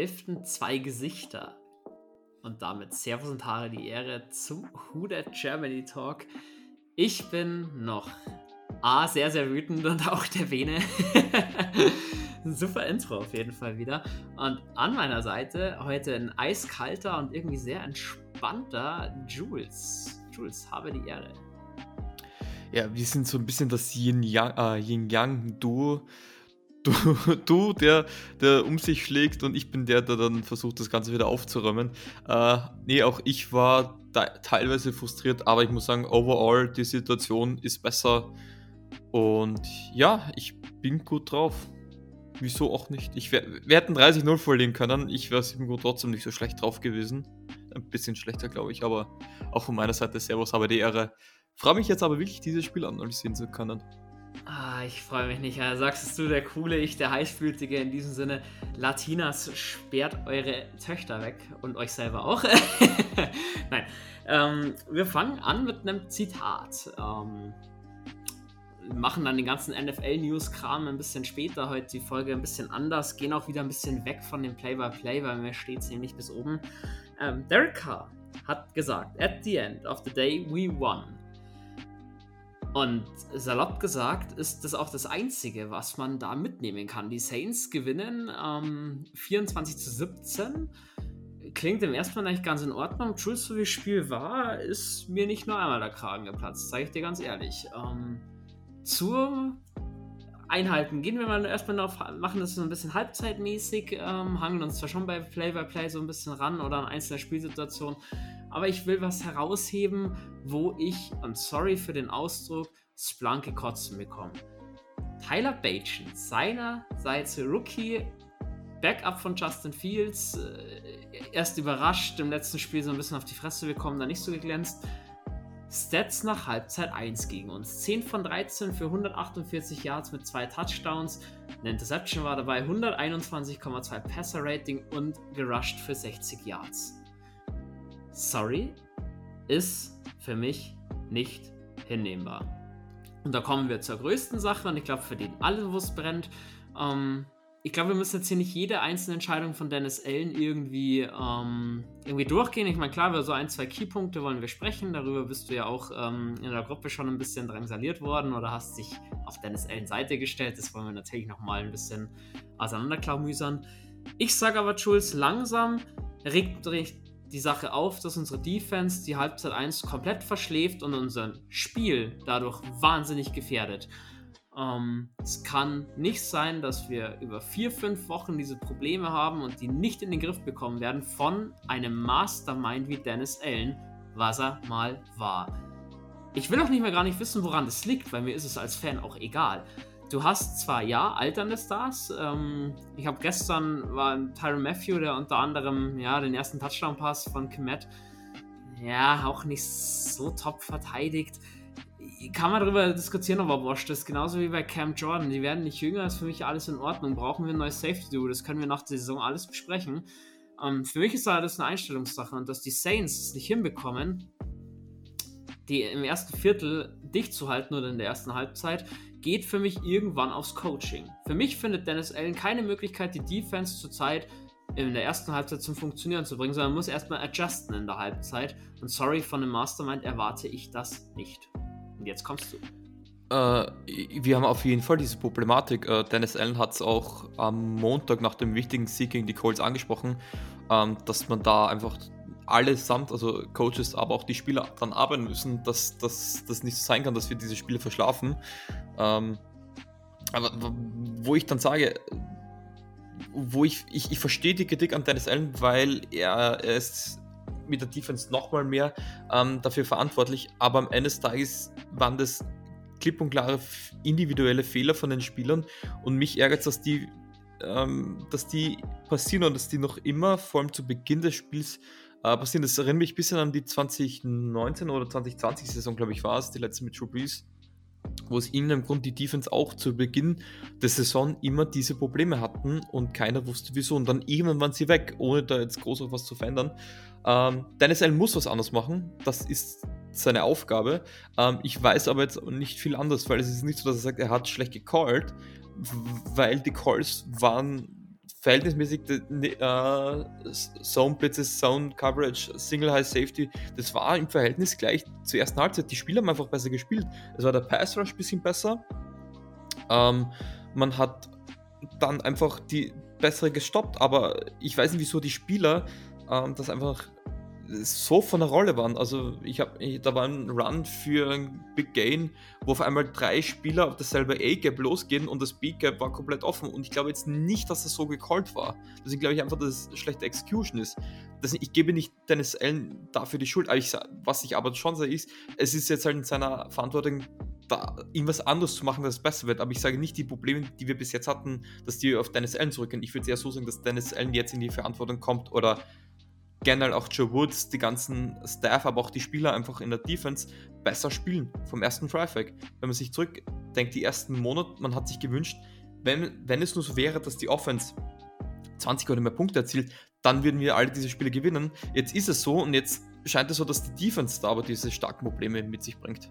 Zwei Hälften, zwei Gesichter. Und damit Servus und Haare die Ehre zum That Germany Talk. Ich bin noch A, sehr, sehr wütend und auch der Vene. Super Intro auf jeden Fall wieder. Und an meiner Seite heute ein eiskalter und irgendwie sehr entspannter Jules. Jules, habe die Ehre. Ja, wir sind so ein bisschen das Yin-Yang-Duo. Äh, du, du der, der um sich schlägt und ich bin der, der dann versucht, das Ganze wieder aufzuräumen. Äh, nee, auch ich war teilweise frustriert, aber ich muss sagen, overall, die Situation ist besser. Und ja, ich bin gut drauf. Wieso auch nicht? Ich wär, wir hätten 30-0 verlieren können. Ich wäre 7 trotzdem nicht so schlecht drauf gewesen. Ein bisschen schlechter, glaube ich, aber auch von meiner Seite Servus, habe die Ehre. Freue mich jetzt aber wirklich, dieses Spiel analysieren zu können. Ah, ich freue mich nicht. Sagst du der Coole, ich der Heißblütige. In diesem Sinne, Latinas sperrt eure Töchter weg und euch selber auch. Nein. Ähm, wir fangen an mit einem Zitat. Ähm, machen dann den ganzen NFL-News-Kram ein bisschen später, heute die Folge ein bisschen anders, gehen auch wieder ein bisschen weg von dem Play-by-Play, -play, weil mir steht es nämlich bis oben. Ähm, Derek Carr hat gesagt, at the end of the day we won. Und salopp gesagt ist das auch das Einzige, was man da mitnehmen kann. Die Saints gewinnen ähm, 24 zu 17. Klingt im ersten Mal eigentlich ganz in Ordnung. Jules, so wie das Spiel war, ist mir nicht nur einmal der Kragen geplatzt, sage ich dir ganz ehrlich. Ähm, zur Einhalten gehen wir mal erstmal noch, machen das so ein bisschen halbzeitmäßig, ähm, hangen uns zwar schon bei Play-by-Play -play so ein bisschen ran oder an einzelne Spielsituationen, aber ich will was herausheben, wo ich, und sorry für den Ausdruck, Splunky Kotzen bekomme. Tyler Bajan, seinerseits Rookie, Backup von Justin Fields, äh, erst überrascht, im letzten Spiel so ein bisschen auf die Fresse bekommen, da nicht so geglänzt. Stats nach Halbzeit 1 gegen uns. 10 von 13 für 148 Yards mit zwei Touchdowns. Eine Interception war dabei, 121,2 Passer Rating und gerusht für 60 Yards sorry, ist für mich nicht hinnehmbar. Und da kommen wir zur größten Sache und ich glaube, für den alle, wo es brennt. Ähm, ich glaube, wir müssen jetzt hier nicht jede einzelne Entscheidung von Dennis Allen irgendwie, ähm, irgendwie durchgehen. Ich meine, klar, über so ein, zwei Keypunkte wollen wir sprechen. Darüber bist du ja auch ähm, in der Gruppe schon ein bisschen drangsaliert worden oder hast dich auf Dennis Allen Seite gestellt. Das wollen wir natürlich nochmal ein bisschen auseinanderklaumüsern. Ich sage aber, Jules, langsam regt, die Sache auf, dass unsere Defense die Halbzeit 1 komplett verschläft und unser Spiel dadurch wahnsinnig gefährdet. Ähm, es kann nicht sein, dass wir über vier, fünf Wochen diese Probleme haben und die nicht in den Griff bekommen werden von einem Mastermind wie Dennis Allen, was er mal war. Ich will auch nicht mehr gar nicht wissen, woran das liegt, weil mir ist es als Fan auch egal du hast zwar ja alternde Stars. Ähm, ich habe gestern war Tyron Matthew, der unter anderem ja den ersten Touchdown-Pass von Kemet ja auch nicht so top verteidigt. Kann man darüber diskutieren, ob er wascht ist. Genauso wie bei Cam Jordan. Die werden nicht jünger, ist für mich alles in Ordnung. Brauchen wir ein neues Safety-Do? Das können wir nach der Saison alles besprechen. Ähm, für mich ist das eine Einstellungssache und dass die Saints es nicht hinbekommen, die im ersten Viertel dicht zu halten oder in der ersten Halbzeit, geht für mich irgendwann aufs Coaching. Für mich findet Dennis Allen keine Möglichkeit, die Defense zurzeit in der ersten Halbzeit zum Funktionieren zu bringen, sondern muss erstmal adjusten in der Halbzeit. Und sorry, von einem Mastermind erwarte ich das nicht. Und jetzt kommst du. Äh, wir haben auf jeden Fall diese Problematik. Äh, Dennis Allen hat es auch am Montag nach dem wichtigen Sieg gegen die Colts angesprochen, ähm, dass man da einfach allesamt, also Coaches, aber auch die Spieler dann arbeiten müssen, dass das nicht so sein kann, dass wir diese Spiele verschlafen. Ähm, aber wo ich dann sage, wo ich, ich, ich verstehe die Kritik an Dennis Allen, weil er, er ist mit der Defense nochmal mehr ähm, dafür verantwortlich, aber am Ende des Tages waren das klipp und klare individuelle Fehler von den Spielern und mich ärgert es, dass die, ähm, dass die passieren und dass die noch immer, vor allem zu Beginn des Spiels, äh, passieren. Das erinnert mich ein bisschen an die 2019 oder 2020 Saison, glaube ich, war es, die letzte mit Drew Brees, wo es ihnen im Grunde die Defense auch zu Beginn der Saison immer diese Probleme hatten und keiner wusste wieso. Und dann irgendwann waren sie weg, ohne da jetzt groß auf was zu verändern. Ähm, Dennis Allen muss was anderes machen. Das ist seine Aufgabe. Ähm, ich weiß aber jetzt nicht viel anders, weil es ist nicht so, dass er sagt, er hat schlecht gecallt, weil die Calls waren verhältnismäßig äh, Zone Blitzes, Zone Coverage, Single High Safety, das war im Verhältnis gleich zur ersten Halbzeit. Die Spieler haben einfach besser gespielt. Es war der Pass Rush ein bisschen besser. Ähm, man hat dann einfach die bessere gestoppt, aber ich weiß nicht, wieso die Spieler ähm, das einfach so von der Rolle waren. Also ich habe, da war ein Run für ein Big Gain, wo auf einmal drei Spieler auf dasselbe A-Gap losgehen und das B-Gap war komplett offen. Und ich glaube jetzt nicht, dass das so gecallt war. Deswegen glaube ich einfach, dass es schlechte Execution ist. Das, ich gebe nicht Dennis Allen dafür die Schuld. Ich, was ich aber schon sage, ist, es ist jetzt halt in seiner Verantwortung, da irgendwas anderes zu machen, dass es besser wird. Aber ich sage nicht, die Probleme, die wir bis jetzt hatten, dass die auf Dennis Allen zurückgehen. Ich würde eher so sagen, dass Dennis Allen jetzt in die Verantwortung kommt oder generell auch Joe Woods, die ganzen Staff, aber auch die Spieler einfach in der Defense besser spielen vom ersten Drive weg. Wenn man sich zurückdenkt, die ersten Monate, man hat sich gewünscht, wenn, wenn es nur so wäre, dass die Offense 20 oder mehr Punkte erzielt, dann würden wir alle diese Spiele gewinnen. Jetzt ist es so und jetzt scheint es so, dass die Defense da aber diese starken Probleme mit sich bringt.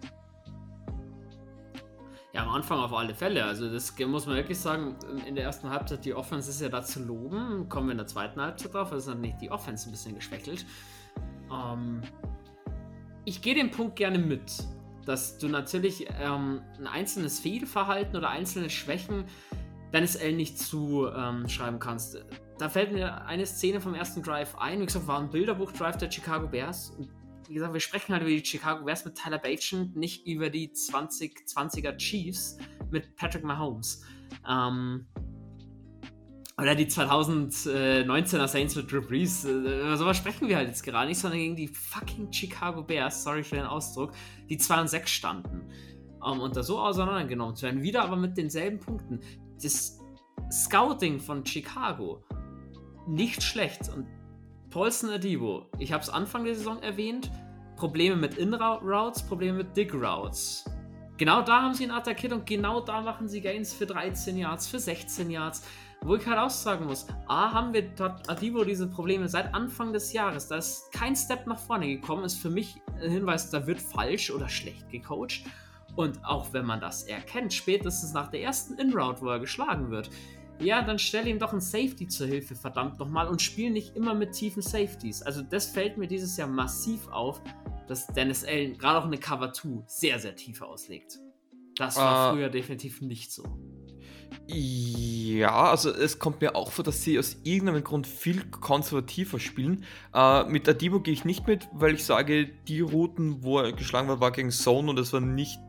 Ja, am Anfang auf alle Fälle. Also das muss man wirklich sagen, in der ersten Halbzeit, die Offense ist ja da zu loben. Kommen wir in der zweiten Halbzeit drauf, also ist nicht die Offense ein bisschen geschwächelt. Ähm, ich gehe den Punkt gerne mit, dass du natürlich ähm, ein einzelnes Fehlverhalten oder einzelne Schwächen deines L nicht zuschreiben ähm, kannst. Da fällt mir eine Szene vom ersten Drive ein. Wie gesagt, war ein Bilderbuch-Drive der Chicago Bears. Und wie gesagt, wir sprechen halt über die Chicago Bears mit Tyler Bacon, nicht über die 2020er Chiefs mit Patrick Mahomes. Ähm, oder die 2019er Saints mit Drew Brees. Äh, über sowas sprechen wir halt jetzt gerade nicht, sondern gegen die fucking Chicago Bears, sorry für den Ausdruck, die 2 und 6 standen. Um, und da so auseinandergenommen zu werden. Wieder aber mit denselben Punkten. Das Scouting von Chicago nicht schlecht. Und Paulson Adibo, ich habe es Anfang der Saison erwähnt, Probleme mit In-Routes, Probleme mit Dig-Routes. Genau da haben sie ihn attackiert und genau da machen sie Gains für 13 Yards, für 16 Yards. Wo ich halt auch sagen muss, A, haben wir dort Adibo diese Probleme seit Anfang des Jahres. Da ist kein Step nach vorne gekommen. Ist für mich ein Hinweis, da wird falsch oder schlecht gecoacht. Und auch wenn man das erkennt, spätestens nach der ersten In-Route, wo er geschlagen wird, ja, dann stell ihm doch ein Safety zur Hilfe, verdammt nochmal, und spiel nicht immer mit tiefen Safeties. Also das fällt mir dieses Jahr massiv auf, dass Dennis Allen gerade auch eine Cover 2 sehr, sehr tief auslegt. Das war uh, früher definitiv nicht so. Ja, also es kommt mir auch vor, dass sie aus irgendeinem Grund viel konservativer spielen. Uh, mit Adibo gehe ich nicht mit, weil ich sage, die Routen, wo er geschlagen war, war gegen Zone und es war nicht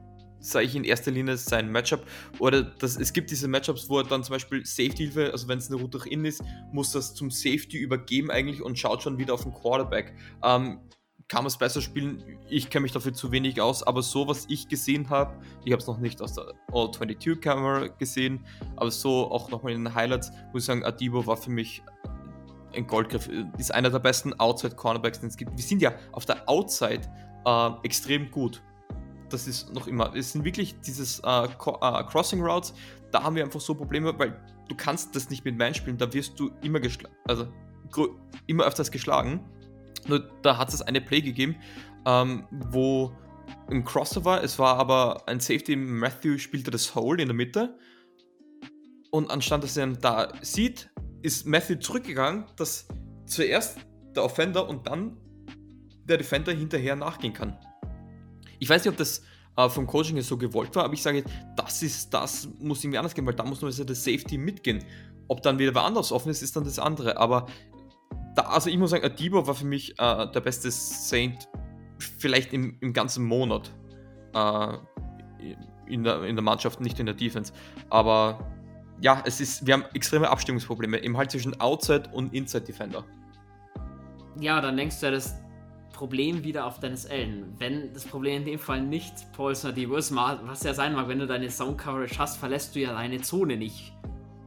sage ich in erster Linie sein Matchup. Oder das, es gibt diese Matchups, wo er dann zum Beispiel Safety-Hilfe, also wenn es eine Route durch in ist, muss das zum Safety übergeben eigentlich und schaut schon wieder auf den Quarterback. Ähm, kann man es besser spielen? Ich kenne mich dafür zu wenig aus, aber so, was ich gesehen habe, ich habe es noch nicht aus der All-22-Kamera gesehen, aber so auch nochmal in den Highlights, muss ich sagen, Adibo war für mich ein Goldgriff. Ist einer der besten Outside-Cornerbacks, den es gibt. Wir sind ja auf der Outside äh, extrem gut das ist noch immer, es sind wirklich dieses äh, äh, Crossing Routes, da haben wir einfach so Probleme, weil du kannst das nicht mit Man spielen, da wirst du immer also immer öfters geschlagen. Nur da hat es eine Play gegeben, ähm, wo ein Crossover, es war aber ein Safety, Matthew spielte das Hole in der Mitte und anstatt dass er ihn da sieht, ist Matthew zurückgegangen, dass zuerst der Offender und dann der Defender hinterher nachgehen kann. Ich weiß nicht, ob das äh, vom Coaching so gewollt war, aber ich sage, das ist, das muss irgendwie anders gehen, weil da muss nur das Safety mitgehen. Ob dann wieder anders offen ist, ist dann das andere. Aber da, also ich muss sagen, Adibo war für mich äh, der beste Saint vielleicht im, im ganzen Monat äh, in, der, in der Mannschaft, nicht in der Defense. Aber ja, es ist, wir haben extreme Abstimmungsprobleme, eben halt zwischen Outside und Inside Defender. Ja, dann denkst du ja, das Problem wieder auf Dennis Allen. Wenn das Problem in dem Fall nicht Paulson die ist, was ja sein mag, wenn du deine Zone Coverage hast, verlässt du ja deine Zone nicht.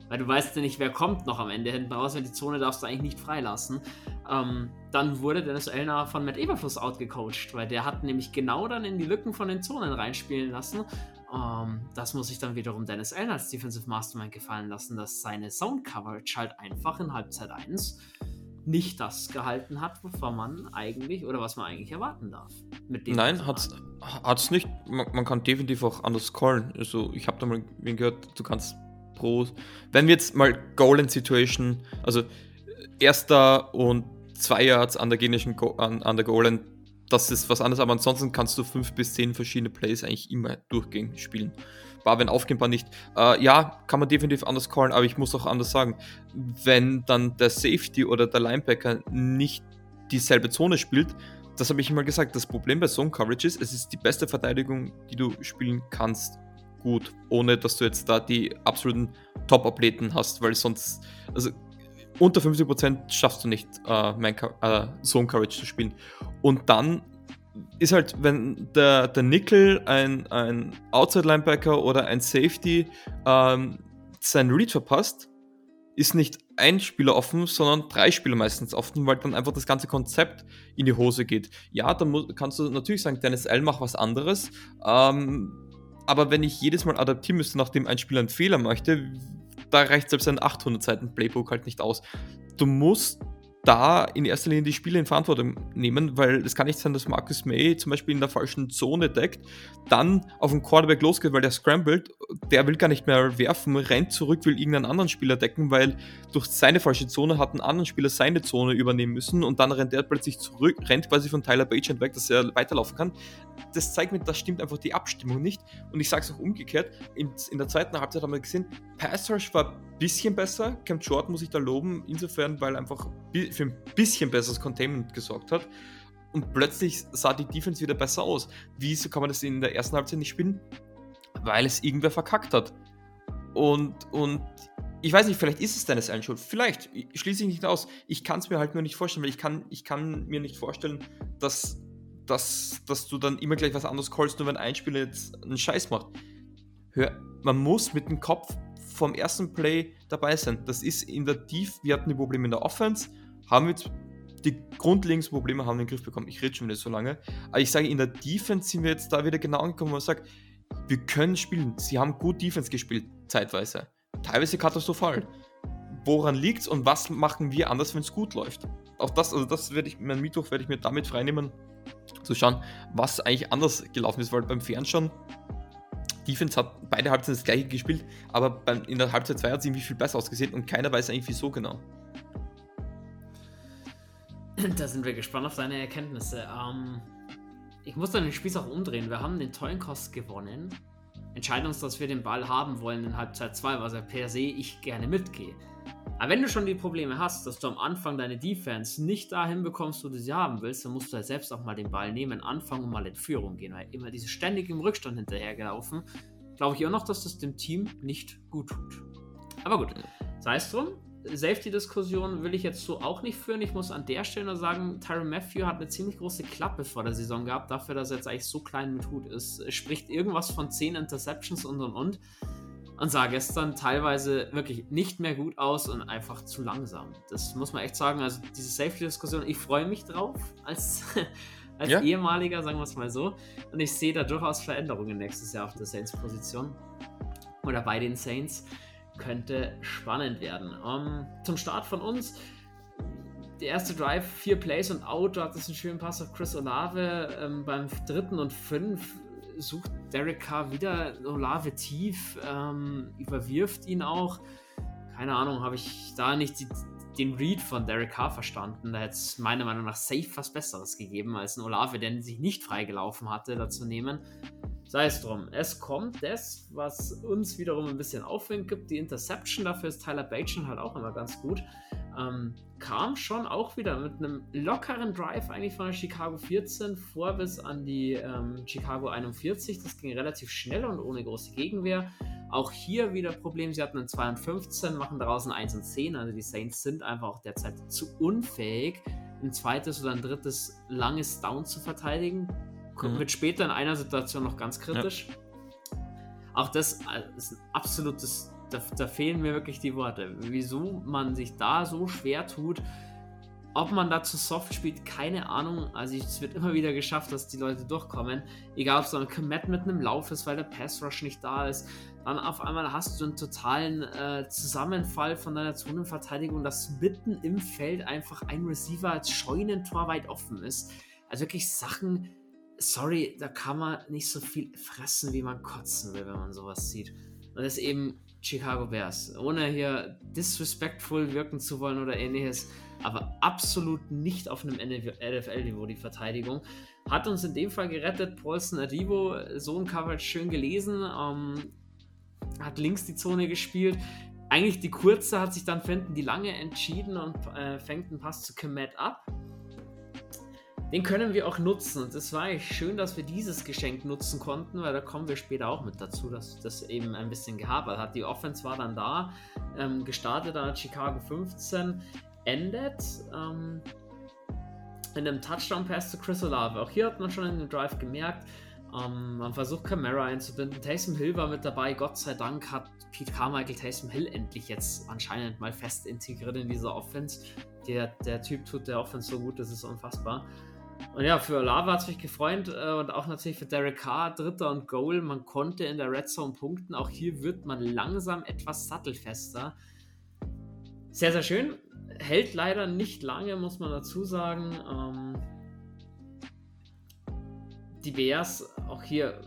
Weil du weißt ja nicht, wer kommt noch am Ende hinten raus, wenn die Zone darfst du eigentlich nicht freilassen. Ähm, dann wurde Dennis Elner von Matt Eberfluss outgecoacht, weil der hat nämlich genau dann in die Lücken von den Zonen reinspielen lassen. Ähm, das muss sich dann wiederum Dennis Elner als Defensive Mastermind gefallen lassen, dass seine Zone Coverage halt einfach in Halbzeit 1 nicht das gehalten hat, wovon man eigentlich oder was man eigentlich erwarten darf. Nein, hat es nicht. Man, man, kann definitiv auch anders callen. Also ich habe da mal gehört, du kannst pro. Wenn wir jetzt mal Goal-Situation, also erster und zwei Yards an der genischen Go an, an der Goal das ist was anderes, aber ansonsten kannst du fünf bis zehn verschiedene Plays eigentlich immer durchgehend spielen. War, wenn aufgehbar nicht. Äh, ja, kann man definitiv anders callen, aber ich muss auch anders sagen, wenn dann der Safety oder der Linebacker nicht dieselbe Zone spielt, das habe ich immer gesagt, das Problem bei Zone Coverage ist, es ist die beste Verteidigung, die du spielen kannst. Gut, ohne dass du jetzt da die absoluten Top-Athleten hast, weil sonst, also unter 50% schaffst du nicht, äh, äh, Zone Coverage zu spielen. Und dann ist halt, wenn der, der Nickel, ein, ein Outside-Linebacker oder ein Safety ähm, seinen Read verpasst, ist nicht ein Spieler offen, sondern drei Spieler meistens offen, weil dann einfach das ganze Konzept in die Hose geht. Ja, dann muss, kannst du natürlich sagen, Dennis L macht was anderes, ähm, aber wenn ich jedes Mal adaptieren müsste, nachdem ein Spieler einen Fehler möchte, da reicht selbst ein 800 Seiten Playbook halt nicht aus. Du musst da in erster Linie die Spieler in Verantwortung nehmen, weil es kann nicht sein, dass Marcus May zum Beispiel in der falschen Zone deckt, dann auf den Quarterback losgeht, weil der scrambled, der will gar nicht mehr werfen, rennt zurück, will irgendeinen anderen Spieler decken, weil durch seine falsche Zone hat ein anderer Spieler seine Zone übernehmen müssen und dann rennt er plötzlich zurück, rennt quasi von Tyler Bagent weg, dass er weiterlaufen kann. Das zeigt mir, da stimmt einfach die Abstimmung nicht. Und ich sage es auch umgekehrt, in, in der zweiten Halbzeit haben wir gesehen, Pass Rush war ein bisschen besser, Cam Jordan muss ich da loben, insofern, weil einfach für ein bisschen besseres Containment gesorgt hat. Und plötzlich sah die Defense wieder besser aus. Wieso kann man das in der ersten Halbzeit nicht spielen? Weil es irgendwer verkackt hat. Und, und ich weiß nicht, vielleicht ist es deines Allen Schuld. Vielleicht, schließe ich nicht aus. Ich kann es mir halt nur nicht vorstellen, weil ich kann, ich kann mir nicht vorstellen, dass, dass, dass du dann immer gleich was anderes callst, nur wenn ein Spieler jetzt einen Scheiß macht. Hör, man muss mit dem Kopf vom ersten Play dabei sein. Das ist in der Tief, wir hatten die Probleme in der Offense, haben jetzt die grundlegenden Probleme haben in den Griff bekommen. Ich rede schon wieder so lange. Aber ich sage, in der Defense sind wir jetzt da wieder genau angekommen, wo man sagt, wir können spielen. Sie haben gut Defense gespielt, zeitweise. Teilweise katastrophal. Woran liegt's und was machen wir anders, wenn es gut läuft? Auch das, also das werde ich, mein Mittwoch werde ich mir damit freinehmen, zu schauen, was eigentlich anders gelaufen ist, weil beim Fernschauen Defense hat beide Halbzeiten das gleiche gespielt, aber beim, in der Halbzeit 2 hat es irgendwie viel besser ausgesehen und keiner weiß eigentlich wieso genau. Da sind wir gespannt auf deine Erkenntnisse. Ähm, ich muss dann den Spieß auch umdrehen. Wir haben den tollen Kost gewonnen. Entscheiden uns, dass wir den Ball haben wollen in Halbzeit 2, was ja per se ich gerne mitgehe. Aber wenn du schon die Probleme hast, dass du am Anfang deine Defense nicht dahin bekommst, wo du sie haben willst, dann musst du halt selbst auch mal den Ball nehmen, anfangen und mal in Führung gehen, weil immer diese ständig im Rückstand hinterhergelaufen, glaube ich auch noch, dass das dem Team nicht gut tut. Aber gut, sei es drum. Safety-Diskussion will ich jetzt so auch nicht führen. Ich muss an der Stelle nur sagen, Tyron Matthew hat eine ziemlich große Klappe vor der Saison gehabt, dafür, dass er jetzt eigentlich so klein mit Hut ist. Spricht irgendwas von 10 Interceptions und und und. Und sah gestern teilweise wirklich nicht mehr gut aus und einfach zu langsam. Das muss man echt sagen. Also, diese Safety-Diskussion, ich freue mich drauf als, als ja. ehemaliger, sagen wir es mal so. Und ich sehe da durchaus Veränderungen nächstes Jahr auf der Saints-Position. Oder bei den Saints könnte spannend werden. Um, ähm, zum Start von uns. Der erste Drive, vier Plays und out, hat es einen schönen Pass auf Chris Olave. Ähm, beim dritten und fünf sucht Derek Carr wieder Olave tief, ähm, überwirft ihn auch. Keine Ahnung, habe ich da nicht die, den Read von Derek Carr verstanden. Da hätte es meiner Meinung nach safe was Besseres gegeben, als ein Olave, der sich nicht freigelaufen hatte, dazu nehmen. Sei es drum. Es kommt das, was uns wiederum ein bisschen Aufwind gibt. Die Interception, dafür ist Tyler Bajan halt auch immer ganz gut. Ähm, kam schon auch wieder mit einem lockeren Drive eigentlich von der Chicago 14 vor bis an die ähm, Chicago 41. Das ging relativ schnell und ohne große Gegenwehr. Auch hier wieder Problem, sie hatten einen 2 und 15, machen daraus ein 1 und 10. Also die Saints sind einfach auch derzeit zu unfähig, ein zweites oder ein drittes langes Down zu verteidigen mhm. wird später in einer Situation noch ganz kritisch. Ja. Auch das äh, ist ein absolutes, da, da, fehlen mir wirklich die Worte. Wieso man sich da so schwer tut, ob man da zu soft spielt, keine Ahnung. Also es wird immer wieder geschafft, dass die Leute durchkommen. Egal ob es ein Commit mit einem Lauf ist, weil der Pass Rush nicht da ist. Dann auf einmal hast du einen totalen äh, Zusammenfall von deiner Zonenverteidigung, dass mitten im Feld einfach ein Receiver als Scheunentor weit offen ist. Also wirklich Sachen, sorry, da kann man nicht so viel fressen, wie man kotzen will, wenn man sowas sieht. Und das eben Chicago Bears. Ohne hier disrespectful wirken zu wollen oder ähnliches, aber absolut nicht auf einem NFL-Niveau die Verteidigung. Hat uns in dem Fall gerettet. Paulson Adivo, so ein Coverage schön gelesen, ähm, hat links die Zone gespielt. Eigentlich die kurze hat sich dann Fenton die lange entschieden und äh, fängt einen Pass zu Komet ab den können wir auch nutzen. Und es war schön, dass wir dieses Geschenk nutzen konnten, weil da kommen wir später auch mit dazu, dass das eben ein bisschen gehabert hat. Die Offense war dann da, ähm, gestartet an Chicago 15, endet ähm, in einem Touchdown-Pass zu Chris Olave. Auch hier hat man schon in dem Drive gemerkt, ähm, man versucht Camara einzubinden. Taysom Hill war mit dabei. Gott sei Dank hat Pete Carmichael Taysom Hill endlich jetzt anscheinend mal fest integriert in dieser Offense. Der, der Typ tut der Offense so gut, das ist unfassbar. Und ja, für Lava hat es mich gefreut äh, und auch natürlich für Derek Carr, Dritter und Goal. Man konnte in der Red Zone punkten. Auch hier wird man langsam etwas sattelfester. Sehr, sehr schön. Hält leider nicht lange, muss man dazu sagen. Ähm, die Bears, auch hier,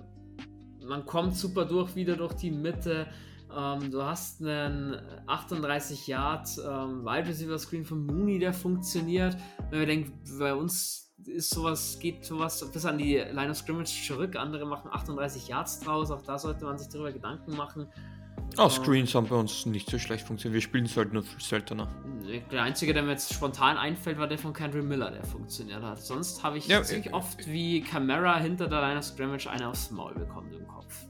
man kommt super durch, wieder durch die Mitte. Ähm, du hast einen 38 Yard ähm, von Mooney, der funktioniert. Wenn wir denken, bei uns ist sowas, geht sowas bis an die Line of Scrimmage zurück. Andere machen 38 Yards draus. Auch da sollte man sich darüber Gedanken machen. Oh, Screens haben bei uns nicht so schlecht funktioniert. Wir spielen es halt nur viel seltener. Der einzige, der mir jetzt spontan einfällt, war der von Kendrick Miller, der funktioniert hat. Sonst habe ich ja, ziemlich äh, oft wie Camera hinter der Line of Scrimmage eine aufs Maul bekommen im Kopf.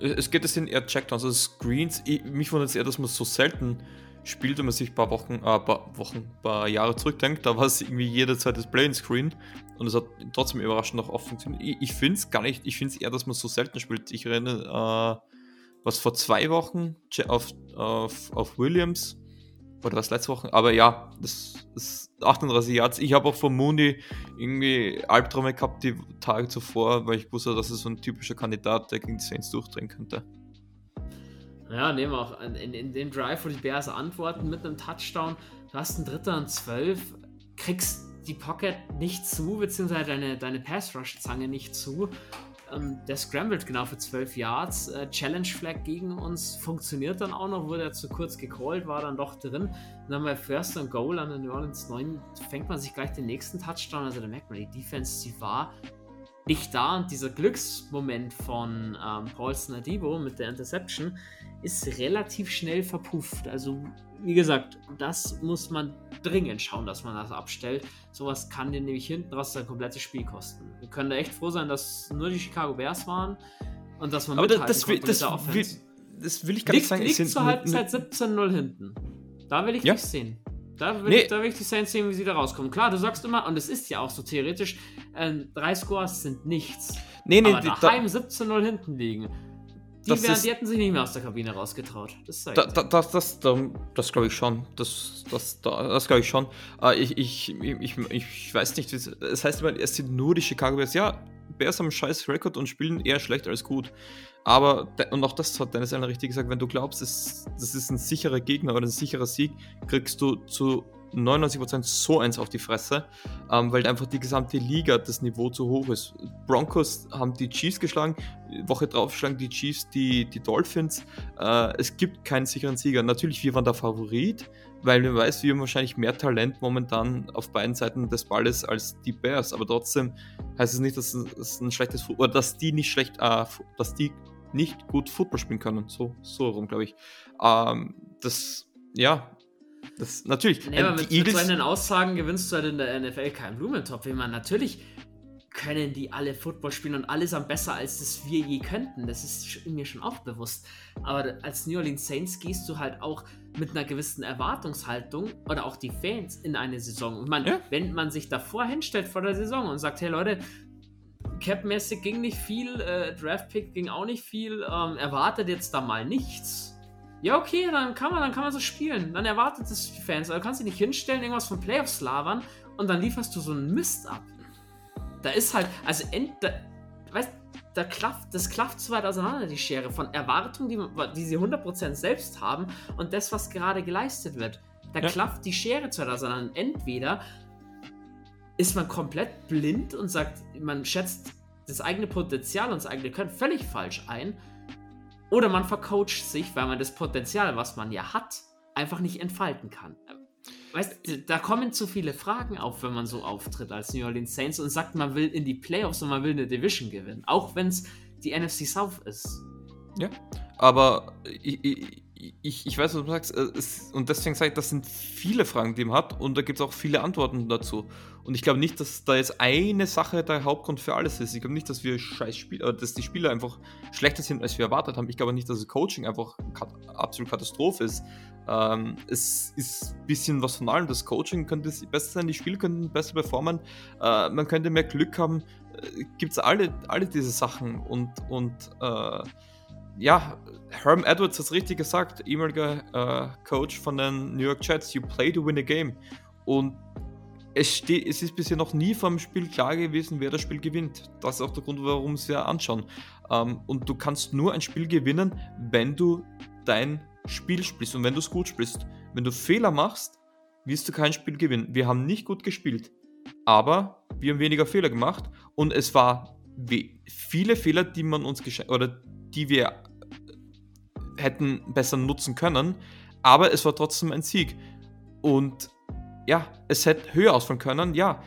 Es geht es in eher Checkdowns, also Screens. Ich, mich wundert es eher, dass man so selten spielt, wenn man sich ein paar Wochen, äh, paar Wochen, paar Jahre zurückdenkt, da war es irgendwie jeder zweites Play-in-Screen und es hat trotzdem überraschend noch oft funktioniert. Ich, ich finde es gar nicht, ich finde es eher, dass man so selten spielt. Ich renne, äh, was vor zwei Wochen auf, auf, auf Williams oder was letzte Woche, aber ja, das ist 38 Yards. Ich habe auch von Mooney irgendwie Albträume gehabt die Tage zuvor, weil ich wusste, dass es so ein typischer Kandidat, der gegen die Saints durchdrehen könnte. Ja, nehmen wir auch in, in, dem Drive, wo die Bears antworten mit einem Touchdown. Du hast einen Dritter und zwölf, kriegst die Pocket nicht zu, beziehungsweise deine, deine Pass-Rush-Zange nicht zu. Ähm, der scrambled genau für 12 Yards. Äh, Challenge Flag gegen uns funktioniert dann auch noch, wurde er zu kurz gecallt, war dann doch drin. Und dann bei First and Goal an der New Orleans 9 fängt man sich gleich den nächsten Touchdown. Also da merkt man, die Defense, die war nicht da und dieser Glücksmoment von ähm, Paulson Adibo mit der Interception ist relativ schnell verpufft. Also, wie gesagt, das muss man dringend schauen, dass man das abstellt. Sowas kann dir nämlich hinten raus das komplette Spiel kosten. Wir können da echt froh sein, dass nur die Chicago Bears waren und dass man Aber das, das, will, das, will, das will ich gar nicht sagen. Liegt zur Halbzeit 17-0 hinten. Da will ich ja? nicht sehen. Da will, nee. ich, da will ich die Saints sehen, wie sie da rauskommen. Klar, du sagst immer, und es ist ja auch so theoretisch, äh, drei Scores sind nichts. Nee, nee, aber daheim 17-0 hinten liegen. Die, wären, ist, die hätten sich nicht mehr aus der Kabine rausgetraut. Das da, da, das, das, das, das glaube ich schon. Das, das, das glaube ich schon. Äh, ich, ich, ich, ich weiß nicht, es heißt immer, es sind nur die Chicago Bears. Ja, Bears haben einen scheiß Rekord und spielen eher schlecht als gut. Aber, und auch das hat Dennis Allen richtig gesagt, wenn du glaubst, das, das ist ein sicherer Gegner oder ein sicherer Sieg, kriegst du zu 99% so eins auf die Fresse, ähm, weil einfach die gesamte Liga das Niveau zu hoch ist. Broncos haben die Chiefs geschlagen, Woche drauf schlagen die Chiefs die, die Dolphins. Äh, es gibt keinen sicheren Sieger. Natürlich, wir waren der Favorit, weil wir weiß, wir haben wahrscheinlich mehr Talent momentan auf beiden Seiten des Balles als die Bears. Aber trotzdem heißt es nicht, dass es ein schlechtes oder dass die nicht schlecht, äh, dass die nicht gut Football spielen können. So, so rum, glaube ich. Ähm, das, ja, das natürlich. Nee, aber mit, mit solchen Aussagen gewinnst du halt in der NFL keinen Blumentopf. Wie man natürlich können die alle Football spielen und allesamt besser, als das wir je könnten. Das ist mir schon auch bewusst. Aber als New Orleans Saints gehst du halt auch mit einer gewissen Erwartungshaltung oder auch die Fans in eine Saison. Und man, ja. wenn man sich davor hinstellt vor der Saison und sagt, hey Leute, Cap-mäßig ging nicht viel, äh, Draft-Pick ging auch nicht viel, ähm, erwartet jetzt da mal nichts ja, okay, dann kann man, dann kann man so spielen. Dann erwartet es die Fans. Aber du kannst dich nicht hinstellen, irgendwas von Playoffs labern und dann lieferst du so einen Mist ab. Da ist halt, also, end, da, weißt da klafft, das klafft zu weit auseinander, die Schere von Erwartungen, die, die sie 100% selbst haben und das, was gerade geleistet wird. Da ja. klafft die Schere zu weit auseinander. Entweder ist man komplett blind und sagt, man schätzt das eigene Potenzial und das eigene Können völlig falsch ein Oder man vercoacht sich, weil man das Potenzial, was man ja hat, einfach nicht entfalten kann. Weißt du, da kommen zu viele Fragen auf, wenn man so auftritt als New Orleans Saints und sagt, man will in die Playoffs und man will eine Division gewinnen. Auch wenn es die NFC South ist. Ja, aber ich, ich, ich, ich weiß, was du sagst, es, und deswegen sage ich, das sind viele Fragen, die man hat, und da gibt es auch viele Antworten dazu. Und ich glaube nicht, dass da jetzt eine Sache der Hauptgrund für alles ist. Ich glaube nicht, dass wir scheiß Spieler, dass die Spieler einfach schlechter sind, als wir erwartet haben. Ich glaube nicht, dass das Coaching einfach kat absolut Katastrophe ist. Ähm, es ist ein bisschen was von allem. Das Coaching könnte besser sein, die Spieler könnten besser performen, äh, man könnte mehr Glück haben. Äh, gibt es alle, alle diese Sachen und, und äh, ja, Herm Edwards hat es richtig gesagt, ehemaliger äh, Coach von den New York Jets, you play to win a game. Und es, steht, es ist bisher noch nie vom Spiel klar gewesen, wer das Spiel gewinnt. Das ist auch der Grund, warum sie ja anschauen. Ähm, und du kannst nur ein Spiel gewinnen, wenn du dein Spiel spielst und wenn du es gut spielst. Wenn du Fehler machst, wirst du kein Spiel gewinnen. Wir haben nicht gut gespielt, aber wir haben weniger Fehler gemacht und es war viele Fehler, die man uns oder die wir hätten besser nutzen können, aber es war trotzdem ein Sieg. Und ja, es hätte höher ausfallen können, ja.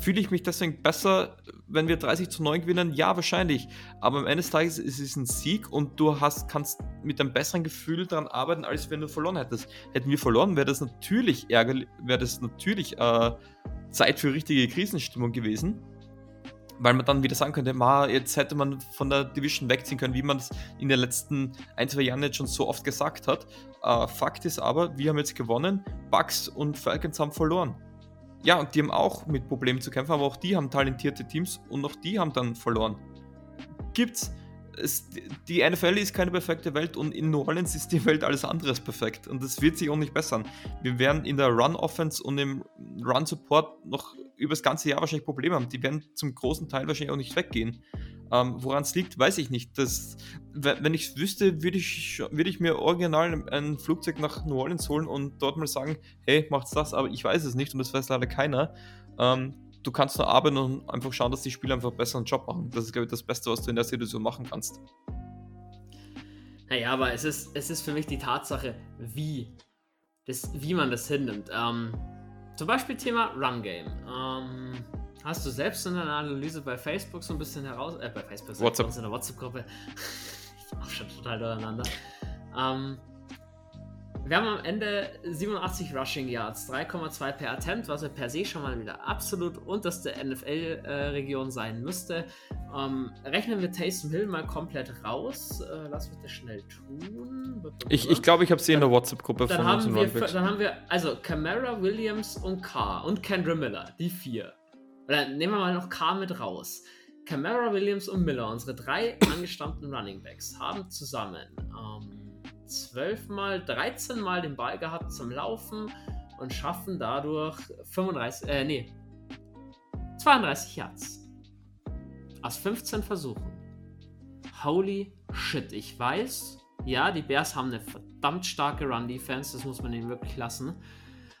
Fühle ich mich deswegen besser, wenn wir 30 zu 9 gewinnen? Ja, wahrscheinlich. Aber am Ende des Tages ist es ein Sieg und du hast, kannst mit einem besseren Gefühl daran arbeiten, als wenn du verloren hättest. Hätten wir verloren, wäre das natürlich ärgerlich, wäre das natürlich äh, Zeit für richtige Krisenstimmung gewesen weil man dann wieder sagen könnte, ma, jetzt hätte man von der Division wegziehen können, wie man es in den letzten ein, zwei Jahren jetzt schon so oft gesagt hat. Äh, Fakt ist aber, wir haben jetzt gewonnen, Bucks und Falcons haben verloren. Ja, und die haben auch mit Problemen zu kämpfen, aber auch die haben talentierte Teams und auch die haben dann verloren. Gibt's. Es, die NFL ist keine perfekte Welt und in New Orleans ist die Welt alles andere perfekt und das wird sich auch nicht bessern. Wir werden in der Run-Offense und im Run-Support noch über das ganze Jahr wahrscheinlich Probleme haben. Die werden zum großen Teil wahrscheinlich auch nicht weggehen. Ähm, Woran es liegt, weiß ich nicht. Das, wenn ich es wüsste, würde ich, würd ich mir original ein Flugzeug nach New Orleans holen und dort mal sagen, hey, macht's das, aber ich weiß es nicht und das weiß leider keiner. Ähm, du kannst nur arbeiten und einfach schauen, dass die Spieler einfach einen besseren Job machen. Das ist, glaube ich, das Beste, was du in der Situation machen kannst. Naja, aber es ist, es ist für mich die Tatsache, wie, das, wie man das hinnimmt. Ähm, zum Beispiel Thema Run Game. Ähm, hast du selbst in deiner Analyse bei Facebook so ein bisschen heraus, äh, bei Facebook, WhatsApp. in der WhatsApp-Gruppe, ich auch schon total durcheinander. Ähm, wir haben am Ende 87 Rushing Yards, 3,2 per Attempt, was ja per se schon mal wieder absolut unterste NFL-Region äh, sein müsste. Ähm, rechnen wir Taysom Hill mal komplett raus. Äh, lass mich das schnell tun. Ich glaube, ich, glaub, ich habe sie in der WhatsApp-Gruppe von haben wir, Dann haben wir also Camara, Williams und Carr und Kendra Miller, die vier. Oder nehmen wir mal noch Carr mit raus. Camara, Williams und Miller, unsere drei angestammten Running Backs, haben zusammen ähm, 12 mal, 13 mal den Ball gehabt zum Laufen und schaffen dadurch 35, äh, nee, 32 Yards. Aus 15 Versuchen. Holy shit, ich weiß, ja, die Bears haben eine verdammt starke Run-Defense, das muss man ihnen wirklich lassen.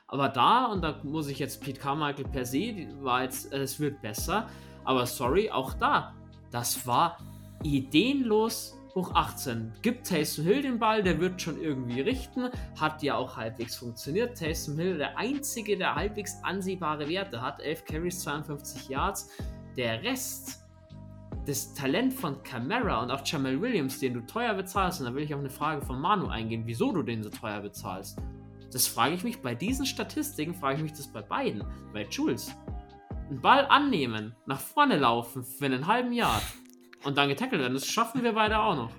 Aber da, und da muss ich jetzt Pete Carmichael per se, war jetzt, es wird besser. Aber sorry, auch da, das war ideenlos hoch 18. Gibt Taysom Hill den Ball, der wird schon irgendwie richten. Hat ja auch halbwegs funktioniert. Taysom Hill, der einzige, der halbwegs ansehbare Werte hat. 11 Carries, 52 Yards. Der Rest, das Talent von Camara und auch Jamal Williams, den du teuer bezahlst, und da will ich auch eine Frage von Manu eingehen, wieso du den so teuer bezahlst. Das frage ich mich bei diesen Statistiken, frage ich mich das bei beiden. Bei Jules. Einen Ball annehmen, nach vorne laufen für einen halben Jahr und dann getackelt werden. Das schaffen wir beide auch noch.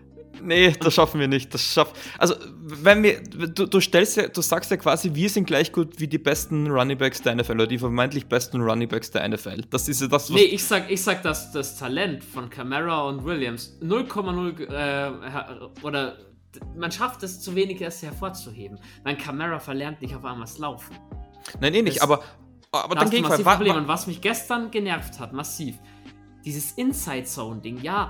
Nee, das schaffen wir nicht. Das schaff also, wenn wir, du, du, stellst ja, du sagst ja quasi, wir sind gleich gut wie die besten Runningbacks der NFL oder die vermeintlich besten Runningbacks der NFL. Das ist ja das, was. Nee, ich sag, ich sag, dass das Talent von Camara und Williams 0,0 äh, oder man schafft es zu wenig erst hervorzuheben. Mein Camara verlernt nicht auf einmal das Laufen. Nein, eh nicht, das, aber, aber dann gehe ich mal. Und was mich gestern genervt hat, massiv Dieses Inside-Zone-Ding, ja,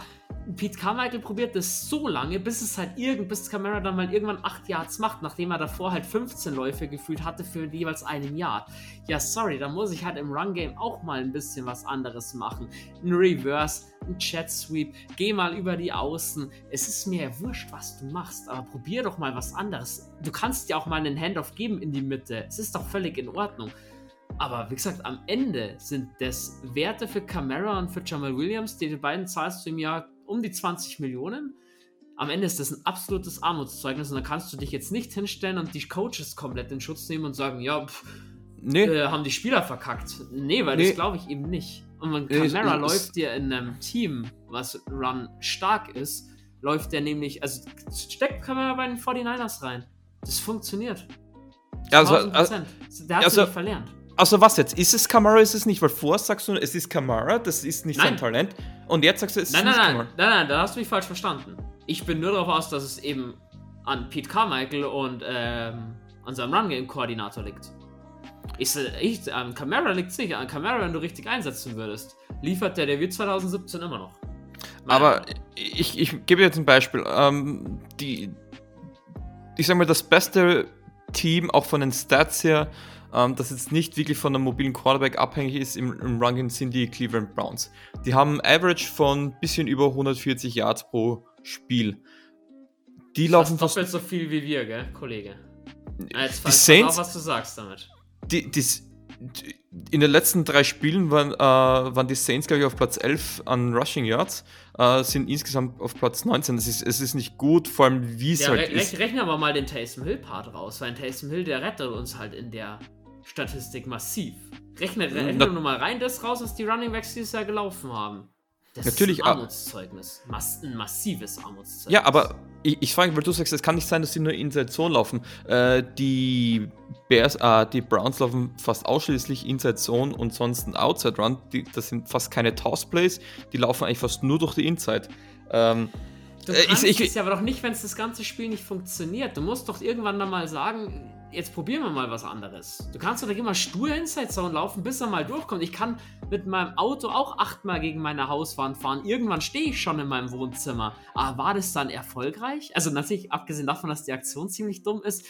Pete Carmichael probiert das so lange, bis es halt irgend, bis Camara dann mal irgendwann 8 Yards macht, nachdem er davor halt 15 Läufe gefühlt hatte für jeweils einen Yard. Ja, sorry, da muss ich halt im Run-Game auch mal ein bisschen was anderes machen. Ein Reverse, ein Chat-Sweep, geh mal über die Außen. Es ist mir ja wurscht, was du machst, aber probier doch mal was anderes. Du kannst dir auch mal einen Handoff geben in die Mitte. Es ist doch völlig in Ordnung. Aber wie gesagt, am Ende sind das Werte für Camara und für Jamal Williams, die, beiden zahlst du im Jahr um die 20 Millionen. Am Ende ist das ein absolutes Armutszeugnis und da kannst du dich jetzt nicht hinstellen und die Coaches komplett in Schutz nehmen und sagen, ja, pff, nee. äh, haben die Spieler verkackt. Nee, weil nee. das glaube ich eben nicht. Und wenn Camara nee, läuft dir in einem Team, was Run stark ist, läuft der nämlich, also steckt Camara bei den 49ers rein. Das funktioniert. Ja, also, also, der hat also, nicht verlernt. Also was jetzt? Ist es Kamara, ist es nicht? Weil vorher sagst du, es ist Kamara, das ist nicht nein. sein Talent. Und jetzt sagst du, es ist nein, nicht nein, Kamara. Nein, nein, nein, da hast du mich falsch verstanden. Ich bin nur darauf aus, dass es eben an Pete Carmichael und ähm, an seinem Run-Game-Koordinator liegt. Ich, ich, an Camara liegt es nicht. An Camara, wenn du richtig einsetzen würdest, liefert der, der wird 2017 immer noch. Aber ich, ich gebe jetzt ein Beispiel. Ähm, die, ich sag mal, das beste Team, auch von den Stats her, ähm, das jetzt nicht wirklich von einem mobilen Quarterback abhängig ist im, im Running, sind die Cleveland Browns. Die haben ein Average von ein bisschen über 140 Yards pro Spiel. Die das laufen fast doppelt so viel wie wir, gell, Kollege? Jetzt die Saints, auf, was du sagst damit. Die, die, in den letzten drei Spielen waren, äh, waren die Saints, glaube ich, auf Platz 11 an Rushing Yards, äh, sind insgesamt auf Platz 19. Das ist, es ist nicht gut, vor allem wie es ja, halt re ist. Rechnen wir mal den Taysom Hill-Part raus, weil Taysom Hill, der rettet uns halt in der Statistik massiv. Rechne, rechne Na, nur mal rein das raus, was die Running Backs dieses Jahr gelaufen haben. Das Natürlich, ist ein Armutszeugnis. Mas ein massives Armutszeugnis. Ja, aber ich, ich frage, weil du sagst, es kann nicht sein, dass sie nur Inside Zone laufen. Äh, die Bears, äh, die Browns laufen fast ausschließlich Inside Zone und sonst ein Outside Run. Die, das sind fast keine Toss Plays. Die laufen eigentlich fast nur durch die Inside. Ähm, du äh, kannst ich, ich, es ja aber doch nicht, wenn es das ganze Spiel nicht funktioniert. Du musst doch irgendwann dann mal sagen, jetzt probieren wir mal was anderes. Du kannst doch immer stur Inside Zone laufen, bis er mal durchkommt. Ich kann mit meinem Auto auch achtmal gegen meine Hauswand fahren. Irgendwann stehe ich schon in meinem Wohnzimmer. Aber war das dann erfolgreich? Also natürlich, abgesehen davon, dass die Aktion ziemlich dumm ist,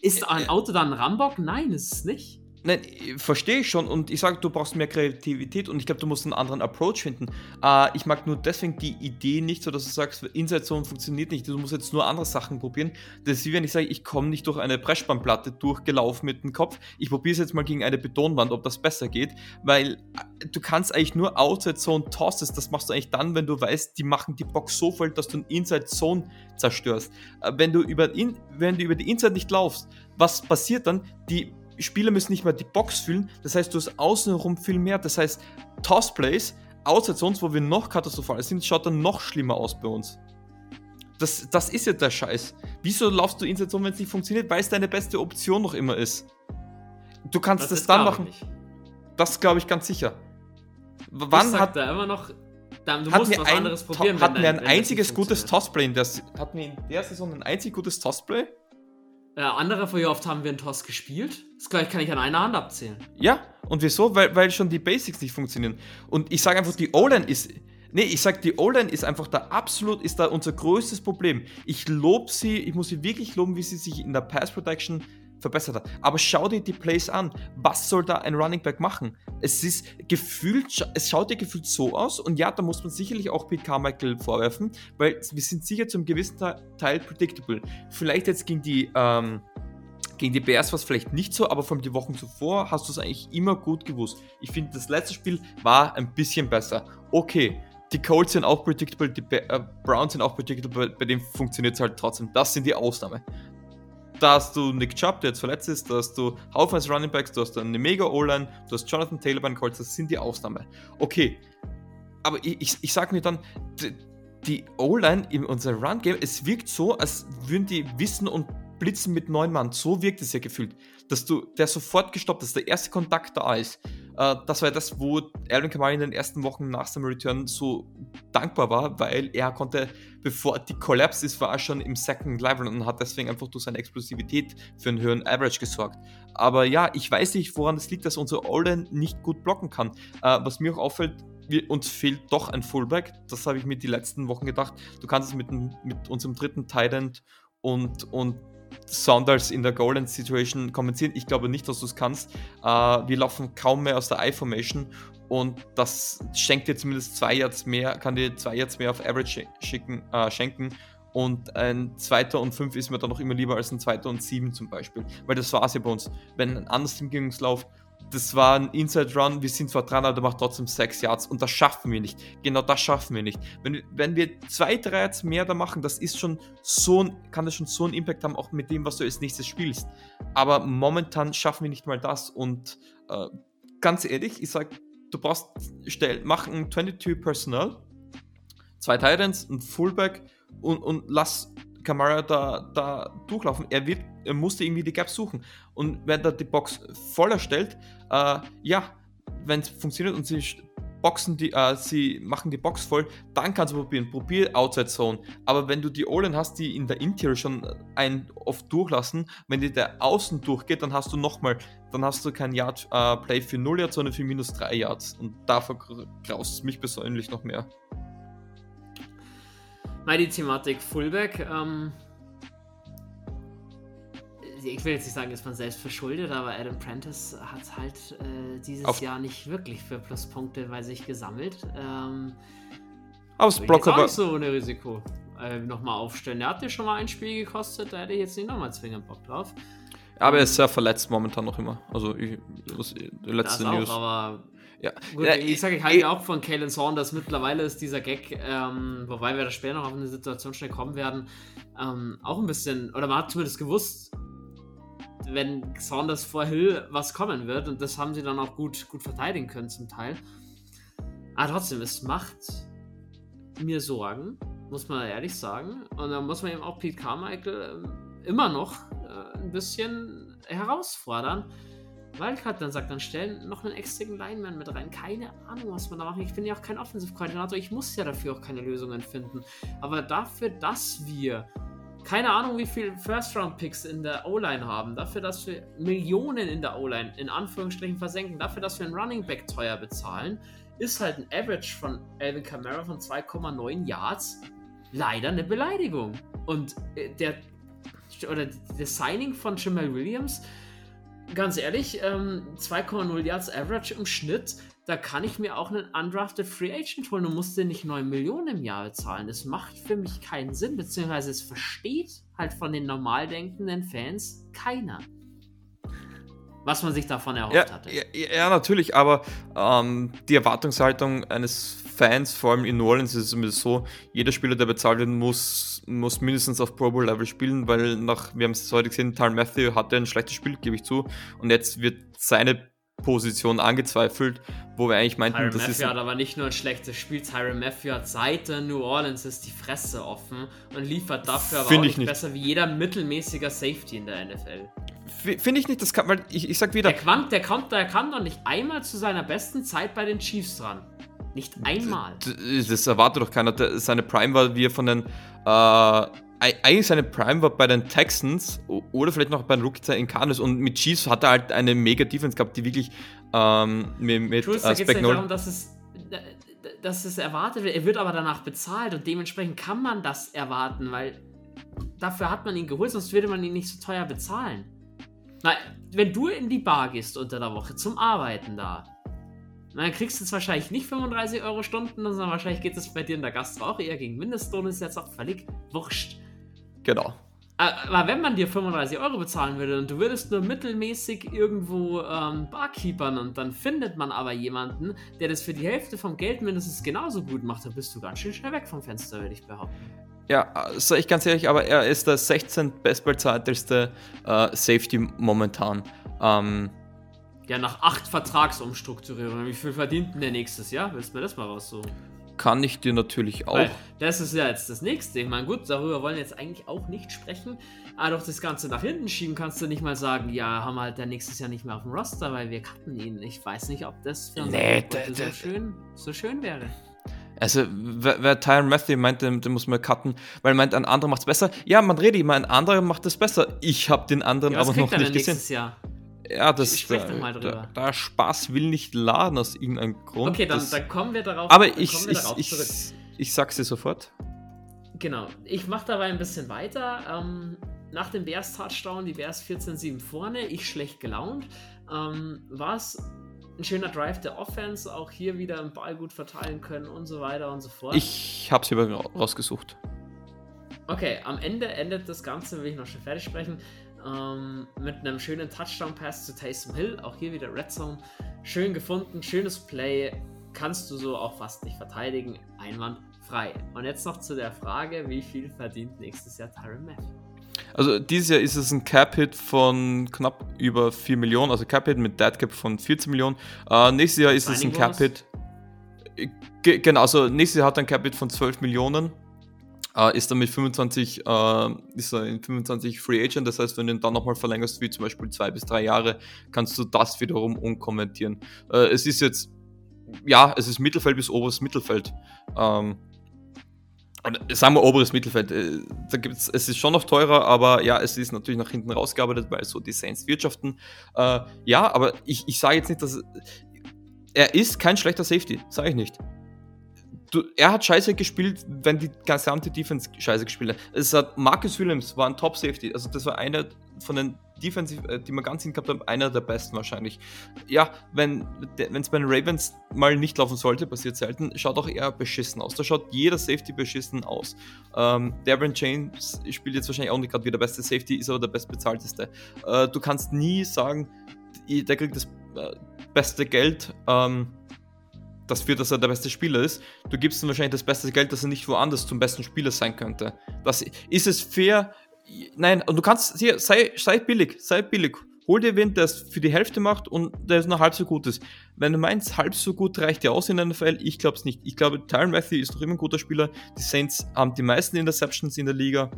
ist ein Auto dann ein Rambock? Nein, ist es nicht. Nein, verstehe ich schon und ich sage, du brauchst mehr Kreativität und ich glaube, du musst einen anderen Approach finden. Äh, ich mag nur deswegen die Idee nicht, so dass du sagst, Inside Zone funktioniert nicht, du musst jetzt nur andere Sachen probieren. Das ist wie wenn ich sage, ich komme nicht durch eine Pressspannplatte durchgelaufen mit dem Kopf, ich probiere es jetzt mal gegen eine Betonwand, ob das besser geht, weil äh, du kannst eigentlich nur Outside Zone tosses, das machst du eigentlich dann, wenn du weißt, die machen die Box so voll, dass du einen Inside Zone zerstörst. Äh, wenn, du über in, wenn du über die Inside nicht laufst, was passiert dann? Die Spieler müssen nicht mehr die Box füllen, das heißt, du hast außenrum viel mehr. Das heißt, Toss-Plays, außer sonst, wo wir noch katastrophal sind, schaut dann noch schlimmer aus bei uns. Das, das ist ja der Scheiß. Wieso laufst du Inside Zone, wenn es nicht funktioniert? Weil es deine beste Option noch immer ist. Du kannst das, das dann machen. Das glaube ich ganz sicher. Wann hat er immer noch. Du musst was ein, anderes probieren. Hatten wir ein einziges gutes Tossplay in der Hatten wir in der Saison ein einzig gutes Tossplay? Äh, andere wie oft haben wir einen Toss gespielt? Das gleich kann ich an einer Hand abzählen. Ja, und wieso? Weil, weil schon die Basics nicht funktionieren. Und ich sage einfach, die O-Line ist. Nee, ich sag, die O-Line ist einfach da absolut, ist da unser größtes Problem. Ich lobe sie, ich muss sie wirklich loben, wie sie sich in der Pass Protection verbessert hat. Aber schau dir die Plays an. Was soll da ein Running Back machen? Es ist gefühlt, es schaut dir gefühlt so aus und ja, da muss man sicherlich auch Pete Carmichael vorwerfen, weil wir sind sicher zum gewissen Teil predictable. Vielleicht jetzt gegen die, ähm, gegen die Bears war es vielleicht nicht so, aber von den Wochen zuvor hast du es eigentlich immer gut gewusst. Ich finde, das letzte Spiel war ein bisschen besser. Okay, die Colts sind auch predictable, die äh, Browns sind auch predictable, bei denen funktioniert es halt trotzdem. Das sind die Ausnahmen da hast du Nick Chubb, der jetzt verletzt ist, da hast du Haufen als Running Backs, du hast eine mega O-Line, du hast Jonathan Taylor bei den Colts, das sind die Ausnahme. Okay, aber ich, ich, ich sag mir dann, die O-Line in unserem Run-Game, es wirkt so, als würden die wissen und blitzen mit neun Mann. So wirkt es ja gefühlt. Dass du, der sofort gestoppt ist, der erste Kontakt da ist. Äh, das war das, wo Alvin Kamara in den ersten Wochen nach seinem Return so dankbar war, weil er konnte, bevor die Collapse ist, war er schon im Second Level und hat deswegen einfach durch seine Explosivität für einen höheren Average gesorgt. Aber ja, ich weiß nicht, woran es das liegt, dass unser All-In nicht gut blocken kann. Äh, was mir auch auffällt, wir, uns fehlt doch ein Fullback. Das habe ich mir die letzten Wochen gedacht. Du kannst es mit, mit unserem dritten Tight und, und Saunders in der Golden Situation kompensieren. Ich glaube nicht, dass du es kannst. Äh, wir laufen kaum mehr aus der I-Formation und das schenkt dir zumindest zwei Yards mehr, kann dir zwei Yards mehr auf Average schicken, äh, schenken. Und ein zweiter und fünf ist mir dann noch immer lieber als ein zweiter und sieben zum Beispiel. Weil das war es ja bei uns. Wenn ein anderes Team gegen uns läuft, das war ein Inside Run, wir sind zwar dran, aber der macht trotzdem 6 Yards und das schaffen wir nicht. Genau das schaffen wir nicht. Wenn, wenn wir zwei, drei Yards mehr da machen, das ist schon so ein, kann das schon so einen Impact haben, auch mit dem, was du als nächstes spielst. Aber momentan schaffen wir nicht mal das und äh, ganz ehrlich, ich sag, du brauchst, stell, mach ein 22 Personal, zwei Titans, ein Fullback und, und lass Kamara da, da durchlaufen. Er, wird, er musste irgendwie die Gaps suchen. Und wenn er die Box voller stellt, äh, ja, wenn es funktioniert und sie boxen die, äh, sie machen die Box voll, dann kannst du probieren. Probier Outside Zone. Aber wenn du die Olin hast, die in der Interior schon ein oft durchlassen, wenn die der außen durchgeht, dann hast du nochmal, dann hast du kein Yard äh, Play für 0 Yards, sondern für minus 3 Yards. Und davor graust es mich persönlich noch mehr. Mal die Thematik Fullback. Ähm, ich will jetzt nicht sagen, ist man selbst verschuldet, aber Adam Prentice hat halt äh, dieses Auf Jahr nicht wirklich für Pluspunkte bei sich gesammelt. Ähm, Aufs Block aber. nicht so ohne Risiko äh, nochmal aufstellen. Der hat dir schon mal ein Spiel gekostet, da hätte ich jetzt nicht nochmal zwingend Bock drauf. Aber er ist sehr verletzt momentan noch immer. Also, ich, das, die letzte das News. Auch, aber ja. Gut, ja, ich sage, ich halte auch von Kalen Saunders. Mittlerweile ist dieser Gag, ähm, wobei wir da später noch auf eine Situation schnell kommen werden, ähm, auch ein bisschen, oder man hat zumindest gewusst, wenn Saunders vor Hill was kommen wird und das haben sie dann auch gut, gut verteidigen können zum Teil. Aber trotzdem, es macht mir Sorgen, muss man ehrlich sagen. Und da muss man eben auch Pete Carmichael äh, immer noch äh, ein bisschen herausfordern Wildcard dann sagt, dann stellen noch einen extrigen Lineman mit rein. Keine Ahnung, was man da macht. Ich bin ja auch kein Offensive-Koordinator. Ich muss ja dafür auch keine Lösungen finden. Aber dafür, dass wir keine Ahnung, wie viele First-Round-Picks in der O-Line haben, dafür, dass wir Millionen in der O-Line in Anführungsstrichen versenken, dafür, dass wir einen Running Back teuer bezahlen, ist halt ein Average von Alvin Kamara von 2,9 Yards leider eine Beleidigung. Und äh, der oder das Signing von Jamal Williams ganz ehrlich, ähm, 2,0 Yards Average im Schnitt, da kann ich mir auch einen undrafted Free Agent holen und muss den nicht 9 Millionen im Jahr bezahlen. Das macht für mich keinen Sinn, beziehungsweise es versteht halt von den normal denkenden Fans keiner. Was man sich davon erhofft ja, hatte. Ja, ja, natürlich, aber ähm, die Erwartungshaltung eines Fans, vor allem in New Orleans, ist es so, jeder Spieler, der bezahlt wird, muss, muss mindestens auf Pro Bowl Level spielen, weil nach, wir haben es heute gesehen, Tal Matthew hatte ein schlechtes Spiel, gebe ich zu, und jetzt wird seine Position angezweifelt, wo wir eigentlich meinten, Tyron das Matthew ist. hat aber nicht nur ein schlechtes Spiel, Tyron Matthew hat seit der New Orleans ist die Fresse offen und liefert dafür aber auch nicht, nicht besser wie jeder mittelmäßiger Safety in der NFL. Finde ich nicht, das kann, weil ich, ich sag wieder. Der, Quant, der, kommt, der kam doch nicht einmal zu seiner besten Zeit bei den Chiefs dran. Nicht einmal. Das erwartet doch keiner. Seine Prime war, wie er von den. Äh, eigentlich seine Prime war bei den Texans oder vielleicht noch bei den Rookies in Cardinals und mit Chiefs hat er halt eine mega Defense gehabt, die wirklich ähm, mit, mit Schulz, da geht es darum, dass es, dass es erwartet wird. Er wird aber danach bezahlt und dementsprechend kann man das erwarten, weil dafür hat man ihn geholt, sonst würde man ihn nicht so teuer bezahlen. Na, wenn du in die Bar gehst unter der Woche zum Arbeiten da, dann kriegst du jetzt wahrscheinlich nicht 35 Euro Stunden, sondern wahrscheinlich geht es bei dir in der Gastro auch eher gegen Mindestlohn, ist jetzt auch völlig wurscht. Genau. Aber wenn man dir 35 Euro bezahlen würde und du würdest nur mittelmäßig irgendwo ähm, Barkeepern und dann findet man aber jemanden, der das für die Hälfte vom Geld mindestens genauso gut macht, dann bist du ganz schön schnell weg vom Fenster, würde ich behaupten. Ja, sage ich ganz ehrlich, aber er ist der 16. bestbezahlteste äh, Safety momentan. Ähm, ja, nach acht Vertragsumstrukturierungen. Wie viel verdient denn der nächstes Jahr? Willst du mir das mal raussuchen? Kann ich dir natürlich auch. Weil das ist ja jetzt das nächste. Ich meine, gut, darüber wollen wir jetzt eigentlich auch nicht sprechen. Aber doch das Ganze nach hinten schieben kannst du nicht mal sagen, ja, haben wir halt der nächstes Jahr nicht mehr auf dem Roster, weil wir cutten ihn. Ich weiß nicht, ob das für uns nee, so, schön, so schön wäre. Also, wer, wer Tyron Matthew meint, den, den, muss man cutten, weil er meint, ein anderer macht es besser. Ja, man redet immer, ein anderer macht es besser. Ich habe den anderen ja, aber noch nicht gesehen. Jahr? Ja, das Sprech doch mal drüber. Der, der, Spaß will nicht laden aus irgendeinem Grund. Okay, dann, dann kommen wir darauf, aber ich, ich, ich, ich, ich sag's dir sofort. Genau. Ich mache dabei ein bisschen weiter. Ähm, nach dem Bears-Touchdown, die Bears 14-7 vorne, ich schlecht gelaunt. Ähm, War es ein schöner Drive der Offense, auch hier wieder einen Ball gut verteilen können und so weiter und so fort. Ich habe es aber rausgesucht. Okay, am Ende endet das Ganze, will ich noch schnell fertig sprechen, ähm, mit einem schönen Touchdown-Pass zu Taysom Hill. Auch hier wieder Red Zone. Schön gefunden, schönes Play. Kannst du so auch fast nicht verteidigen. Einwandfrei. Und jetzt noch zu der Frage, wie viel verdient nächstes Jahr Tyron Matthew? Also dieses Jahr ist es ein Cap-Hit von knapp über 4 Millionen, also Cap-Hit mit Dead Cap von 14 Millionen. Äh, nächstes Jahr ist es ein Cap-Hit. Genau, also nächstes Jahr hat er ein Cap-Hit von 12 Millionen. Uh, ist dann mit 25, uh, äh, ist er in 25 Free Agent, das heißt, wenn du ihn dann nochmal verlängerst, wie zum Beispiel zwei bis drei Jahre, kannst du das wiederum umkommentieren. Uh, es ist jetzt, ja, es ist Mittelfeld bis oberes Mittelfeld. Ähm, sagen wir oberes Mittelfeld. Äh, da gibt's, es ist schon noch teurer, aber ja, es ist natürlich nach hinten rausgearbeitet, weil so die Saints wirtschaften. ja, aber ich, ich sage jetzt nicht, dass er ist kein schlechter Safety, sage ich nicht du, er hat scheiße gespielt, wenn die gesamte Defense scheiße gespielt hat. Es hat Marcus Williams war ein Top Safety, also das war einer von den Defensive, äh, die man ganz hingehabt haben, einer der besten wahrscheinlich. Ja, wenn es bei den Ravens mal nicht laufen sollte, passiert selten, schaut auch eher beschissen aus. Da schaut jeder Safety beschissen aus. Ähm, Devin James spielt jetzt wahrscheinlich auch nicht gerade wie der beste Safety, ist aber der bestbezahlteste. Äh, du kannst nie sagen, der kriegt das äh, beste Geld. Ähm, dafür, dass er der beste Spieler ist. Du gibst ihm wahrscheinlich das beste Geld, dass er nicht woanders zum besten Spieler sein könnte. Das, ist es fair? Nein, und du kannst, hier, sei, sei billig, sei billig. Hol dir wen, der es für die Hälfte macht und der ist noch halb so gut ist. Wenn du meinst, halb so gut reicht dir aus in der NFL, ich glaube es nicht. Ich glaube, Tyron Matthew ist noch immer ein guter Spieler. Die Saints haben die meisten Interceptions in der Liga.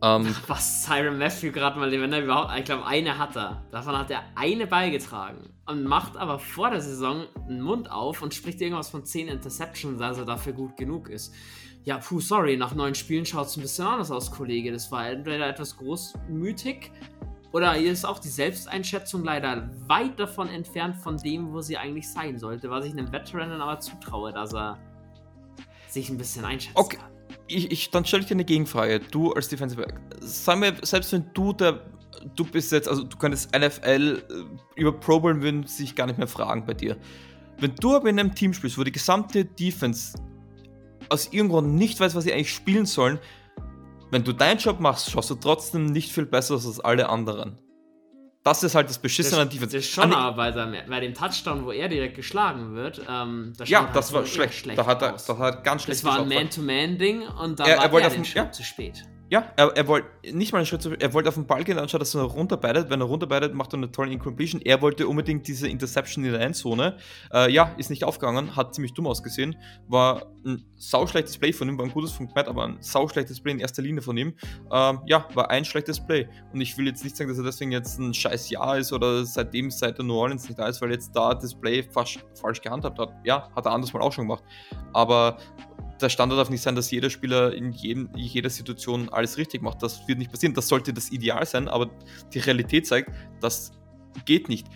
Ähm, Was Tyron Matthew gerade mal, wenn er überhaupt, ich glaube, eine hat er. Davon hat er eine beigetragen und macht aber vor der Saison einen Mund auf und spricht irgendwas von 10 Interceptions, als er dafür gut genug ist. Ja, puh, sorry, nach neun Spielen schaut es ein bisschen anders aus, Kollege. Das war entweder etwas großmütig oder hier ist auch die Selbsteinschätzung leider weit davon entfernt von dem, wo sie eigentlich sein sollte, was ich einem Veteran aber zutraue, dass er sich ein bisschen einschätzen okay. kann ich, ich, dann stelle ich dir eine Gegenfrage. Du als Defensive Back, sag mir, selbst wenn du der, du bist jetzt, also du könntest NFL äh, über Pro Bowl würden sich gar nicht mehr fragen bei dir. Wenn du aber in einem Team spielst, wo die gesamte Defense aus irgendeinem Grund nicht weiß, was sie eigentlich spielen sollen, wenn du deinen Job machst, schaust du trotzdem nicht viel besser aus als alle anderen. Das ist halt das Beschissene an Defense. Das ist schon aber bei, seinem, bei dem Touchdown, wo er direkt geschlagen wird, ähm, das Ja, das halt war schlecht. schlecht. Da hat er, das hat ganz schlecht Das war ein Man-to-Man-Ding und da er, war er, er Schritt zu spät. Ja, er, er wollte nicht mal einen Schritt zu, er wollte auf den Ball gehen, anstatt dass er runterbeitet. Wenn er runterbeitet, macht er eine tolle Incompletion. Er wollte unbedingt diese Interception in der Endzone. Äh, ja, ist nicht aufgegangen, hat ziemlich dumm ausgesehen. War ein sauschlechtes Play von ihm, war ein gutes Matt, aber ein sauschlechtes Play in erster Linie von ihm. Ähm, ja, war ein schlechtes Play. Und ich will jetzt nicht sagen, dass er deswegen jetzt ein scheiß Jahr ist oder seitdem seit der New Orleans nicht da ist, weil jetzt da das Play fast falsch gehandhabt hat. Ja, hat er anders mal auch schon gemacht. Aber der Standard darf nicht sein, dass jeder Spieler in, jedem, jeder Situation alles richtig macht. Das wird nicht passieren. Das sollte das Ideal sein, aber die Realität zeigt, das geht nicht.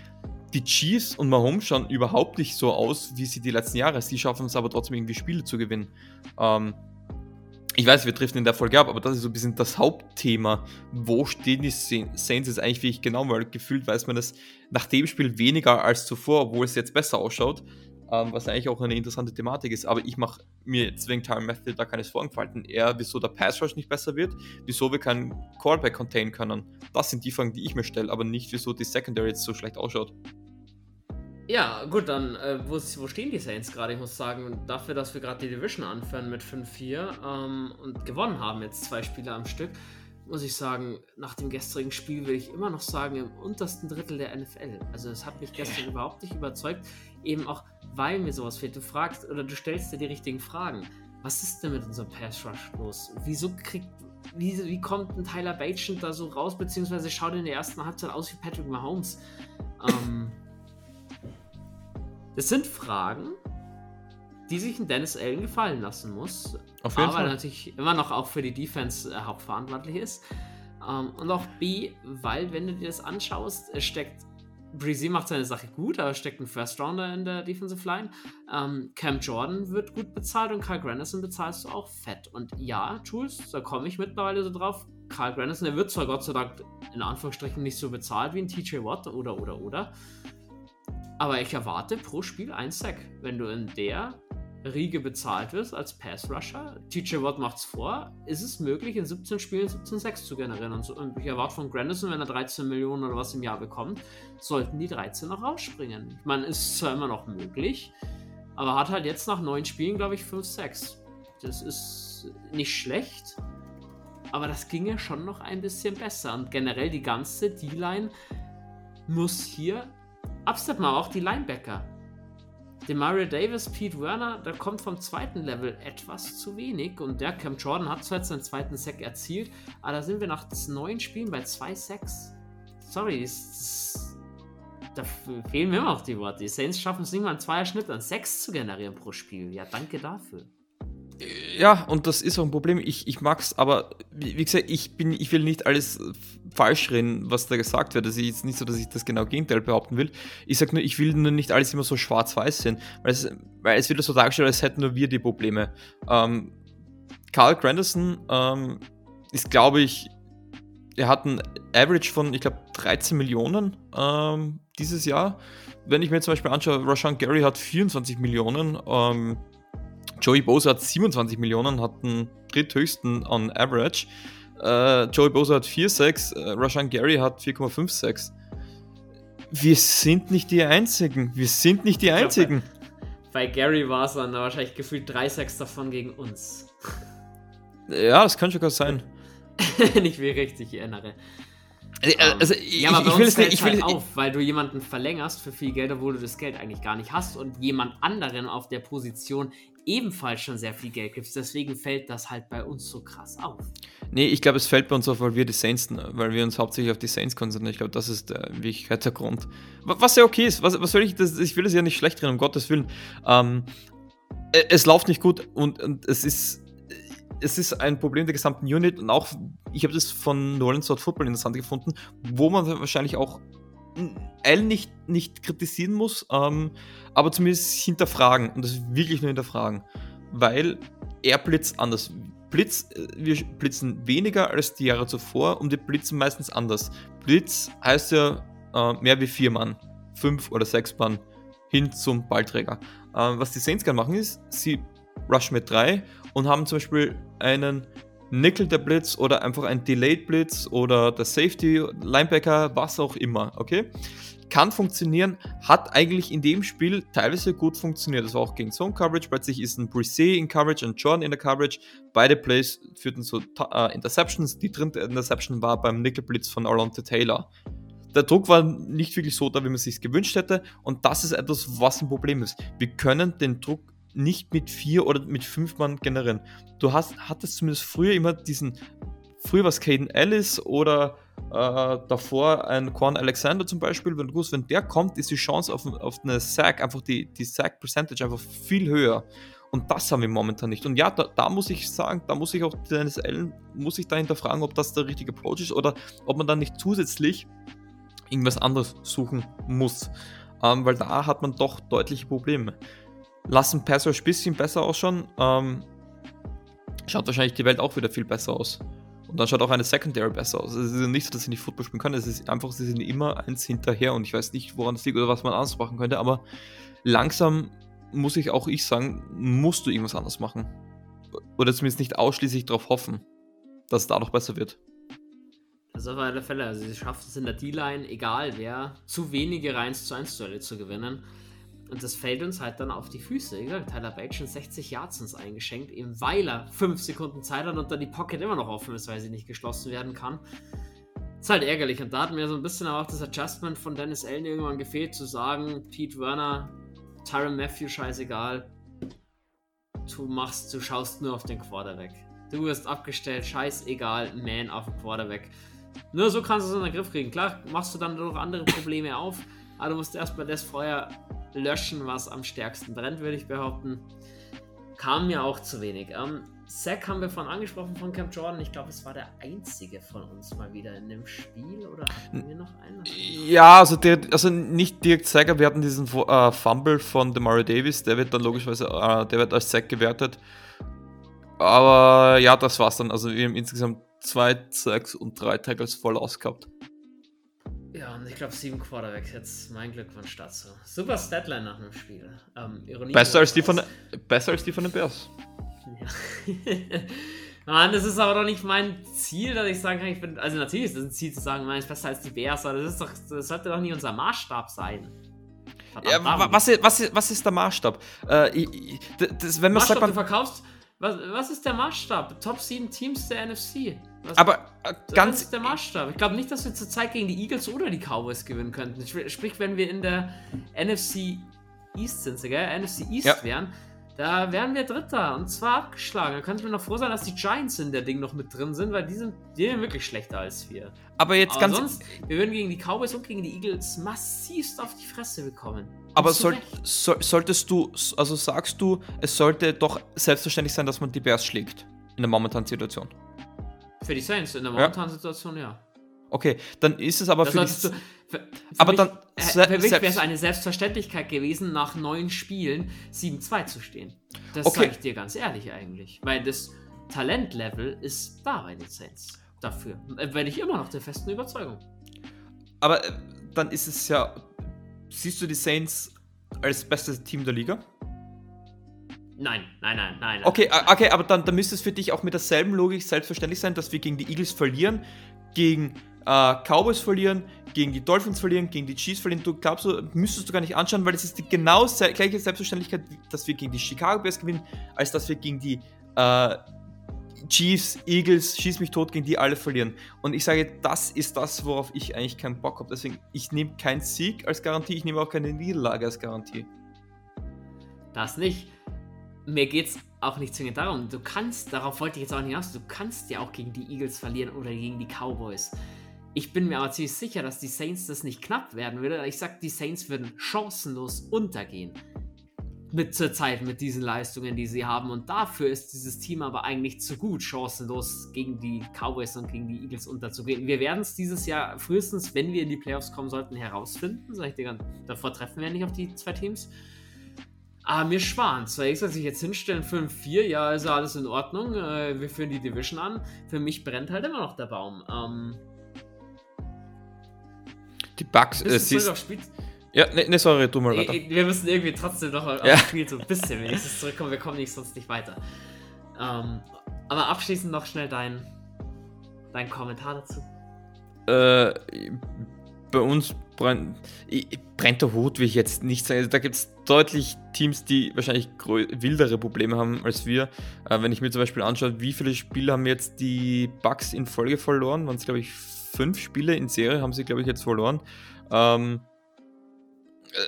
Die Chiefs und Mahomes schauen überhaupt nicht so aus, wie sie die letzten Jahre. Sie schaffen es aber trotzdem irgendwie Spiele zu gewinnen. Ähm, ich weiß, wir driften in der Folge ab, aber das ist so ein bisschen das Hauptthema. Wo stehen die Saints jetzt eigentlich wirklich genau? Weil gefühlt weiß man das nach dem Spiel weniger als zuvor, obwohl es jetzt besser ausschaut ähm, was eigentlich auch eine interessante Thematik ist. Aber ich mache mir jetzt wegen Tyron Matthew da keines Vorgefalten. Eher, wieso der Pass Rush nicht besser wird, wieso wir keinen Callback contain können. Das sind die Fragen, die ich mir stelle, aber nicht, wieso die Secondary jetzt so schlecht ausschaut. Ja, gut, dann, äh, wo, wo, stehen die Saints gerade? Ich muss sagen, dafür, dass wir gerade die Division anführen mit 5-4 ähm, und gewonnen haben jetzt zwei Spiele am Stück, muss ich sagen, nach dem gestrigen Spiel will ich immer noch sagen, im untersten Drittel der NFL. Also es hat mich gestern überhaupt nicht überzeugt. Eben auch, weil mir sowas fehlt. Du fragst oder du stellst dir die richtigen Fragen. Was ist denn mit unserem Pass Rush los? Wieso kriegt, wie, wie kommt ein Tyler Bagent da so raus, beziehungsweise schaut in der ersten Halbzeit aus wie Patrick Mahomes? ähm, das sind Fragen, die sich ein Dennis Allen gefallen lassen muss. Auf jeden aber Fall. natürlich immer noch auch für die Defense äh, hauptverantwortlich ist. Ähm, und auch B, weil, wenn du dir das anschaust, es steckt Breezy macht seine Sache gut, aber steckt ein First Rounder in der Defensive Line. Ähm, Cam Jordan wird gut bezahlt und Kyle Granison bezahlst du auch fett. Und ja, Jules, da komme ich mittlerweile so drauf. Kyle Granison, der wird zwar Gott sei Dank in Anführungsstrichen nicht so bezahlt wie ein TJ Watt oder oder oder. Aber ich erwarte pro Spiel ein Sack. Wenn du in der Riege bezahlt wirst als Pass-Rusher, TJ Watt macht's vor, ist es möglich, in 17 Spielen 17 Sacks zu generieren. Und, so, und ich erwarte von Grandison, wenn er 13 Millionen oder was im Jahr bekommt, sollten die 13 noch rausspringen. Ich meine, ist zwar immer noch möglich, aber hat halt jetzt nach 9 Spielen, glaube ich, 5 Sacks. Das ist nicht schlecht, aber das ginge schon noch ein bisschen besser. Und generell die ganze D-Line muss hier absteppen, aber auch die Linebacker Demario Davis, Pete Werner, da kommt vom zweiten Level etwas zu wenig. Und der Cam Jordan hat zwar jetzt seinen zweiten Sack erzielt, aber da sind wir nach neun Spielen bei zwei Sacks. Sorry, das, da fehlen mir immer noch die Worte. Die Saints schaffen es nicht mal einen Zweierschnitt an Sacks zu generieren pro Spiel. Ja, danke dafür. Ja, und das ist auch ein Problem. Ich, ich es, aber wie, wie, gesagt, ich, bin, ich will nicht alles falsch reden, was da gesagt wird. Also ist nicht so, dass ich das genau Gegenteil behaupten will. Ich sage nur, ich will nur nicht alles immer so schwarz-weiß sehen, weil es, weil es wird so dargestellt, als hätten nur wir die Probleme. Ähm, Carl Grandison ähm, ist, glaube ich, er hat ein Average von, ich glaube, 13 Millionen ähm, dieses Jahr. Wenn ich mir zum Beispiel anschaue, Rashan Gary hat 24 Millionen. Ähm, Joey Bosa hat 27 Millionen, hat den dritthöchsten on average. Äh, Joey Bosa hat 4,6, äh, Rashan Gary hat 4,56. Wir sind nicht die Einzigen. Wir sind nicht die Einzigen. Glaub, bei, bei, Gary war es dann wahrscheinlich gefühlt 3,6 davon gegen uns. Ja, das kann schon gar sein. Wenn ich mich richtig erinnere. Also, ähm, also ich, ja, aber ich, will es nicht. Ich will halt auf, weil du jemanden verlängerst für viel Geld, obwohl du das Geld eigentlich gar nicht hast und jemand anderen auf der Position ebenfalls schon sehr viel Geld gibst. Deswegen fällt das halt bei uns so krass auf. Nee, ich glaube, es fällt bei uns auf, weil wir die Saints, weil wir uns hauptsächlich auf die Saints konzentrieren. Ich glaube, das ist der Wirklichkeit der Grund. Was ja okay ist, was, was soll ich, das, ich will es ja nicht schlecht reden, um Gottes Willen. Ähm, e, es läuft nicht gut und, und es ist es ist ein Problem der gesamten Unit und auch, ich habe das von Nolan Sword Football interessant gefunden, wo man wahrscheinlich auch L nicht, nicht kritisieren muss, ähm, aber zumindest hinterfragen und das wirklich nur hinterfragen, weil er blitzt anders. Blitz, äh, wir blitzen weniger als die Jahre zuvor und wir blitzen meistens anders. Blitz heißt ja äh, mehr wie vier Mann, fünf oder sechs Mann hin zum Ballträger. Äh, was die Saints gerne machen ist, sie rushen mit drei und haben zum Beispiel einen Nickel der Blitz oder einfach ein Delayed Blitz oder der Safety, Linebacker, was auch immer, okay? Kann funktionieren, hat eigentlich in dem Spiel teilweise gut funktioniert. Das war auch gegen Zone Coverage. Plötzlich ist ein Brisset in Coverage und Jordan in der Coverage. Beide Plays führten zu äh, Interceptions. Die dritte Interception war beim Nickel Blitz von Alonte Taylor. Der Druck war nicht wirklich so da, wie man es sich gewünscht hätte. Und das ist etwas, was ein Problem ist. Wir können den Druck nicht mit vier oder mit fünf Mann generieren. Du hast, hattest zumindest früher immer diesen, früher war es Caden Ellis oder äh, davor ein Quan Alexander zum Beispiel, wenn du wusst, wenn der kommt, ist die Chance auf, auf eine Sack, einfach die, die Sack-Percentage einfach viel höher. Und das haben wir momentan nicht. Und ja, da, da, muss ich sagen, da muss ich auch Dennis Allen, muss ich da hinterfragen, ob das der richtige Approach ist oder ob man dann nicht zusätzlich irgendwas anderes suchen muss. Ähm, weil da hat man doch deutliche Probleme lassen Pass Rush ein bisschen besser ausschauen. Ähm, schaut wahrscheinlich die Welt auch wieder viel besser aus. Und dann schaut auch eine Secondary besser aus. Es ist nicht so, dass sie nicht Football spielen können. Es ist einfach, sie sind immer eins hinterher und ich weiß nicht, woran es liegt oder was man anders machen könnte, aber langsam muss ich auch ich sagen, musst du irgendwas anders machen. Oder zumindest nicht ausschließlich darauf hoffen, dass es dadurch besser wird. Ist auf alle Fälle. Also sie schaffen es in der D-Line, egal wer, zu wenige 1 zu 1 Duelle zu gewinnen. Und das fällt uns halt dann auf die Füße. Wie gesagt, Tyler Bate schon 60 Yards uns eingeschenkt, eben weil er 5 Sekunden Zeit hat und dann die Pocket immer noch offen ist, weil sie nicht geschlossen werden kann. Ist halt ärgerlich. Und da hat mir so ein bisschen auch das Adjustment von Dennis Allen irgendwann gefehlt, zu sagen, Pete Werner, Tyron Matthew, scheißegal. Du machst, du schaust nur auf den Quarterback. Du wirst abgestellt, scheißegal, Man auf den Quarterback. Nur so kannst du es in den Griff kriegen. Klar, machst du dann noch andere Probleme auf, aber du musst erstmal das Feuer löschen, was am stärksten brennt, würde ich behaupten. kam mir auch zu wenig. Ähm, Zack haben wir vorhin angesprochen von Camp Jordan. Ich glaube, es war der einzige von uns mal wieder in dem Spiel. Oder hatten wir noch einen? Ja, also, direkt, also nicht direkt aber wir hatten diesen äh, Fumble von Demario Davis. Der wird dann logischerweise äh, der wird als Zack gewertet. Aber ja, das war's dann. Also wir haben insgesamt zwei Sacks und drei Tackles voll ausgehabt. Ja, und ich glaube sieben Quarterbacks jetzt. Mein Glückwunsch dazu. Super Statline nach dem Spiel. Ähm, besser, als die von, besser als die von den Bears. Ja. Mann, das ist aber doch nicht mein Ziel, dass ich sagen kann, ich bin. Also natürlich ist es ein Ziel zu sagen, man ist besser als die Bears, aber das ist doch, das sollte doch nicht unser Maßstab sein. ja, was, ist, was, ist, was ist der Maßstab? Äh, ich, das, wenn man Maßstab, sagt, man, du verkaufst was, was ist der Maßstab? Top 7 Teams der NFC. Was, aber äh, ganz. Was ist der Maßstab? Ich glaube nicht, dass wir zurzeit gegen die Eagles oder die Cowboys gewinnen könnten. Sprich, wenn wir in der NFC East sind, gell? NFC East ja. wären, da wären wir Dritter und zwar abgeschlagen. Da könnten wir noch froh sein, dass die Giants in der Ding noch mit drin sind, weil die sind, die sind wirklich schlechter als wir. Aber jetzt Aber ganz. Sonst, wir würden gegen die Cowboys und gegen die Eagles massivst auf die Fresse bekommen. Aber soll, so, solltest du, also sagst du, es sollte doch selbstverständlich sein, dass man die Bears schlägt in der momentanen Situation? Für die Saints in der momentanen ja. Situation, ja. Okay, dann ist es aber das für die. Du, für, aber mich, dann. Für mich wäre es eine Selbstverständlichkeit gewesen, nach neun Spielen 7-2 zu stehen. Das okay. sage ich dir ganz ehrlich eigentlich. Weil das Talentlevel ist da bei den Saints. Dafür. Äh, Wenn ich immer noch der festen Überzeugung. Aber äh, dann ist es ja. Siehst du die Saints als bestes Team der Liga? Nein, nein, nein, nein. Okay, nein. okay, aber dann, dann müsste es für dich auch mit derselben Logik selbstverständlich sein, dass wir gegen die Eagles verlieren, gegen äh, Cowboys verlieren, gegen die Dolphins verlieren, gegen die Chiefs verlieren. Du glaubst, du müsstest du gar nicht anschauen, weil es ist die genau gleiche Selbstverständlichkeit, dass wir gegen die Chicago Bears gewinnen, als dass wir gegen die äh, Chiefs, Eagles, schieß mich tot, gegen die alle verlieren. Und ich sage, das ist das, worauf ich eigentlich keinen Bock habe. Deswegen, ich nehme keinen Sieg als Garantie, ich nehme auch keine Niederlage als Garantie. Das nicht. Mir geht es auch nicht zwingend darum. Du kannst, darauf wollte ich jetzt auch nicht hinaus, du kannst ja auch gegen die Eagles verlieren oder gegen die Cowboys. Ich bin mir aber ziemlich sicher, dass die Saints das nicht knapp werden würde. Ich sag, die Saints würden chancenlos untergehen. Mit zur Zeit mit diesen Leistungen, die sie haben. Und dafür ist dieses Team aber eigentlich zu gut, chancenlos gegen die Cowboys und gegen die Eagles unterzugehen. Wir werden es dieses Jahr frühestens, wenn wir in die Playoffs kommen sollten, herausfinden. Sag ich dir, davor treffen wir nicht auf die zwei Teams. Aber mir schwant. Weil ich soll sich jetzt hinstellen, 5-4, ja, ist alles in Ordnung. Äh, wir führen die Division an. Für mich brennt halt immer noch der Baum. Ähm, die Bugs, äh, siehst, ja, ne, ne, sorry, du mal weiter. Wir müssen irgendwie trotzdem noch ja. Spiel so ein bisschen wenigstens zurückkommen. Wir kommen nicht sonst nicht weiter. Ähm, aber abschließend noch schnell dein, dein Kommentar dazu. Äh, bei uns brennt, brennt der Hut, will ich jetzt nicht sagen. Also, da gibt es deutlich Teams, die wahrscheinlich wildere Probleme haben als wir. Äh, wenn ich mir zum Beispiel anschaue, wie viele Spiele haben jetzt die Bugs in Folge verloren, waren es, glaube ich, fünf Spiele in Serie haben sie, glaube ich, jetzt verloren. Ähm,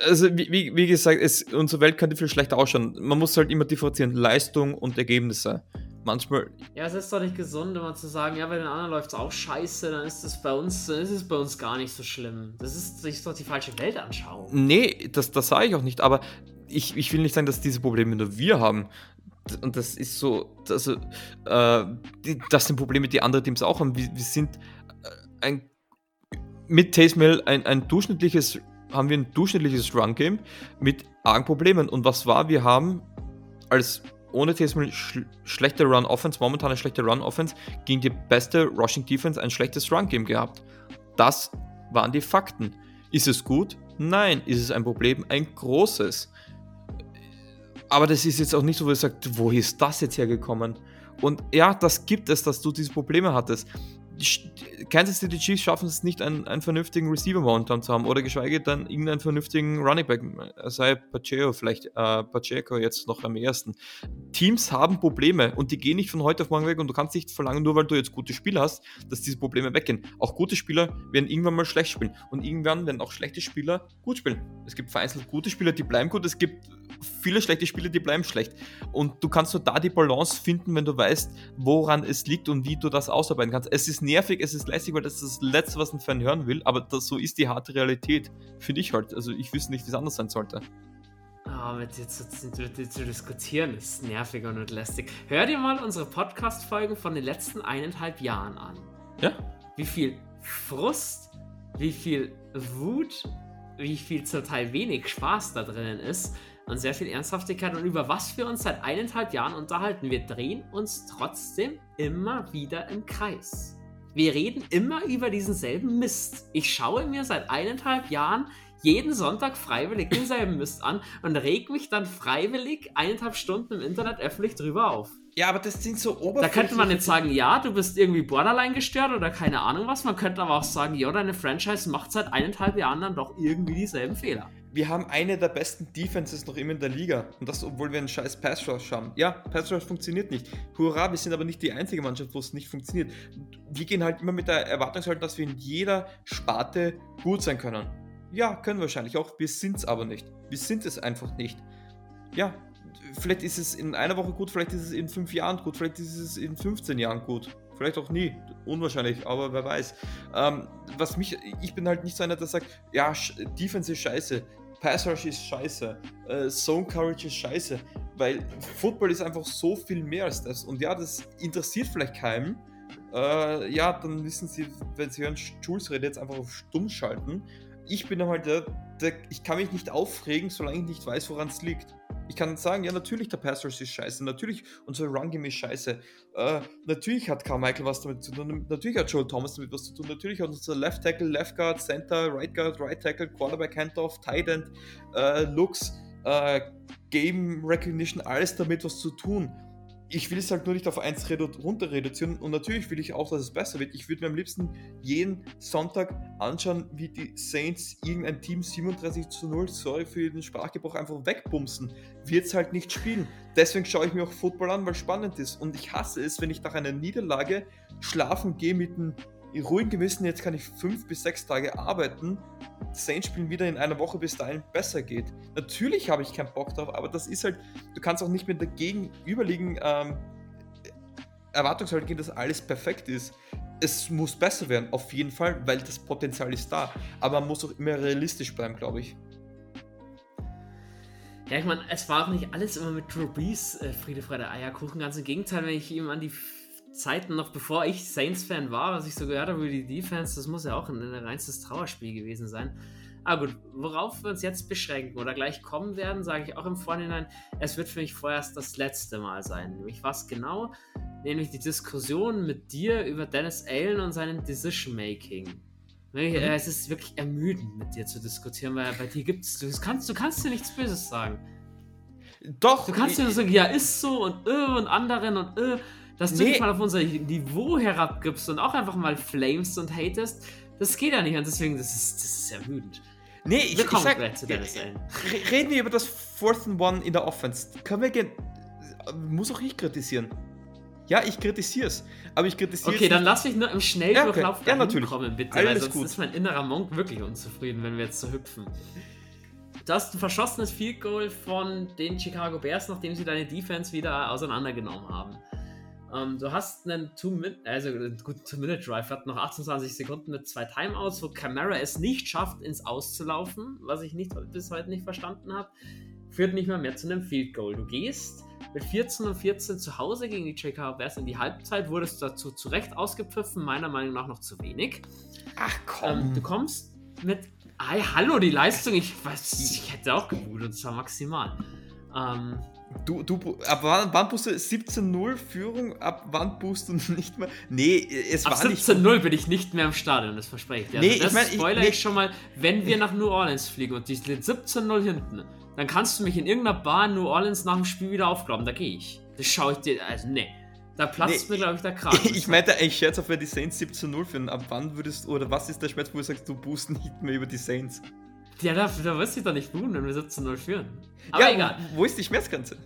also, wie, wie gesagt, es, unsere Welt könnte viel schlechter ausschauen. Man muss halt immer differenzieren, Leistung und Ergebnisse. Manchmal. Ja, es ist doch nicht gesund, immer zu sagen, ja, bei den anderen läuft es auch scheiße, dann ist es bei uns, dann ist es bei uns gar nicht so schlimm. Das ist, das ist doch die falsche Weltanschauung. Nee, das, das sage ich auch nicht, aber ich, ich will nicht sagen, dass diese Probleme nur wir haben und das ist so, also, äh, das sind Probleme, die andere Teams auch haben. Wir, wir sind ein, mit Tazemail ein, ein durchschnittliches, haben wir ein durchschnittliches Run-Game mit argen Problemen. Und was war? Wir haben als ohne Tazemail sch schlechte Run-Offense, momentan eine schlechte Run-Offense, gegen die beste Rushing-Defense ein schlechtes Run-Game gehabt. Das waren die Fakten. Ist es gut? Nein. Ist es ein Problem? Ein großes. Aber das ist jetzt auch nicht so, wo ihr sagt, wo ist das jetzt hergekommen? Und ja, das gibt es, dass du diese Probleme hattest. Kansas City Chiefs schaffen es nicht, einen, einen vernünftigen Receiver momentan zu haben oder geschweige denn irgendeinen vernünftigen Running Back, sei Pacheco vielleicht, äh, Pacheco jetzt noch am ersten. Teams haben Probleme und die gehen nicht von heute auf morgen weg und du kannst nicht verlangen, nur weil du jetzt gute Spieler hast, dass diese Probleme weggehen. Auch gute Spieler werden irgendwann mal schlecht spielen und irgendwann werden auch schlechte Spieler gut spielen. Es gibt vereinzelt gute Spieler, die bleiben gut, es gibt viele schlechte Spieler, die bleiben schlecht. Und du kannst nur da die Balance finden, wenn du weißt, woran es liegt und wie du das ausarbeiten kannst. Es ist nervig, es ist lästig, weil das ist das Letzte, was ein Fan hören will, aber das, so ist die harte Realität. Finde ich halt. Also ich wüsste nicht, wie es anders sein sollte. Oh, Oh, mit dir zu, mit dir zu diskutieren ist nervig und lästig. Hör dir mal unsere Podcast-Folgen von den letzten eineinhalb Jahren an. Ja? Wie viel Frust, wie viel Wut, wie viel zum Teil wenig Spaß da drinnen ist und sehr viel Ernsthaftigkeit und über was wir uns seit eineinhalb Jahren unterhalten. Wir drehen uns trotzdem immer wieder im Kreis. Wir reden immer über diesen selben Mist. Ich schaue mir seit eineinhalb Jahren jeden Sonntag freiwillig denselben Mist an und reg mich dann freiwillig eineinhalb Stunden im Internet öffentlich drüber auf. Ja, aber das sind so oberflächliche... Da könnte man jetzt sagen, ja, du bist irgendwie borderline gestört oder keine Ahnung was. Man könnte aber auch sagen, ja, deine Franchise macht seit eineinhalb Jahren dann doch irgendwie dieselben Fehler. Wir haben eine der besten Defenses noch immer in der Liga. Und das, obwohl wir einen scheiß Pass Rush haben. Ja, Pass Rush funktioniert nicht. Hurra, wir sind aber nicht die einzige Mannschaft, wo es nicht funktioniert. Wir gehen halt immer mit der Erwartungshaltung, dass wir in jeder Sparte gut sein können. Ja, können wir wahrscheinlich auch. Wir sind es aber nicht. Wir sind es einfach nicht. Ja, vielleicht ist es in einer Woche gut, vielleicht ist es in fünf Jahren gut, vielleicht ist es in 15 Jahren gut. Vielleicht auch nie. Unwahrscheinlich, aber wer weiß. Ähm, was mich, ich bin halt nicht so einer, der sagt, ja, Defense ist scheiße, Pass Rush ist scheiße, äh, Zone Courage ist scheiße, weil Football ist einfach so viel mehr als das. Und ja, das interessiert vielleicht keinem. Äh, ja, dann müssen sie, wenn sie hören, Jules redet jetzt einfach auf stumm schalten. Ich bin halt der, der, ich kann mich nicht aufregen, solange ich nicht weiß, woran es liegt. Ich kann sagen, ja, natürlich der Pass Rush ist scheiße, natürlich unser Run Game ist scheiße, äh, natürlich hat Carmichael was damit zu tun, natürlich hat Joel Thomas damit was zu tun, natürlich hat unser Left Tackle, Left Guard, Center, Right Guard, Right Tackle, Quarterback Handoff, Tight End, äh, Looks, äh, Game Recognition, alles damit was zu tun ich will es halt nur nicht auf 1 redu runter reduzieren und natürlich will ich auch, dass es besser wird. Ich würde mir am liebsten jeden Sonntag anschauen, wie die Saints irgendein Team 37 zu 0, sorry für den Sprachgebrauch, einfach wegbumsen. Wird es halt nicht spielen. Deswegen schaue ich mir auch Football an, weil es spannend ist. Und ich hasse es, wenn ich nach einer Niederlage schlafen gehe mit einem ruhigen Gewissen, jetzt kann ich fünf bis sechs Tage arbeiten. Saints spielen wieder in einer Woche, bis dahin besser geht. Natürlich habe ich keinen Bock drauf, aber das ist halt, du kannst auch nicht mit der gegenüberliegenden ähm, Erwartungshaltung gehen, dass alles perfekt ist. Es muss besser werden, auf jeden Fall, weil das Potenzial ist da. Aber man muss auch immer realistisch bleiben, glaube ich. Ja, ich meine, es war auch nicht alles immer mit Drew Brees äh, Friede, Freude, Eierkuchen. Ganz im Gegenteil, wenn ich ihm an die Zeiten noch bevor ich Saints-Fan war, was ich so gehört habe über die Defense, das muss ja auch ein, ein reinstes Trauerspiel gewesen sein. Aber gut, worauf wir uns jetzt beschränken oder gleich kommen werden, sage ich auch im Vorhinein, es wird für mich vorerst das letzte Mal sein. Nämlich was genau? Nämlich die Diskussion mit dir über Dennis Allen und seinen Decision-Making. Mhm. Es ist wirklich ermüdend, mit dir zu diskutieren, weil bei dir gibt es, du kannst, du kannst dir nichts Böses sagen. Doch. Du kannst dir nur sagen, ja, ist so und äh, und anderen und äh dass du nee. dich mal auf unser Niveau herabgibst und auch einfach mal flamest und hatest, das geht ja nicht und deswegen, das ist, das ist ermüdend. Nee, ich, ich sag, zu Allen. Reden wir über das Fourth and One in der Offense. Können wir gehen. Muss auch ich kritisieren. Ja, ich kritisiere es. Aber ich kritisiere Okay, dann lass mich nur im Schnelldurchlauf ja, okay. ja, kommen, bitte. Alles weil sonst gut. ist mein innerer Monk wirklich unzufrieden, wenn wir jetzt so hüpfen. Du hast ein verschossenes Field Goal von den Chicago Bears, nachdem sie deine Defense wieder auseinandergenommen haben. Ähm, du hast einen Two-Minute, also einen guten Two-Minute-Drive, hat noch 28 Sekunden mit zwei Timeouts, wo Camara es nicht schafft, ins Auszulaufen, was ich nicht, bis heute nicht verstanden habe. Führt nicht mehr mehr zu einem Field Goal. Du gehst mit 14 und 14 zu Hause gegen die Chicago Bears in die Halbzeit, wurdest dazu zu Recht ausgepfiffen, meiner Meinung nach noch zu wenig. Ach komm. Ähm, du kommst mit. Ay, hallo, die Leistung, ich weiß, ich hätte auch gebucht, und zwar maximal. Ähm, Du, du, ab wann, wann boost du 17-0 Führung? Ab wann boost du nicht mehr? Nee, es ab war nicht. Ab 17-0 bin ich nicht mehr im Stadion, das verspreche ich dir. Also nee, das ich mein, spoilere ich, nee. ich schon mal, wenn wir nach New Orleans fliegen und die sind 17-0 hinten, dann kannst du mich in irgendeiner Bar in New Orleans nach dem Spiel wieder aufglauben, da gehe ich. Das schaue ich dir, also nee. Da platzt nee, mir, glaube ich, der Kragen. Ich meinte eigentlich Scherz auf, wer die Saints 17-0 führen. Ab wann würdest du, oder was ist der Schmerz, wo du sagst, du boost nicht mehr über die Saints? Ja, da, da wirst du doch nicht buhen, wenn wir 17-0 führen. Aber ja, egal. Wo ist die Schmerzgrenze?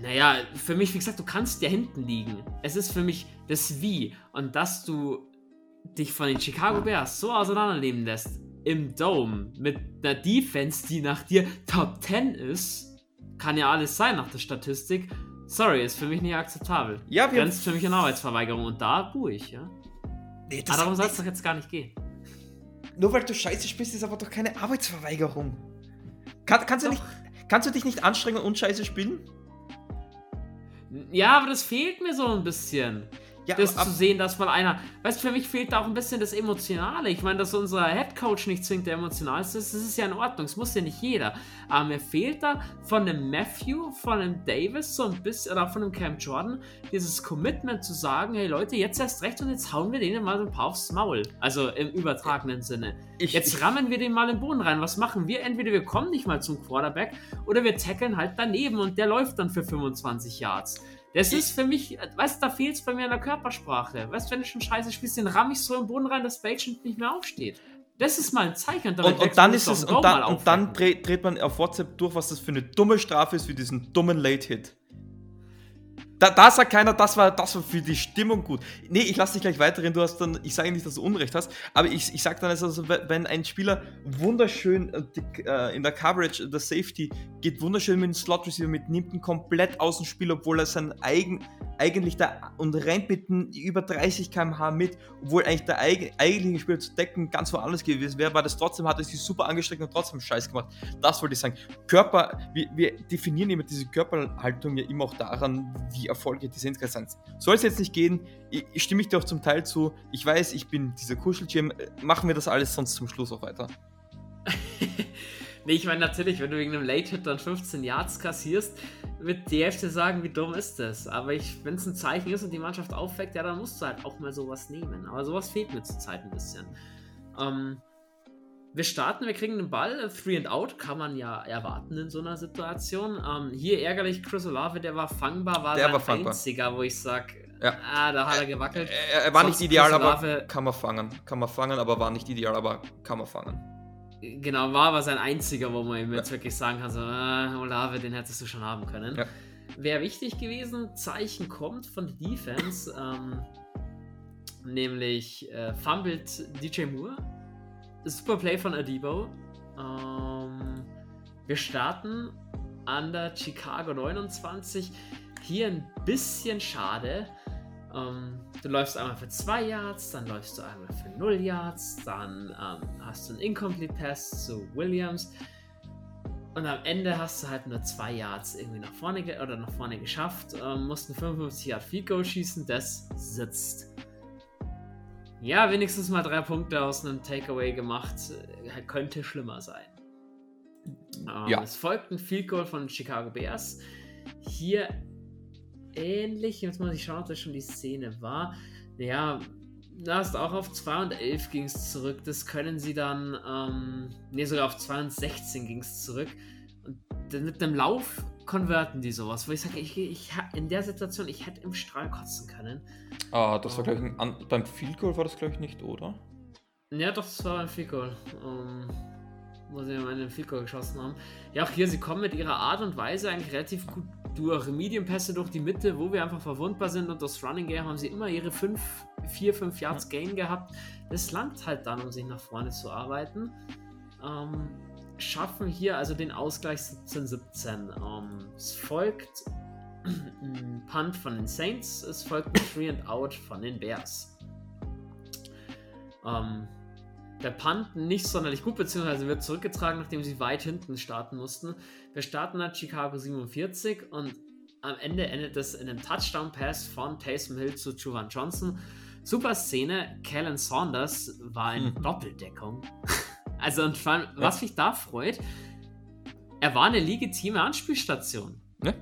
Naja, für mich, wie gesagt, du kannst ja hinten liegen. Es ist für mich das Wie. Und dass du dich von den Chicago Bears so auseinandernehmen lässt im Dome mit einer Defense, die nach dir Top 10 ist, kann ja alles sein nach der Statistik. Sorry, ist für mich nicht akzeptabel. Ja, wir Grenzt für mich in Arbeitsverweigerung und da ich, ja. Nee, aber darum soll es doch jetzt gar nicht gehen. Nur weil du scheiße spielst, ist aber doch keine Arbeitsverweigerung. Kann, kannst, du nicht, kannst du dich nicht anstrengen und scheiße spielen? Ja, aber das fehlt mir so ein bisschen. Ja, das zu sehen, dass mal einer. Weißt du, für mich fehlt da auch ein bisschen das Emotionale. Ich meine, dass unser Headcoach nicht zwingend der emotionalste ist, das ist ja in Ordnung. Das muss ja nicht jeder. Aber mir fehlt da von dem Matthew, von dem Davis so ein bisschen, oder von dem Cam Jordan, dieses Commitment zu sagen: hey Leute, jetzt erst recht und jetzt hauen wir denen mal so ein paar aufs Maul. Also im übertragenen Sinne. Ich, Jetzt ich, rammen wir den mal im Boden rein. Was machen wir? Entweder wir kommen nicht mal zum Quarterback oder wir tackeln halt daneben und der läuft dann für 25 Yards. Das ist für mich, weißt du, da fehlt es bei mir an der Körpersprache. Weißt du, wenn du schon scheiße spielst, den ramm ich so im Boden rein, dass Bällchen nicht mehr aufsteht. Das ist mal ein Zeichen. und, damit und dann ist es, und dann, und dann dreht, dreht man auf WhatsApp durch, was das für eine dumme Strafe ist für diesen dummen Late-Hit. Da, da sagt keiner, das war, das war für die Stimmung gut. Nee, ich lasse dich gleich weiterreden, du hast dann, ich sage nicht, dass du Unrecht hast, aber ich, ich sage dann, also, wenn ein Spieler wunderschön äh, äh, in der Coverage, der Safety, geht wunderschön mit dem Slot Receiver mit, nimmt ihn komplett aus dem Spiel, obwohl er sein eigen, eigentlich da und rennt mit über 30 km/h mit, obwohl eigentlich der eig, eigentliche Spieler zu decken ganz woanders gewesen wäre, war das trotzdem, hat er sich super angestrengt und trotzdem Scheiß gemacht. Das wollte ich sagen. Körper, wir, wir definieren immer diese Körperhaltung ja immer auch daran, wie Erfolge die sind. Soll es jetzt nicht gehen, ich, stimme ich dir auch zum Teil zu. Ich weiß, ich bin dieser Kuschelgym. Machen wir das alles sonst zum Schluss auch weiter. Nee, ich meine natürlich, wenn du wegen einem Late-Hit dann 15 Yards kassierst, wird die Hälfte sagen, wie dumm ist das. Aber wenn es ein Zeichen ist und die Mannschaft aufweckt, ja, dann musst du halt auch mal sowas nehmen. Aber sowas fehlt mir zurzeit ein bisschen. Ähm, wir starten, wir kriegen den Ball, Three and Out, kann man ja erwarten in so einer Situation. Ähm, hier ärgerlich, Chris Olave, der war fangbar, war Der sein war fangbar. einziger, wo ich sag, Ja. ah, da hat er gewackelt. Er, er war Sonst nicht ideal, Chris aber Olave- kann man fangen. Kann man fangen, aber war nicht ideal, aber kann man fangen. Genau, war aber sein einziger, wo man ihm jetzt wirklich sagen kann, so, äh, Olave, den hättest du schon haben können. Ja. Wäre wichtig gewesen, Zeichen kommt von der Defense, ähm, nämlich äh, fummelt DJ Moore, super Play von Adibo. Ähm, wir starten an der Chicago 29, hier ein bisschen schade. Ähm, du läufst einmal für 2 Yards, dann läufst du einmal für 0 Yards, dann ähm, hast du einen Incomplete Pass zu Williams. Und am Ende hast du halt nur 2 Yards irgendwie nach vorne oder nach vorne geschafft, ähm, musst ein 55 Yard Field Goal schießen, das sitzt. Ja, wenigstens mal drei Punkte aus einem Takeaway gemacht, äh, könnte schlimmer sein. Ähm, Ja. Es folgt ein Field Goal von Chicago Bears. Hier ähnlich. Jetzt muss ich schauen, ob das schon die Szene war. Ja, da ist auch auf 2 und 11 ging es zurück. Das können sie dann, ähm, ne, sogar auf 2 und 16 ging es zurück. Und mit einem Lauf konverten die sowas, wo ich sage, ich, ich, in der Situation, ich hätte im Strahl kotzen können. Ah, das war, glaube ich, ein, beim Field Goal war das, glaube ich, nicht, oder? Ja, doch, das war ein Field Goal. Ähm, wo sie einen Field Goal geschossen haben. Ja, auch hier, sie kommen mit ihrer Art und Weise eigentlich relativ gut durch Medium-Pässe durch die Mitte, wo wir einfach verwundbar sind und das Running Game haben sie immer ihre 5, 4, 5 Yards Gain gehabt. Das langt halt dann, um sich nach vorne zu arbeiten. Ähm, schaffen hier also den Ausgleich 17-17. Ähm, es folgt ein Punt von den Saints, es folgt ein Three and Out von den Bears. Ähm, der Punt nicht sonderlich gut, beziehungsweise wird zurückgetragen, nachdem sie weit hinten starten mussten. Wir starten at Chicago 47 und am Ende endet es in einem Touchdown-Pass von Taysom Hill zu Juwan Johnson. Super Szene, Kellen Saunders war in Mhm. Doppeldeckung. also, und vor allem, was mich da freut, er war eine legitime Anspielstation. Ne?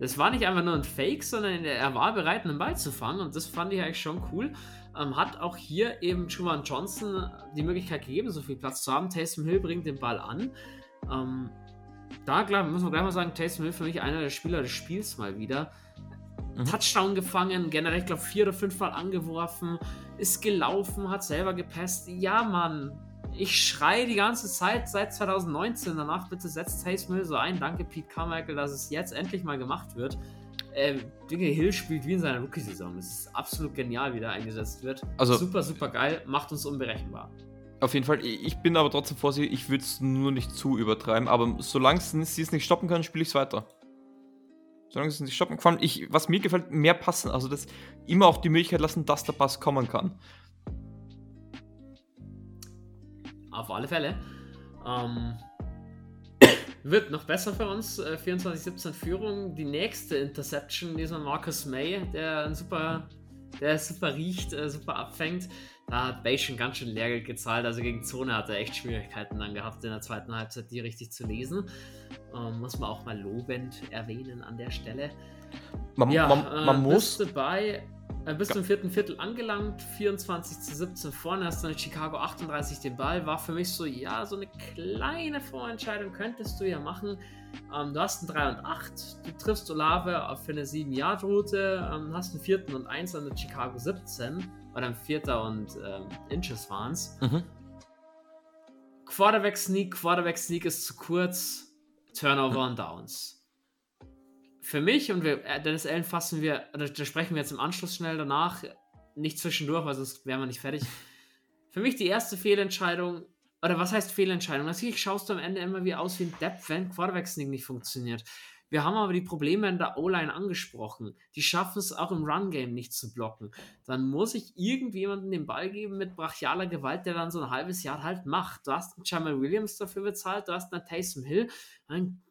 Das war nicht einfach nur ein Fake, sondern er war bereit, einen Ball zu fangen und das fand ich eigentlich schon cool. Ähm, hat auch hier eben Juwan Johnson die Möglichkeit gegeben, so viel Platz zu haben. Taysom Hill bringt den Ball an. Ähm, da klar, muss man gleich mal sagen, Taysom Hill für mich einer der Spieler des Spiels mal wieder. Mhm. Touchdown gefangen, generell, ich glaube, vier oder fünf Mal angeworfen, ist gelaufen, hat selber gepasst. Ja, Mann, ich schreie die ganze Zeit seit 2019 danach, bitte setzt Taysom Hill so ein. Danke, Pete Carmichael, dass es jetzt endlich mal gemacht wird. Ähm, Dinge Hill spielt wie in seiner Rookie-Saison. Es ist absolut genial, wie der eingesetzt wird. Also- super, super geil, macht uns unberechenbar. Auf jeden Fall, ich ich bin aber trotzdem vorsichtig, ich würde es nur nicht zu übertreiben, aber solange sie es nicht stoppen können, spiele ich es weiter. Solange sie es nicht stoppen können, ich, was mir gefällt, mehr passen, also das immer auch die Möglichkeit lassen, dass der Pass kommen kann. Auf alle Fälle. Ähm, Wird noch besser für uns. Äh, 24-17 Führung. Die nächste Interception, diesmal Marcus May, der ein super, der super riecht, äh, super abfängt. Da hat Bay schon ganz schön Lehrgeld gezahlt. Also gegen Zone hat er echt Schwierigkeiten dann gehabt, in der zweiten Halbzeit die richtig zu lesen. Ähm, muss man auch mal lobend erwähnen an der Stelle. Man, ja, man, man äh, muss. Dabei, äh, bis zum vierten Viertel angelangt, 24 zu 17 vorne, hast dann in Chicago 38 den Ball. War für mich so, ja, so eine kleine Vorentscheidung könntest du ja machen. Ähm, du hast einen 3 und 8, du triffst Olave für eine 7-Yard-Route, ähm, hast einen vierten und 1 an der Chicago 17, oder ein vierter und ähm, Inches waren es. Mhm. Quarterback Sneak, Quarterback Sneak ist zu kurz, Turnover und Downs. Für mich und wir, äh, Dennis Allen fassen wir, da, da sprechen wir jetzt im Anschluss schnell danach, nicht zwischendurch, weil sonst wären wir nicht fertig. Für mich die erste Fehlentscheidung, oder was heißt Fehlentscheidung? Natürlich schaust du am Ende immer wie aus wie ein Depp, wenn Quarterback Sneak nicht funktioniert. Wir haben aber die Probleme in der O-Line angesprochen. Die schaffen es auch im Run-Game nicht zu blocken. Dann muss ich irgendjemanden den Ball geben mit brachialer Gewalt, der dann so ein halbes Jahr halt macht. Du hast einen Jamal Williams dafür bezahlt, du hast einen Taysom Hill, dann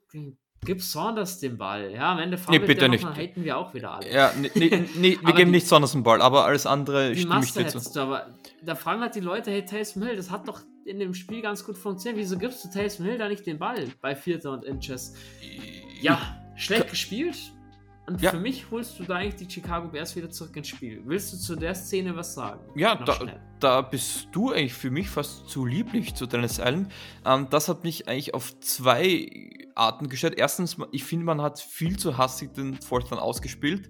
gib Saunders den Ball. Ja, am Ende Nee, bitte nicht. dann haten wir auch wieder alle. Ja, nee, nee, nee, wir geben die- nicht Saunders den Ball, aber alles andere Die stimme ich Master dir zu. du, aber da fragen halt die Leute, hey, Taysom Hill, das hat doch in dem Spiel ganz gut funktioniert. Wieso gibst du Taysom Hill da nicht den Ball bei Vierter und Inches? Ja, schlecht gespielt. Und Ja. für mich holst du da eigentlich die Chicago Bears wieder zurück ins Spiel. Willst du zu der Szene was sagen? Ja, da, da bist du eigentlich für mich fast zu lieblich zu Dennis Allen. Ähm, das hat mich eigentlich auf zwei Arten gestört. Erstens, ich finde, man hat viel zu hassig den Fourth Down ausgespielt.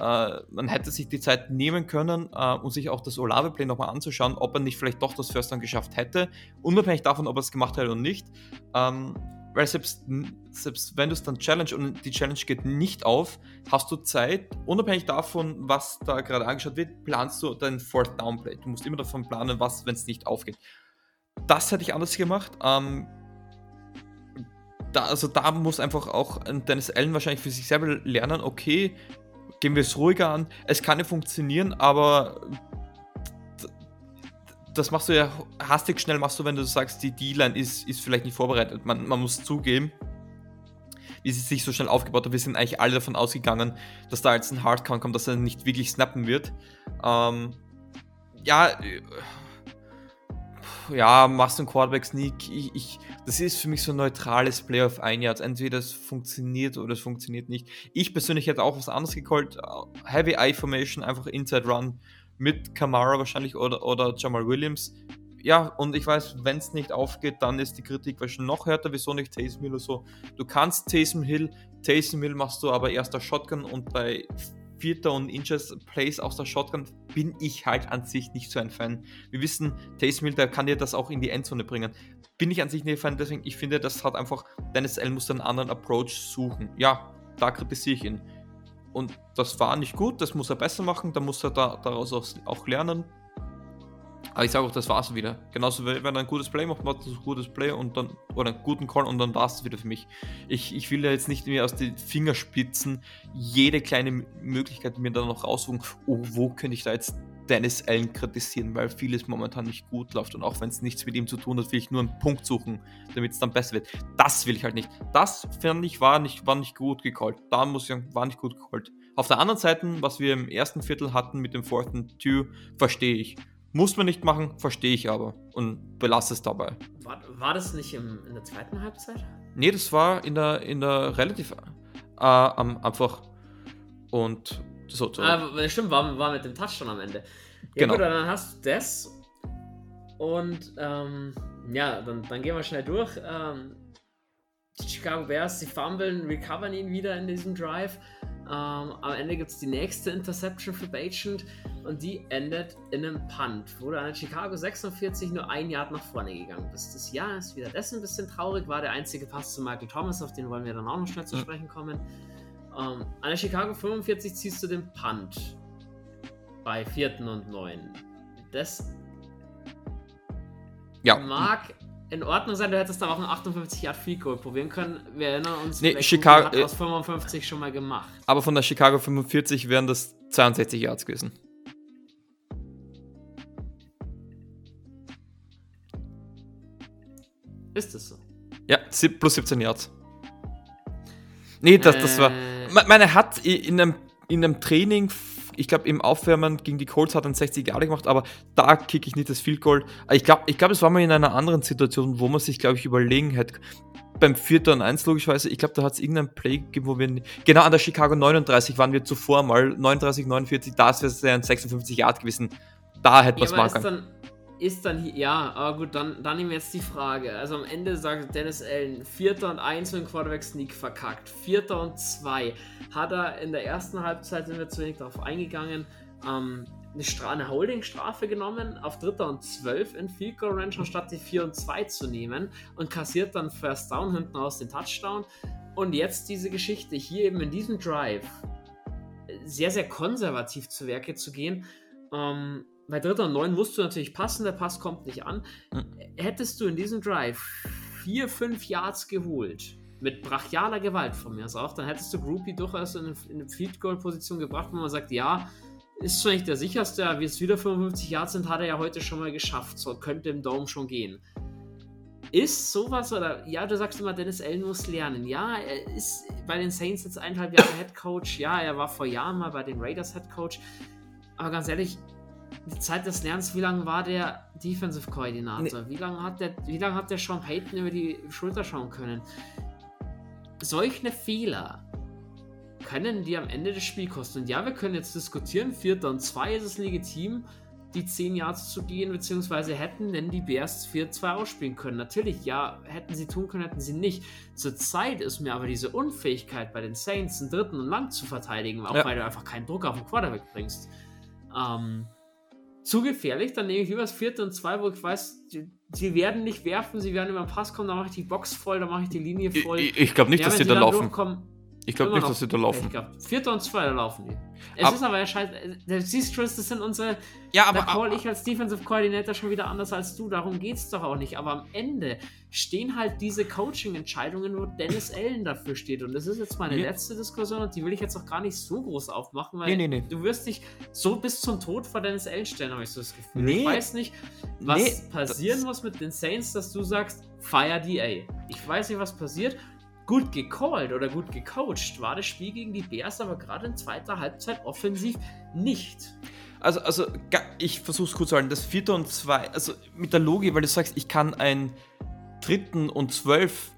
Äh, man hätte sich die Zeit nehmen können, äh, um sich auch das Olave-Play nochmal anzuschauen, ob er nicht vielleicht doch das First Down geschafft hätte, unabhängig davon, ob er es gemacht hätte oder nicht. Ähm, weil selbst, selbst wenn du es dann challenge und die Challenge geht nicht auf, hast du Zeit, unabhängig davon, was da gerade angeschaut wird, planst du dein Fourth Down Play. Du musst immer davon planen, was, wenn es nicht aufgeht. Das hätte ich anders gemacht. Ähm, da, also da muss einfach auch Dennis Allen wahrscheinlich für sich selber lernen, okay, gehen wir es ruhiger an. Es kann ja funktionieren, aber das machst du ja hastig schnell, machst du, wenn du sagst, die D-Line ist, ist vielleicht nicht vorbereitet. Man, man muss zugeben, wie sie sich so schnell aufgebaut hat. Wir sind eigentlich alle davon ausgegangen, dass da jetzt ein Hardcount kommt, dass er nicht wirklich snappen wird. Ähm, ja, äh, ja, machst du einen Quarterback Sneak. Ich, ich, das ist für mich so ein neutrales Play auf ein. Also entweder es funktioniert oder es funktioniert nicht. Ich persönlich hätte auch was anderes gecallt. Heavy Eye Formation, einfach Inside Run mit Kamara wahrscheinlich oder, oder Jamal Williams. Ja, und ich weiß, wenn es nicht aufgeht, dann ist die Kritik wahrscheinlich noch härter. Wieso nicht Taysom Hill oder so? Du kannst Taysom Hill, Taysom Hill machst du aber erst der Shotgun und bei Vierter und Inches Plays aus der Shotgun bin ich halt an sich nicht so ein Fan. Wir wissen, Taysom Hill, der kann dir das auch in die Endzone bringen. Bin ich an sich nicht ein Fan, deswegen, ich finde, das hat einfach, Dennis L. muss einen anderen Approach suchen. Ja, da kritisiere ich ihn. Und das war nicht gut, das muss er besser machen, da muss er da, daraus auch, lernen. Aber ich sage auch, das war's wieder. Genauso, wenn er ein gutes Play macht, macht er ein gutes Play und dann, oder einen guten Call und dann war's es wieder für mich. Ich, ich will ja jetzt nicht mehr aus den Fingerspitzen jede kleine Möglichkeit mir da noch raussuchen, oh, wo könnte ich da jetzt Dennis Allen kritisieren, weil vieles momentan nicht gut läuft und auch wenn es nichts mit ihm zu tun hat, will ich nur einen Punkt suchen, damit es dann besser wird. Das will ich halt nicht. Das, fand ich, war nicht, war nicht gut gecallt. Da muss ich sagen, war nicht gut gecallt. Auf der anderen Seite, was wir im ersten Viertel hatten mit dem Fourth and Two, verstehe ich. Muss man nicht machen, verstehe ich aber und belasse es dabei. War, war das nicht im, in der zweiten Halbzeit? Nee, das war in der, in der relativ äh, am einfach und so. so. Ah, stimmt, war, war mit dem Touchdown am Ende. Ja, Genau. gut, dann hast du das. Und ähm, ja, dann, dann gehen wir schnell durch. Ähm, die Chicago Bears, sie fummeln, recovern ihn wieder in diesem Drive. Ähm, am Ende gibt es die nächste Interception für Bagent und die endet in einem Punt, wo du an der Chicago 46 nur ein Yard nach vorne gegangen bist. Das Jahr ist wieder dessen ein bisschen traurig, war der einzige Pass zu Michael Thomas, auf den wollen wir dann auch noch schnell zu Mhm. sprechen kommen. Ähm, an der Chicago 45 ziehst du den Punt bei vierten und neun. Das ja, mag in Ordnung sein, du hättest da auch ein 58 Yard Free Goal probieren können. Wir erinnern uns, Nee, Chicago- hat aus 55 schon mal gemacht. aber von der Chicago 45 wären das 62 Yards gewesen. Ist es so? Ja, plus 17 Yards. Nee, das, das war. Meine hat in einem, in einem Training, ich glaube im Aufwärmen gegen die Colts hat er 60 Jahre gemacht, aber da kicke ich nicht das Field Goal. Ich glaube, ich glaub, es war mal in einer anderen Situation, wo man sich, glaube ich, überlegen hätte. Beim 4. und 1 logischerweise, ich glaube, da hat es irgendein Play gegeben, wo wir. Genau an der Chicago 39 waren wir zuvor mal, 39, 49, da wäre es ein 56 Yard gewesen. Da hätte man es machen können ist dann hier, ja, aber gut, dann, dann nehmen wir jetzt die Frage. Also am Ende sagt Dennis Allen, Vierter und 1 für den Quarterback-Sneak verkackt. Vierter und 2 hat er in der ersten Halbzeit, sind wir zu wenig darauf eingegangen, ähm, eine, eine Holding-Strafe genommen auf Dritter und 12 in Field Goal Range, anstatt die 4 und 2 zu nehmen und kassiert dann First Down hinten aus den Touchdown. Und jetzt diese Geschichte hier eben in diesem Drive sehr, sehr konservativ zu Werke zu gehen. Ähm, bei dritter und neun musst du natürlich passen, der Pass kommt nicht an. Hm. Hättest du in diesem Drive vier, fünf Yards geholt, mit brachialer Gewalt von mir aus auch, dann hättest du Groupie durchaus in eine, in eine Field Goal Position gebracht, wo man sagt, ja, ist zwar nicht der sicherste, aber wie es wieder 55 Yards sind, hat er ja heute schon mal geschafft, so könnte im Dome schon gehen. Ist sowas oder ja, du sagst immer, Dennis Allen muss lernen. Ja, er ist bei den Saints jetzt eineinhalb Jahre Head Coach. Ja, er war vor Jahren mal bei den Raiders Head Coach. Aber ganz ehrlich, die Zeit des Lernens, wie lange war der Defensive Koordinator? Nee. Wie lange hat der, wie lange hat der Sean Payton über die Schulter schauen können? Solche Fehler können die am Ende das Spiel kosten. Und ja, wir können jetzt diskutieren, Vierter und zwei ist es legitim, die 10 Yards zu gehen, beziehungsweise hätten denn die Bears 4-2 ausspielen können. Natürlich, ja, hätten sie tun können, hätten sie nicht. Zurzeit ist mir aber diese Unfähigkeit bei den Saints, einen dritten und lang zu verteidigen, auch ja. weil du einfach keinen Druck auf den Quarterback bringst. Ähm, zu gefährlich, dann nehme ich lieber das vierte und zwei, wo ich weiß, sie werden nicht werfen, sie werden über den Pass kommen, dann mache ich die Box voll, dann mache ich die Linie voll. Ich, ich glaube nicht, ja, dass sie da laufen. Ich glaube nicht, dass sie da laufen. Ich Vierter und zwei, da laufen die. Es ab, ist aber ja scheiße. Siehst du, das sind unsere. Ja, aber. Da call ich als Defensive Coordinator schon wieder anders als du. Darum geht es doch auch nicht. Aber am Ende stehen halt diese Coaching-Entscheidungen, wo Dennis Allen dafür steht. Und das ist jetzt meine ja. letzte Diskussion und die will ich jetzt auch gar nicht so groß aufmachen, weil nee, nee, nee. du wirst dich so bis zum Tod vor Dennis Allen stellen, habe ich so das Gefühl. Ich weiß nicht, was passieren muss mit den Saints, dass du sagst, fire DA. Ich weiß nicht, was passiert gut gecallt oder gut gecoacht war das Spiel gegen die Bears, aber gerade in zweiter Halbzeit offensiv nicht. Also, also ich versuche es kurz zu halten. Das vierte und zwei, also mit der Logik, weil du sagst, ich kann einen dritten und zwölf.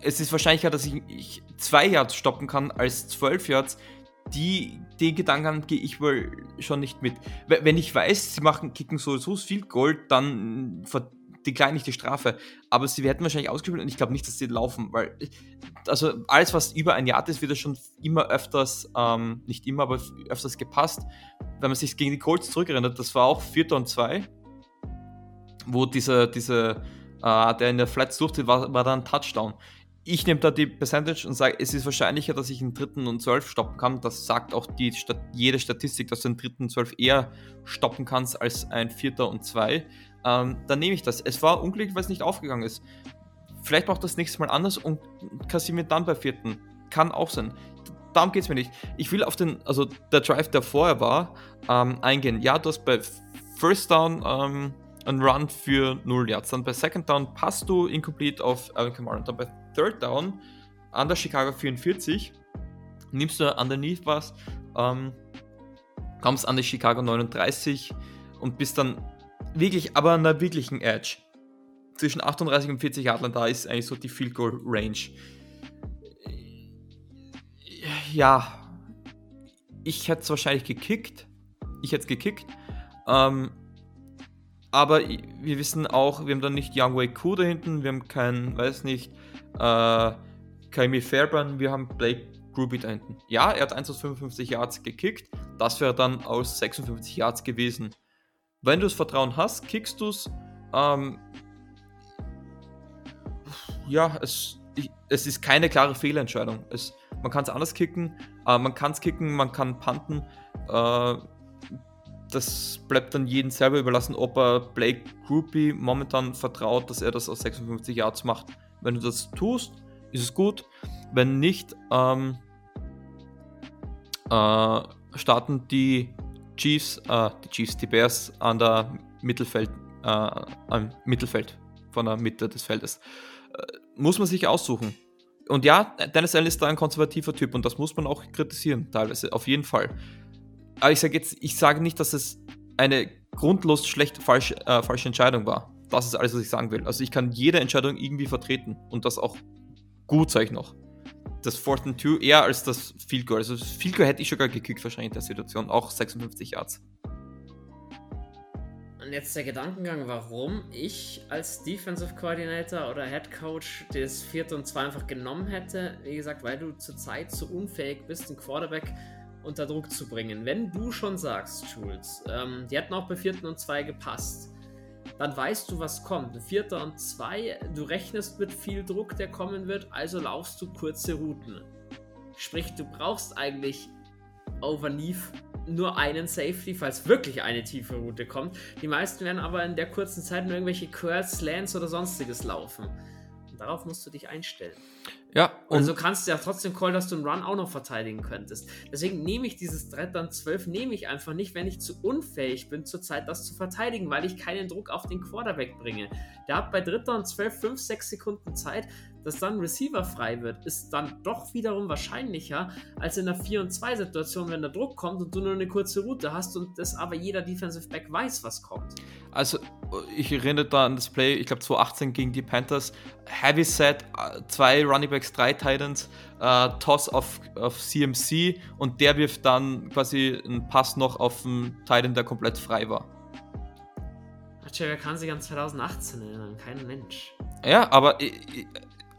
Es ist wahrscheinlicher, dass ich, ich zwei Yards stoppen kann als zwölf Yards. Die, den Gedanken gehe ich wohl schon nicht mit. Wenn ich weiß, sie machen, kicken sowieso viel Gold, dann die kleine nicht die Strafe. Aber sie werden wahrscheinlich ausgespielt und ich glaube nicht, dass sie laufen, weil also alles, was über ein Jahr ist, wird schon immer öfters, ähm, nicht immer, aber öfters gepasst. Wenn man sich gegen die Colts zurückerinnert, das war auch Vierter und Zwei, wo dieser, diese, äh, der in der Flats durfte, war, war dann Touchdown. Ich nehme da die Percentage und sage, es ist wahrscheinlicher, dass ich einen dritten und zwölf stoppen kann. Das sagt auch die, jede Statistik, dass du einen dritten und zwölf eher stoppen kannst als ein vierter und zwei ähm, dann nehme ich das. Es war unglücklich, weil es nicht aufgegangen ist. Vielleicht macht das nächste Mal anders und kassiert dann bei vierten. Kann auch sein. Darum geht es mir nicht. Ich will auf den, also der Drive, der vorher war, ähm, eingehen. Ja, du hast bei First Down ähm, einen Run für 0 Yards. Dann bei Second Down passt du incomplete auf Alvin Kamara. Und dann bei Third Down an der Chicago 44 nimmst du underneath was, ähm, kommst an die Chicago 39 und bist dann wirklich, aber an der wirklichen Edge. Zwischen 38 und 40 Yard da ist eigentlich so die Field Goal Range. Ja, ich hätte es wahrscheinlich gekickt. Ich hätte es gekickt. Ähm, aber wir wissen auch, wir haben dann nicht Young Wei Ku da hinten, wir haben keinen, weiß nicht, äh, Kaimi Fairburn, wir haben Blake Ruby da hinten. Ja, er hat 1 aus 55 Yards gekickt, das wäre dann aus 56 Yards gewesen. Wenn du das Vertrauen hast, kickst du es. Ähm, ja, es, es ist keine klare Fehlentscheidung. Es, man kann es anders kicken, äh, man kann es kicken, man kann panten. Äh, das bleibt dann jedem selber überlassen, ob er Blake Groupie momentan vertraut, dass er das aus 56 Yards macht. Wenn du das tust, ist es gut. Wenn nicht, ähm, äh, starten die Chiefs, äh, die Chiefs, die Bears an der Mittelfeld, äh, am Mittelfeld, von der Mitte des Feldes. Äh, muss man sich aussuchen. Und ja, Dennis Allen ist da ein konservativer Typ und das muss man auch kritisieren, teilweise, auf jeden Fall. Aber ich sage jetzt, ich sage nicht, dass es eine grundlos schlechte, falsche, äh, falsche Entscheidung war. Das ist alles, was ich sagen will. Also ich kann jede Entscheidung irgendwie vertreten und das auch gut, sage ich noch. Das Fourth and Two eher als das Field Goal. Also das Field Goal hätte ich sogar gekickt wahrscheinlich in der Situation, auch 56 Yards. Und jetzt der Gedankengang, warum ich als Defensive Coordinator oder Head Coach das vierte und zwei einfach genommen hätte. Wie gesagt, weil du zurzeit zu unfähig bist, einen Quarterback unter Druck zu bringen. Wenn du schon sagst, Jules, ähm, die hätten auch bei vierten und zwei gepasst, dann weißt du, was kommt. Vierter und zwei, du rechnest mit viel Druck, der kommen wird, also laufst du kurze Routen. Sprich, du brauchst eigentlich over Neve nur einen Safety, falls wirklich eine tiefe Route kommt. Die meisten werden aber in der kurzen Zeit nur irgendwelche Curls, Slants oder sonstiges laufen. Und darauf musst du dich einstellen. Ja, und also kannst du ja trotzdem call, dass du einen Run auch noch verteidigen könntest. Deswegen nehme ich dieses Dritter und 12 nehme ich einfach nicht, wenn ich zu unfähig bin, zurzeit das zu verteidigen, weil ich keinen Druck auf den Quarterback bringe. Der hat bei Dritter und 12 5, 6 Sekunden Zeit, dass dann Receiver frei wird, ist dann doch wiederum wahrscheinlicher als in einer 4 und 2 Situation, wenn der Druck kommt und du nur eine kurze Route hast und das aber jeder Defensive Back weiß, was kommt. Also, ich erinnere da an das Play, ich glaube 2018 gegen die Panthers. Heavy Set, äh, zwei Running Backs, drei Titans, äh, Toss auf, auf CMC und der wirft dann quasi einen Pass noch auf den Titan, der komplett frei war. Wer kann sich an 2018 erinnern? Kein Mensch. Ja, aber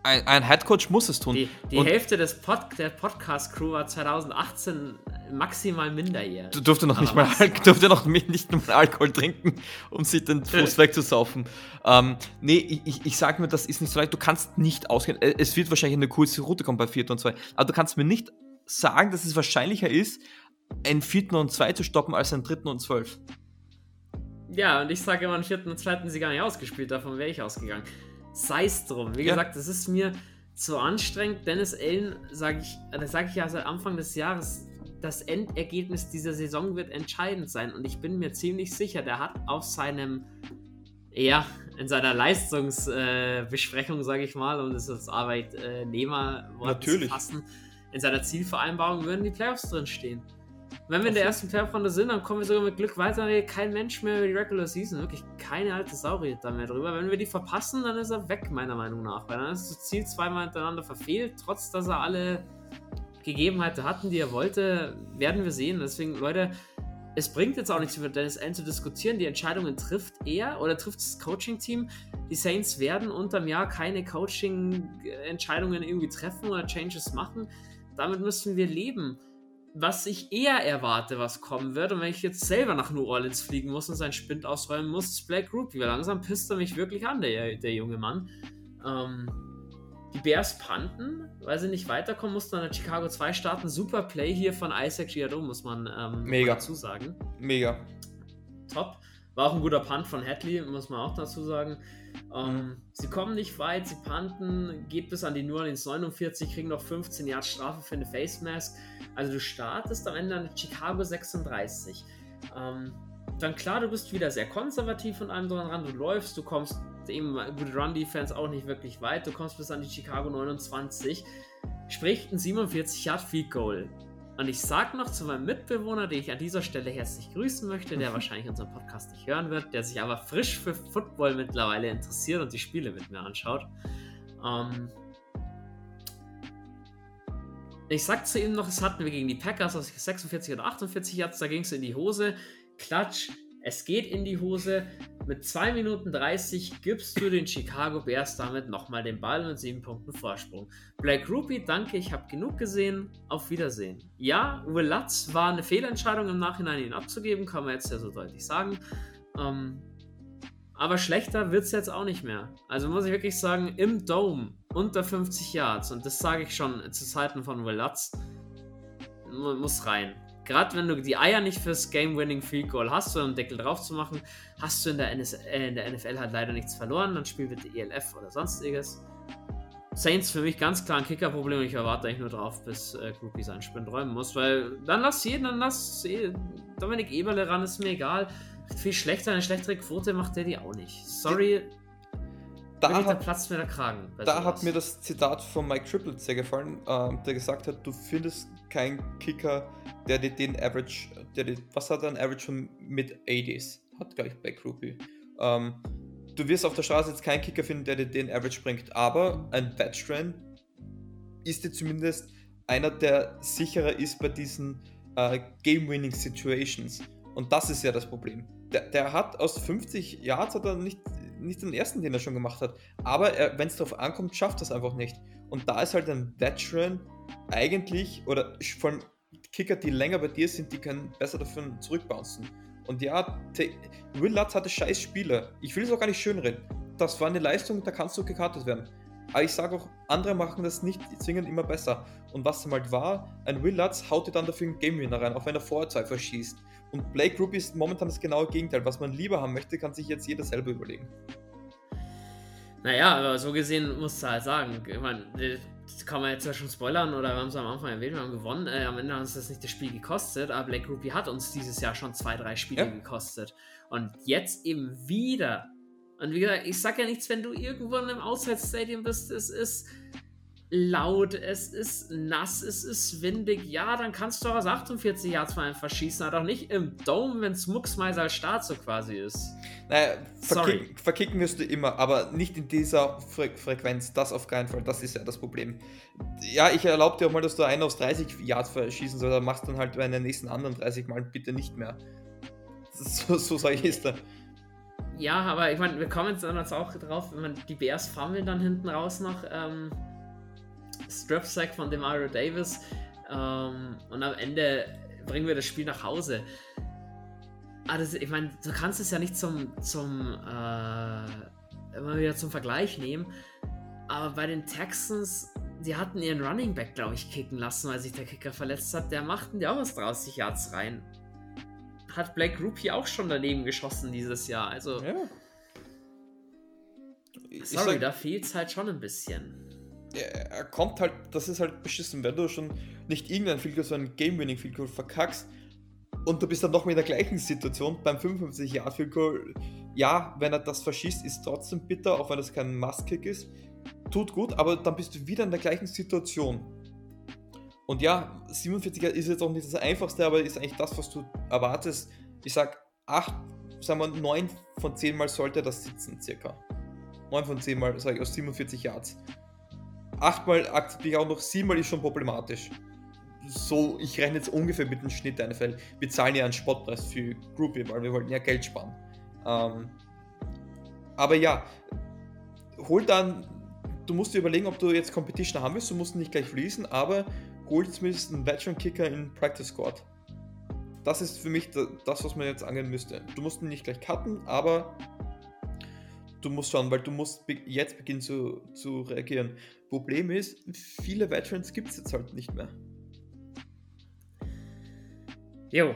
ein, ein Headcoach muss es tun. Die, die Hälfte des Pod, der Podcast-Crew war 2018 maximal minderjährig. Du durfte noch, nicht mal, durfte noch nicht mal Alkohol trinken, um sich den Fuß wegzusaufen. Ähm, nee, ich, ich sage mir, das ist nicht so leicht. Du kannst nicht ausgehen. Äh, es wird wahrscheinlich eine kurze Route kommen bei 4. und 2. Aber du kannst mir nicht sagen, dass es wahrscheinlicher ist, einen 4. und 2 zu stoppen, als einen 3. und 12. Ja, und ich sage immer, einen 4. und 2. sie gar nicht ausgespielt. Davon wäre ich ausgegangen sei es drum. Wie ja. gesagt, das ist mir zu anstrengend. Dennis Allen, sage ich, das sage ich ja seit Anfang des Jahres, das Endergebnis dieser Saison wird entscheidend sein. Und ich bin mir ziemlich sicher, der hat auf seinem, ja, in seiner Leistungsbesprechung, äh, sage ich mal, um das als Arbeitnehmer zu fassen, in seiner Zielvereinbarung würden die Playoffs drin stehen. Wenn wir in der ersten Playoff-Runde sind, dann kommen wir sogar mit Glück weiter. Kein Mensch mehr über die Regular Season. Wirklich keine alte Sau redet da mehr drüber. Wenn wir die verpassen, dann ist er weg, meiner Meinung nach. Weil dann ist das Ziel zweimal hintereinander verfehlt, trotz dass er alle Gegebenheiten hatten, die er wollte, werden wir sehen. Deswegen, Leute, es bringt jetzt auch nichts über Dennis Allen zu diskutieren. Die Entscheidungen trifft er oder trifft das Coaching-Team. Die Saints werden unterm Jahr keine Coaching-Entscheidungen irgendwie treffen oder Changes machen. Damit müssen wir leben was ich eher erwarte, was kommen wird, und wenn ich jetzt selber nach New Orleans fliegen muss und seinen Spind ausräumen muss, ist Black Ruby. Weil langsam pisst er mich wirklich an, der, der junge Mann. Ähm, die Bears panten, weil sie nicht weiterkommen mussten, an der Chicago 2 starten. Super Play hier von Isaac Giado, muss man ähm, Mega. dazu sagen. Mega. Top. War auch ein guter Punt von Hadley, muss man auch dazu sagen. Ähm, sie kommen nicht weit, sie panten, geht bis an die New Orleans 49, kriegen noch 15 Jahre Strafe für eine Face Mask. Also du startest am Ende an Chicago 36. Ähm, dann klar, du bist wieder sehr konservativ und allem dran, du läufst, du kommst eben gute Run-Defense auch nicht wirklich weit, du kommst bis an die Chicago 29. Sprich ein 47 Yard Field Goal. Und ich sage noch zu meinem Mitbewohner, den ich an dieser Stelle herzlich grüßen möchte, der wahrscheinlich unseren Podcast nicht hören wird, der sich aber frisch für Football mittlerweile interessiert und die Spiele mit mir anschaut. Ähm, ich sag zu ihm noch, es hatten wir gegen die Packers aus 46 oder 48 Yards, da ging es in die Hose. Klatsch, es geht in die Hose. Mit 2 Minuten 30 gibst du den Chicago Bears damit nochmal den Ball mit 7 Punkten Vorsprung. Black Ruby, danke, ich habe genug gesehen. Auf Wiedersehen. Ja, Will Lutz war eine Fehlentscheidung im Nachhinein, ihn abzugeben, kann man jetzt ja so deutlich sagen. Ähm, aber schlechter wird es jetzt auch nicht mehr. Also muss ich wirklich sagen, im Dome unter 50 Yards, und das sage ich schon zu Zeiten von Will Lutz, muss rein. Gerade wenn du die Eier nicht fürs Game-Winning Field Goal hast, so einen Deckel drauf zu machen, hast du in der, NS äh, in der NFL halt leider nichts verloren. Dann spiel bitte ELF oder sonstiges. Saints für mich ganz klar ein Kickerproblem und ich erwarte eigentlich nur drauf, bis äh, Groupie seinen Sprint räumen muss, weil dann lass jeden, dann lass Dominik Eberle ran, ist mir egal. Viel schlechter, eine schlechtere Quote macht der die auch nicht. Sorry. Da hat, Platz mir der Kragen. Da hat mir das Zitat von Mike Triplett sehr gefallen, äh, der gesagt hat, du findest keinen Kicker, der dir den Average, der dir, was hat er ein Average von mit 80s? Hat gleich Black Ruby. Ähm, du wirst auf der Straße jetzt keinen Kicker finden, der dir den Average bringt, aber ein Veteran ist dir zumindest einer, der sicherer ist bei diesen äh, Game-Winning Situations. Und das ist ja das Problem. Der, der, hat aus 50 Yards hat er nicht, nicht den ersten, den er schon gemacht hat. Aber wenn es darauf ankommt, schafft es einfach nicht. Und da ist halt ein Veteran eigentlich, oder vor allem Kicker, die länger bei dir sind, die können besser dafür zurückbouncen. Und ja, Will Lutz hatte scheiß Spiele. Ich will es auch gar nicht schönreden. Das war eine Leistung, da kannst du gekartet werden. Aber ich sage auch, andere machen das nicht zwingend immer besser. Und was dann halt war, ein Will Lutz haut dir dann dafür einen Game Winner rein, auch wenn er vorher zwei verschießt. Und Blake Ruby ist momentan das genaue Gegenteil. Was man lieber haben möchte, kann sich jetzt jeder selber überlegen. Naja, aber so gesehen musst du halt sagen, ich meine, das kann man jetzt ja schon spoilern oder wir haben es am Anfang erwähnt, wir haben gewonnen. Äh, am Ende hat uns das nicht das Spiel gekostet, aber Black Ruby hat uns dieses Jahr schon zwei, drei Spiele ja. gekostet. Und jetzt eben wieder. Und wie gesagt, ich sag ja nichts, wenn du irgendwo in einem Auswärtsstadion bist, es ist laut, es ist nass, es ist windig. Ja, dann kannst du auch aus 48 Yards mal einfach schießen, aber doch nicht im Dome, wenn es Mucksmeiser als Start so quasi ist. Naja, verkick, verkicken wirst du immer, aber nicht in dieser Fre Frequenz. Das auf keinen Fall, das ist ja das Problem. Ja, ich erlaube dir auch mal, dass du einen aus 30 Yards verschießen sollst, aber machst dann halt bei den nächsten anderen 30 Mal bitte nicht mehr. So, so sage ich es da. Ja, aber ich meine, wir kommen jetzt auch drauf, wenn man die Bears fummeln dann hinten raus noch. Ähm Strap-Sack von Demario Davis. Ähm, und am Ende bringen wir das Spiel nach Hause. Aber das, ich meine, du kannst es ja nicht zum, zum äh, immer wieder zum Vergleich nehmen. Aber bei den Texans, die hatten ihren Running Back, glaube ich, kicken lassen, weil sich der Kicker verletzt hat. Der machten die auch aus 30 Yards rein. Hat Blake Rupie auch schon daneben geschossen dieses Jahr. Also. Ja. Sorry, sag, da fehlt es halt schon ein bisschen er kommt halt, das ist halt beschissen, wenn du schon nicht irgendein Field Goal, sondern Game-Winning Field Goal verkackst und du bist dann noch mal in der gleichen Situation beim 55 Yard Field Goal. Ja, wenn er das verschießt, ist trotzdem bitter, auch wenn das kein Must-Kick ist. Tut gut, aber dann bist du wieder in der gleichen Situation. Und ja, 47 er ist jetzt auch nicht das einfachste, aber ist eigentlich das, was du erwartest. Ich sag 8, sagen wir 9 von 10 Mal sollte das sitzen, circa. 9 von 10 Mal, sage ich, aus 47 Yards achtmal akzeptiere ich auch noch, siebenmal ist schon problematisch. So, ich rechne jetzt ungefähr mit dem Schnitt ein, weil wir zahlen ja einen Spottpreis für Groupie, weil wir wollten ja Geld sparen. Ähm, aber ja, hol dann, du musst dir überlegen, ob du jetzt Competition haben willst, du musst nicht gleich fließen, aber hol zumindest einen Veteran-Kicker in Practice Squad. Das ist für mich das, was man jetzt angehen müsste. Du musst ihn nicht gleich cutten, aber du musst schauen, weil du musst jetzt beginnen zu, zu reagieren. Problem ist, viele Veterans gibt es jetzt halt nicht mehr. Jo,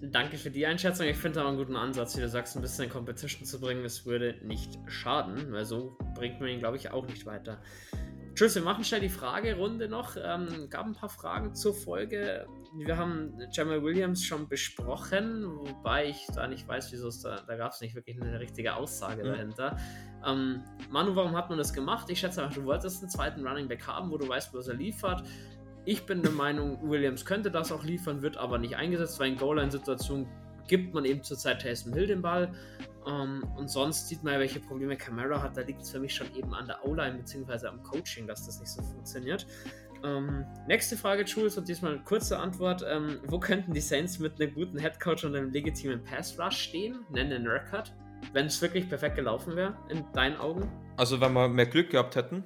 danke für die Einschätzung. Ich finde aber einen guten Ansatz, wie du sagst, ein bisschen in Competition zu bringen. Es würde nicht schaden, weil so bringt man ihn, glaube ich, auch nicht weiter. Tschüss, wir machen schnell die Fragerunde noch. Ähm, gab ein paar Fragen zur Folge. Wir haben Jamal Williams schon besprochen, wobei ich da nicht weiß, wieso es da, da gab es nicht wirklich eine richtige Aussage mhm. dahinter. Ähm, Manu, warum hat man das gemacht? Ich schätze einfach, du wolltest einen zweiten Running Back haben, wo du weißt, was er liefert. Ich bin der Meinung, Williams könnte das auch liefern, wird aber nicht eingesetzt, weil in Goal-Line-Situationen gibt man eben zurzeit Taysom Hill den Ball. Ähm, und sonst sieht man ja, welche Probleme Camara hat. Da liegt es für mich schon eben an der O-Line bzw. am Coaching, dass das nicht so funktioniert. Ähm, nächste Frage, Jules, und diesmal eine kurze Antwort. Ähm, wo könnten die Saints mit einem guten Headcoach und einem legitimen Pass-Rush stehen? Nennen einen Record. Wenn es wirklich perfekt gelaufen wäre, in deinen Augen? Also, wenn wir mehr Glück gehabt hätten.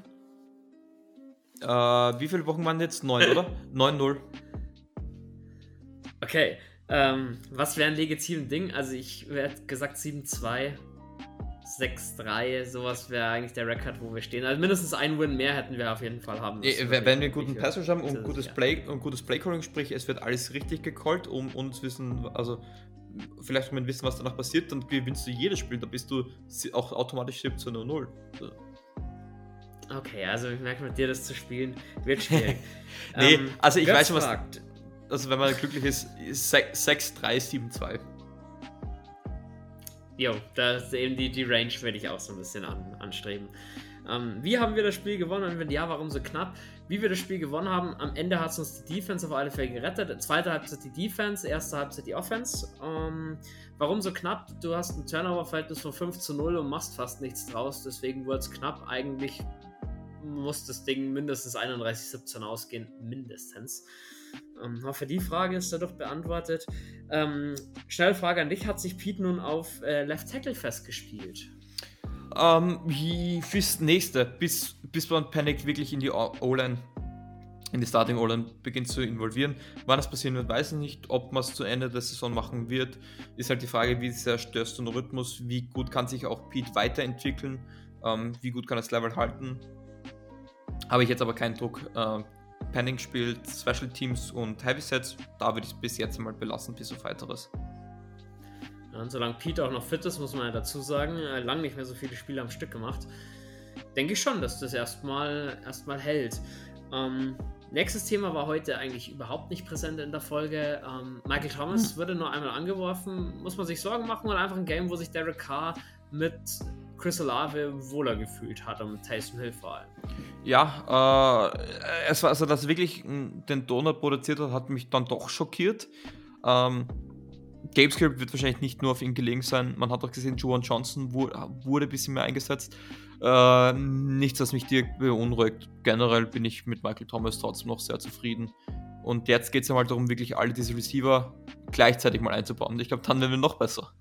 Äh, wie viele Wochen waren jetzt? Neun, oder? 9-0. Okay, ähm, was wäre ein legitimes Ding? Also ich hätte gesagt 7-2, 6-3, sowas wäre eigentlich der Rekord, wo wir stehen. Also mindestens ein Win mehr hätten wir auf jeden Fall haben müssen. Wenn wir einen guten Passage haben und gutes ja. Play und gutes Playcalling, sprich es wird alles richtig gecallt, um uns wissen, also vielleicht um wissen, was danach passiert, dann gewinnst du jedes Spiel, da bist du auch automatisch 17 0. Okay, also ich merke mit dir das zu spielen, wird schwierig. nee, ähm, also ich weiß schon was also wenn man glücklich ist, 6-3-7-2. Jo, da ist eben die, die Range, werde ich auch so ein bisschen an, anstreben. Ähm, wie haben wir das Spiel gewonnen? Und wenn ja, warum so knapp? Wie wir das Spiel gewonnen haben, am Ende hat es uns die Defense auf alle Fälle gerettet. Zweite Halbzeit die Defense, erste Halbzeit die Offense. Ähm, warum so knapp? Du hast ein Turnover-Verhältnis von 5 zu 0 und machst fast nichts draus. Deswegen wurde es knapp. Eigentlich muss das Ding mindestens 31-17 ausgehen. Mindestens. Ähm, hoffe, die Frage ist dadurch beantwortet. Ähm, schnelle Frage an dich: Hat sich Pete nun auf äh, Left Tackle festgespielt? Ähm, fürs nächste, bis, bis man Panic wirklich in die O-Line, in die Starting O-Line beginnt zu involvieren. Wann das passieren wird, weiß ich nicht. Ob man es zu Ende der Saison machen wird, ist halt die Frage, wie sehr störst du den Rhythmus, wie gut kann sich auch Pete weiterentwickeln, ähm, wie gut kann das Level halten. Habe ich jetzt aber keinen Druck. Äh, Panning spielt Special Teams und Heavy Sets, da würde ich es bis jetzt mal belassen, bis auf weiteres. Ja, und solange Pete auch noch fit ist, muss man ja dazu sagen, lang nicht mehr so viele Spiele am Stück gemacht. Denke ich schon, dass das erstmal erstmal hält. Ähm, nächstes Thema war heute eigentlich überhaupt nicht präsent in der Folge. Ähm, Michael Thomas hm. wurde nur einmal angeworfen. Muss man sich Sorgen machen oder einfach ein Game, wo sich Derek Carr mit Chris Olave wohler gefühlt hat und mit Taysom Hill vor allem? Ja, äh, es war also, dass er wirklich den Donut produziert hat, hat mich dann doch schockiert. Ähm, Gamescript wird wahrscheinlich nicht nur auf ihn gelegen sein. Man hat auch gesehen, Juwan Johnson wurde, ein bisschen mehr eingesetzt. Äh, nichts, was mich direkt beunruhigt. Generell bin ich mit Michael Thomas trotzdem noch sehr zufrieden. Und jetzt geht es ja mal darum, wirklich alle diese Receiver gleichzeitig mal einzubauen. Ich glaube, dann werden wir noch besser.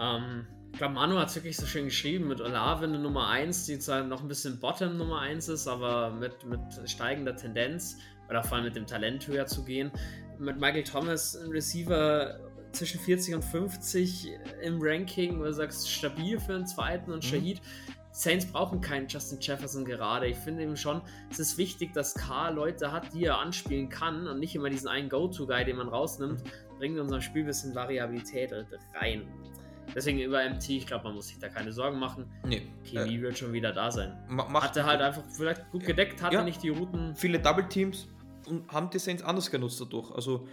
Ähm, ich glaube, Manu hat es wirklich so schön geschrieben mit Olave eine Nummer 1, die zwar noch ein bisschen Bottom Nummer 1 ist, aber mit, mit steigender Tendenz oder vor allem mit dem Talent höher zu gehen mit Michael Thomas ein Receiver zwischen 40 und 50 im Ranking, wo du sagst, stabil für einen zweiten und mhm. Shahid. Saints brauchen keinen Justin Jefferson gerade. Ich finde eben schon, es ist wichtig, dass K Leute hat, die er anspielen kann und nicht immer diesen einen Go-To-Guy, den man rausnimmt, bringt in unser Spiel ein bisschen Variabilität rein. Deswegen über MT, ich glaube, man muss sich da keine Sorgen machen. Nee. Chemie äh, wird schon wieder da sein. Hat er halt einfach vielleicht gut gedeckt, hatte ja, nicht die Routen. Viele Double Teams, und haben die Saints anders genutzt dadurch. Also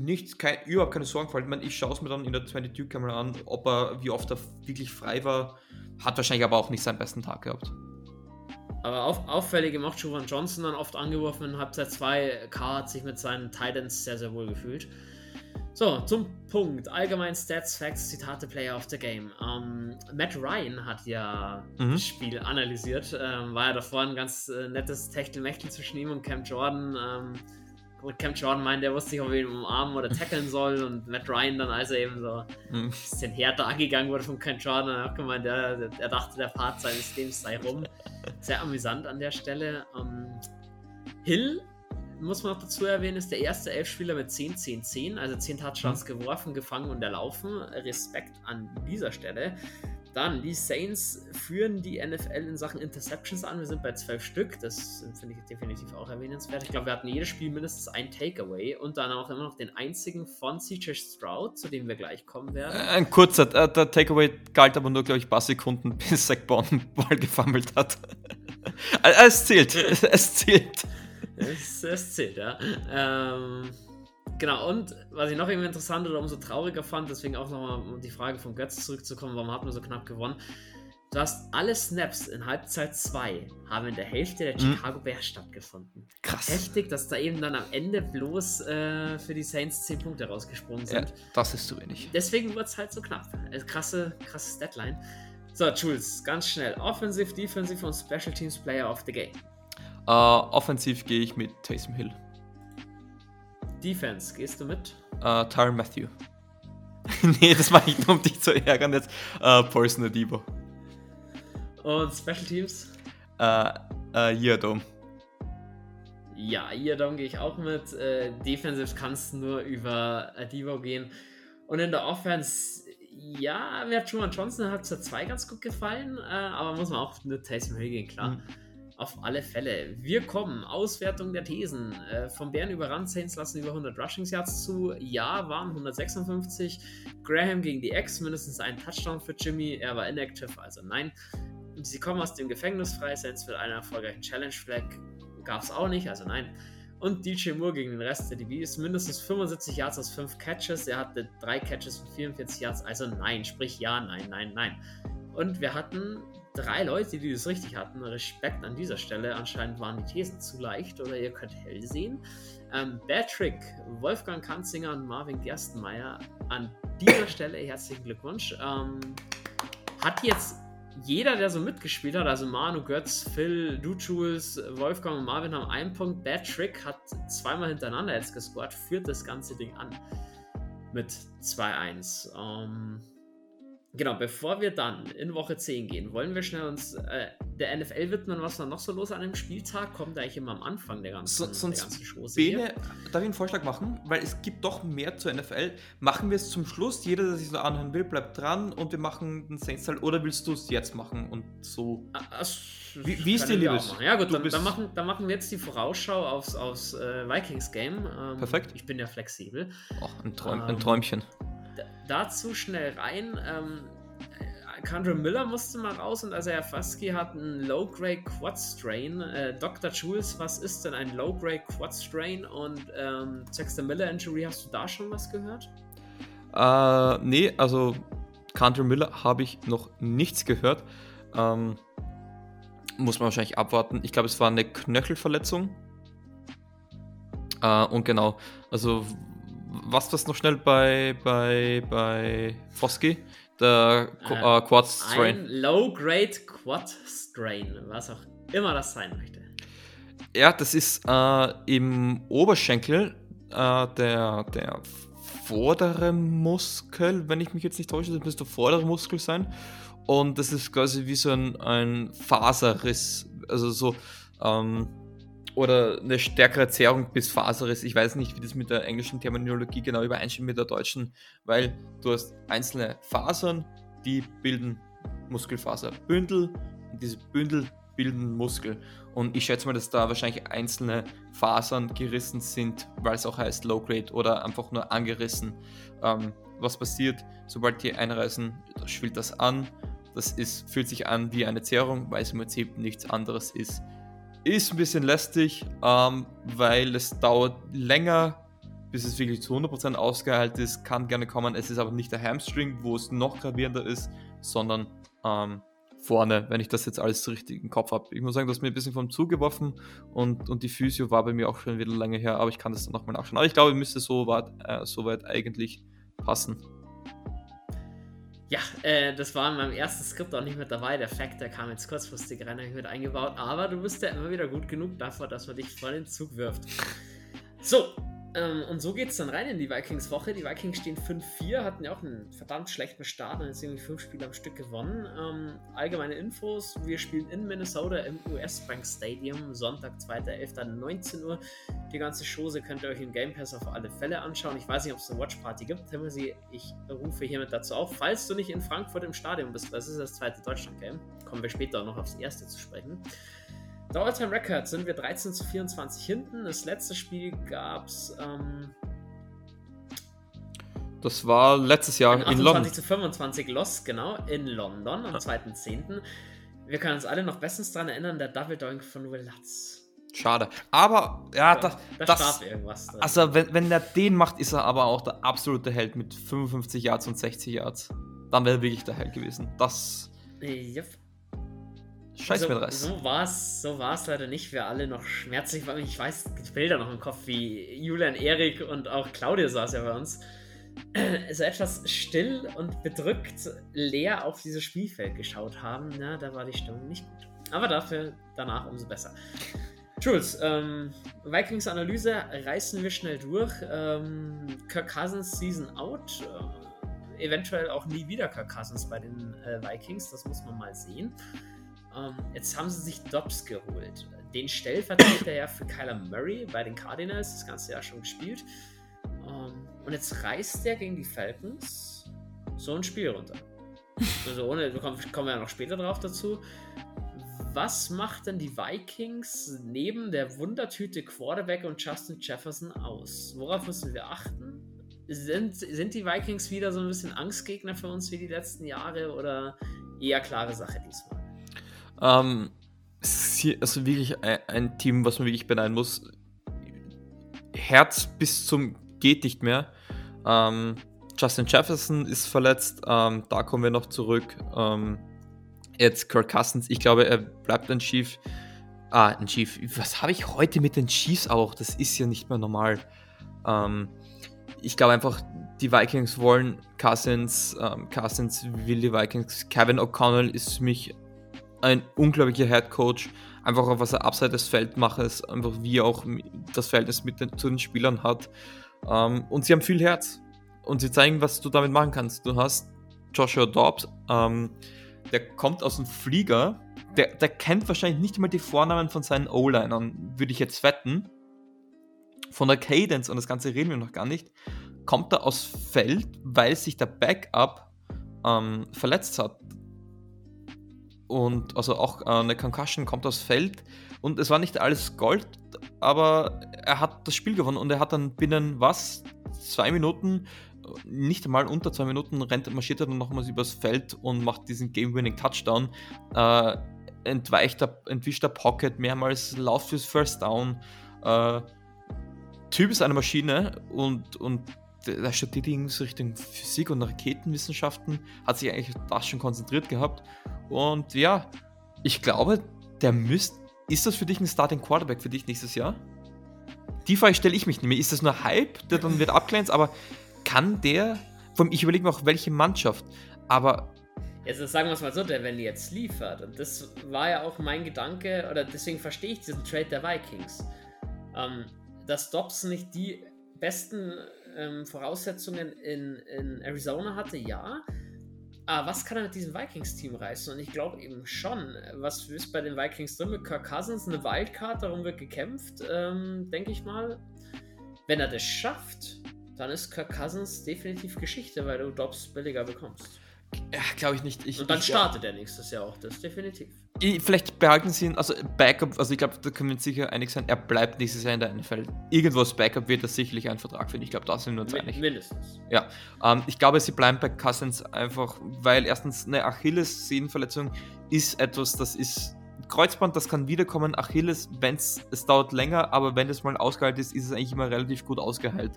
nichts, kein, überhaupt keine Sorgen gefallen. Ich, meine, ich schaue es mir dann in der 22-Kamera an, ob er, wie oft er wirklich frei war. Hat wahrscheinlich aber auch nicht seinen besten Tag gehabt. Aber auf, auffällig gemacht, Jovan Johnson dann oft angeworfen in Halbzeit 2. K hat sich mit seinen Titans sehr, sehr wohl gefühlt. So, zum Punkt. Allgemein Stats, Facts, Zitate, Player of the Game. Ähm, Matt Ryan hat ja mhm. das Spiel analysiert. Ähm, war ja davor ein ganz äh, nettes Techtelmechtel zwischen ihm und Cam Jordan. Ähm, und Cam Jordan meint, der wusste nicht, ob er ihn umarmen oder tackeln soll. Und Matt Ryan dann, als er eben so mhm. ein bisschen härter angegangen wurde von Cam Jordan, hat auch gemeint, er, er dachte, der Part seines Lebens sei rum. Sehr amüsant an der Stelle. Ähm, Hill muss man noch dazu erwähnen, ist der erste Elfspieler mit 10, 10, 10, also 10 Touchdowns mhm. geworfen, gefangen und erlaufen. Respekt an dieser Stelle. Dann, die Saints führen die NFL in Sachen Interceptions an. Wir sind bei 12 Stück. Das finde ich definitiv auch erwähnenswert. Ich glaube, wir hatten jedes Spiel mindestens ein Takeaway und dann auch immer noch den einzigen von CJ Stroud, zu dem wir gleich kommen werden. Äh, ein kurzer, äh, der Takeaway galt aber nur, glaube ich, ein paar Sekunden, bis Zach Bond den Ball gefummelt hat. es zählt, es zählt es, es zählt, ja. Ähm, genau, und was ich noch irgendwie interessant oder umso trauriger fand, deswegen auch nochmal, um die Frage von Götz zurückzukommen, warum hat man so knapp gewonnen? Du hast alle Snaps in Halbzeit 2 haben in der Hälfte der mhm. Chicago Bears stattgefunden. Krass. Heftig, dass da eben dann am Ende bloß äh, für die Saints 10 Punkte rausgesprungen sind. Ja, das ist zu wenig. Deswegen wird es halt so knapp. Äh, krasse, krasses Deadline. So, Jules, ganz schnell. Offensive, Defensive und Special Teams Player of the Game. Uh, offensiv gehe ich mit Taysom Hill. Defense, gehst du mit? Uh, Tyron Matthew. nee, das mache ich nur, um dich zu ärgern jetzt. Uh, Paulson Adibo. Und Special Teams? Uh, uh. Ja, Iadom gehe ich auch mit. Uh, Defensive kannst du nur über Adibo gehen. Und in der Offense, ja, mir hat Truman Johnson hat zur 2 ganz gut gefallen, uh, aber muss man auch mit Taysom Hill gehen, klar. Mhm. Auf alle Fälle. Wir kommen. Auswertung der Thesen. Äh, vom Bären überrannt. Saints lassen über 100 Rushing Yards zu. Ja, waren 156. Graham gegen die Ex. Mindestens ein Touchdown für Jimmy. Er war inactive, also nein. Sie kommen aus dem Gefängnis frei. Saints wird einen erfolgreichen Challenge Flag. Gab es auch nicht, also nein. Und DJ Moore gegen den Rest der DB ist mindestens 75 Yards aus 5 Catches. Er hatte 3 Catches von 44 Yards. Also nein, sprich ja, nein, nein, nein. Und wir hatten drei Leute, die das richtig hatten. Respekt an dieser Stelle. Anscheinend waren die Thesen zu leicht oder ihr könnt hell sehen. Ähm, Patrick, Wolfgang Kanzinger und Marvin Gerstenmeier an dieser Stelle herzlichen Glückwunsch. Ähm, hat jetzt jeder, der so mitgespielt hat, also Manu, Götz, Phil, du Jules, Wolfgang und Marvin haben einen Punkt. Bad hat zweimal hintereinander jetzt gescored, führt das ganze Ding an mit 2-1. Ähm, Genau, bevor wir dann in Woche 10 gehen, wollen wir schnell uns äh, der NFL widmen, was war noch so los an einem Spieltag? Kommt eigentlich immer am Anfang der ganzen, so, sonst der ganzen Chose. Bene, darf ich einen Vorschlag machen? Weil es gibt doch mehr zur NFL. Machen wir es zum Schluss, jeder, der sich so anhören will, bleibt dran und wir machen den Saints Teil oder willst du es jetzt machen und so? Also, wie, wie ist dir liebes? Ja gut, dann, dann, machen, dann machen wir jetzt die Vorausschau aufs, aufs äh, Vikings-Game. Ähm, Perfekt. Ich bin ja flexibel. Oh, ein, Träum, ähm, ein Träumchen dazu schnell rein. Ähm, Kendra Miller musste mal raus und also Faski hat einen Low-Grade Quad Strain. Äh, Dr. Jules, was ist denn ein Low-Grade Quad Strain? Und ähm, Dexter Miller Injury, hast du da schon was gehört? Äh, nee, also Kendra Miller habe ich noch nichts gehört. Ähm, muss man wahrscheinlich abwarten. Ich glaube, es war eine Knöchelverletzung. Äh, und genau, also was das noch schnell bei, bei, bei Foski? Der Qu äh, äh, Quad Strain. Ein Low-Grade Quad Strain, was auch immer das sein möchte. Ja, das ist äh, im Oberschenkel äh, der, der vordere Muskel, wenn ich mich jetzt nicht täusche, das müsste der vordere Muskel sein. Und das ist quasi wie so ein, ein Faserriss. Also so, ähm, oder eine stärkere Zerrung bis Faserriss. Ich weiß nicht, wie das mit der englischen Terminologie genau übereinstimmt mit der deutschen, weil du hast einzelne Fasern, die bilden Muskelfaserbündel und diese Bündel bilden Muskel. Und ich schätze mal, dass da wahrscheinlich einzelne Fasern gerissen sind, weil es auch heißt Low Grade oder einfach nur angerissen. Ähm, was passiert, sobald die einreißen, schwillt das an. Das ist, fühlt sich an wie eine Zerrung, weil es im Prinzip nichts anderes ist ist ein bisschen lästig, ähm, weil es dauert länger, bis es wirklich zu 100% ausgeheilt ist. Kann gerne kommen. Es ist aber nicht der Hamstring, wo es noch gravierender ist, sondern ähm, vorne, wenn ich das jetzt alles richtig im Kopf habe. Ich muss sagen, du hast mir ein bisschen vom Zug geworfen und, und die Physio war bei mir auch schon wieder länger her, aber ich kann das dann nochmal nachschauen. Aber ich glaube, müsste so weit, äh, so weit eigentlich passen. Ja, äh, das war in meinem ersten Skript auch nicht mit dabei. Der Fact, der kam jetzt kurzfristig rein, mit eingebaut. Aber du bist ja immer wieder gut genug dafür, dass man dich vor den Zug wirft. So, ähm, und so geht es dann rein in die Vikings-Woche. Die Vikings stehen 5-4, hatten ja auch einen verdammt schlechten Start und jetzt irgendwie fünf Spiele am Stück gewonnen. Ähm, allgemeine Infos: Wir spielen in Minnesota im US Bank Stadium, Sonntag, 2.11.19 Uhr. Die ganze Chose könnt ihr euch im Game Pass auf alle Fälle anschauen. Ich weiß nicht, ob es eine Watch Party gibt. Timothy, ich rufe hiermit dazu auf. Falls du nicht in Frankfurt im Stadion bist, das ist das zweite Deutschland-Game, kommen wir später noch aufs erste zu sprechen. Der All-Time Record sind wir 13 zu 24 hinten. Das letzte Spiel gab es. Ähm, das war letztes Jahr in London. 28 zu 25 Lost, genau, in London am 2.10. Wir können uns alle noch bestens daran erinnern, der Double Doink von Will Lutz. Schade. Aber, ja, das. Da das irgendwas. Drin. Also, wenn, wenn er den macht, ist er aber auch der absolute Held mit 55 Yards und 60 Yards. Dann wäre er wirklich der Held gewesen. Das. Yep. Scheiß so, mir Rest. So war es so war's leider nicht für alle noch schmerzlich. Weil ich weiß, die Bilder noch im Kopf, wie Julian, Erik und auch Claudia saß ja bei uns. So etwas still und bedrückt leer auf dieses Spielfeld geschaut haben. Na, da war die Stimmung nicht gut. Aber dafür danach umso besser. Jules, ähm, Vikings-Analyse reißen wir schnell durch. Ähm, Kirk Cousins Season out. Äh, eventuell auch nie wieder Kirk Cousins bei den äh, Vikings. Das muss man mal sehen. Ähm, jetzt haben sie sich Dobbs geholt. Den Stellvertreter ja für Kyler Murray bei den Cardinals, das ganze Jahr schon gespielt. Ähm, und jetzt reißt der gegen die Falcons so ein Spiel runter. Also ohne, wir kommen, kommen ja noch später drauf dazu. Was macht denn die Vikings neben der Wundertüte Quarterback und Justin Jefferson aus? Worauf müssen wir achten? Sind, sind die Vikings wieder so ein bisschen Angstgegner für uns wie die letzten Jahre oder eher klare Sache diesmal? Ähm, also wirklich ein, ein, Team, was man wirklich beneiden muss. Herz bis zum geht nicht mehr. Ähm, Justin Jefferson ist verletzt, ähm, da kommen wir noch zurück. Ähm, jetzt Kirk Cousins, ich glaube, er bleibt ein Chief. Ah, ein Chief. Was habe ich heute mit den Chiefs auch? Das ist ja nicht mehr normal. Ähm, ich glaube einfach, die Vikings wollen Cousins. Ähm, Cousins will die Vikings. Kevin O'Connell ist für mich ein unglaublicher Head Coach. Einfach auch, was er abseits des ist einfach wie er auch das Verhältnis mit den, zu den Spielern hat. Ähm, und sie haben viel Herz. Und sie zeigen, was du damit machen kannst. Du hast Joshua Dobbs, ähm, der kommt aus dem Flieger. Der, der kennt wahrscheinlich nicht mal die Vornamen von seinen O-Linern, würde ich jetzt wetten. Von der Cadence und das Ganze reden wir noch gar nicht. Kommt er aus Feld, weil sich der Backup ähm, verletzt hat. Und also auch äh, eine Concussion kommt aus Feld. Und es war nicht alles Gold, aber er hat das Spiel gewonnen und er hat dann binnen was? Zwei Minuten, nicht einmal unter zwei Minuten, rennt, marschiert er dann nochmals übers Feld und macht diesen Game-Winning-Touchdown. Äh, entweicht der, entwischt der Pocket mehrmals, lauft fürs First Down. Äh, Typ ist eine Maschine und, und der studiert Richtung Physik und Raketenwissenschaften, hat sich eigentlich das schon konzentriert gehabt. Und ja, ich glaube, der müsste. Ist das für dich ein Starting Quarterback für dich nächstes Jahr? Die Frage stelle ich mich nicht mehr. Ist das nur Hype, der dann wird abglänzt, aber kann der. Ich überlege mir auch, welche Mannschaft. Aber Jetzt sagen wir es mal so, der wenn jetzt liefert, und das war ja auch mein Gedanke, oder deswegen verstehe ich diesen Trade der Vikings, ähm, dass Dobbs nicht die besten ähm, Voraussetzungen in, in Arizona hatte, ja. Aber was kann er mit diesem Vikings-Team reißen? Und ich glaube eben schon, was ist bei den Vikings drin mit Kirk Cousins, eine Wildcard, darum wird gekämpft, ähm, denke ich mal. Wenn er das schafft, dann ist Kirk Cousins definitiv Geschichte, weil du Dobbs billiger bekommst. Ja, glaube ich nicht. Ich, und dann ich, startet ja. er nächstes Jahr auch, das definitiv. Ich, vielleicht behalten sie ihn, also Backup, also ich glaube, da können wir uns sicher einig sein, er bleibt nächstes Jahr in der NFL. Irgendwo als Backup wird er sicherlich einen Vertrag finden. Ich glaube, da sind wir uns Min einig. Mindestens. Ja, ähm, ich glaube, sie bleiben bei Cousins einfach, weil erstens eine Achilles-Sehnenverletzung ist etwas, das ist Kreuzband, das kann wiederkommen. Achilles, wenn es dauert länger, aber wenn es mal ausgeheilt ist, ist es eigentlich immer relativ gut ausgeheilt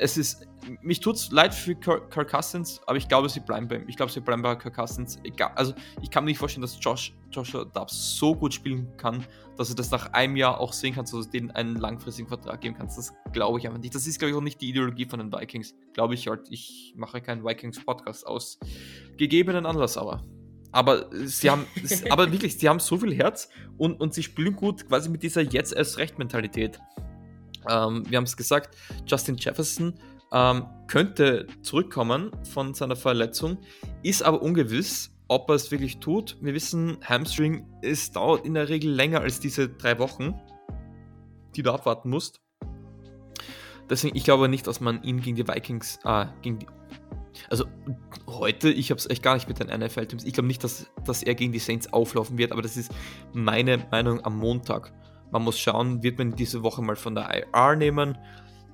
es ist, mich tut es leid für Kirk, Cousins, aber ich glaube, sie bleiben bei ihm. Ich glaube, sie bleiben bei Kirk Cousins. Egal, also ich kann mir nicht vorstellen, dass Josh, Joshua Dobbs so gut spielen kann, dass er das nach einem Jahr auch sehen kann, dass du denen einen langfristigen Vertrag geben kannst. Das glaube ich einfach nicht. Das ist, glaube ich, auch nicht die Ideologie von den Vikings. Glaube ich halt, ich mache keinen Vikings-Podcast aus gegebenen Anlass, aber. Aber sie haben, aber wirklich, sie haben so viel Herz und, und sie spielen gut quasi mit dieser jetzt erst recht Mentalität. Ähm, wir haben es gesagt, Justin Jefferson ähm, könnte zurückkommen von seiner Verletzung, ist aber ungewiss, ob er es wirklich tut. Wir wissen, Hamstring, es dauert in der Regel länger als diese drei Wochen, die du abwarten musst. Deswegen, ich glaube nicht, dass man ihn gegen die Vikings, äh, gegen die, also heute, ich habe es echt gar nicht mit den NFL-Teams. Ich glaube nicht, dass, dass er gegen die Saints auflaufen wird, aber das ist meine Meinung am Montag. Man muss schauen, wird man diese Woche mal von der IR nehmen?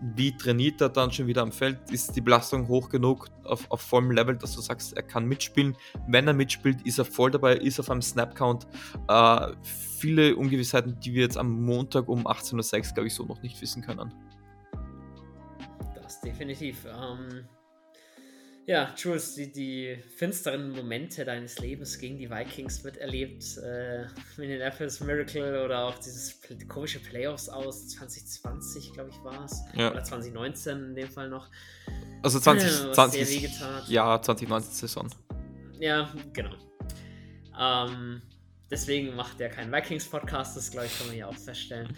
Wie trainiert er dann schon wieder am Feld? Ist die Belastung hoch genug auf, auf vollem Level, dass du sagst, er kann mitspielen? Wenn er mitspielt, ist er voll dabei, ist auf einem Snap-Count. Äh, viele Ungewissheiten, die wir jetzt am Montag um 18.06 Uhr, glaube ich, so noch nicht wissen können. Das definitiv. Ähm, ja, Jules, die, die finsteren Momente deines Lebens gegen die Vikings miterlebt. Äh, Minneapolis Miracle oder auch dieses komische Playoffs aus 2020, glaube ich, war es. Ja. Oder 2019 in dem Fall noch. Also 20, 20 ja, 2019 Saison. Ja, genau. Ähm, deswegen macht er keinen Vikings-Podcast, das glaube ich, kann man ja auch feststellen.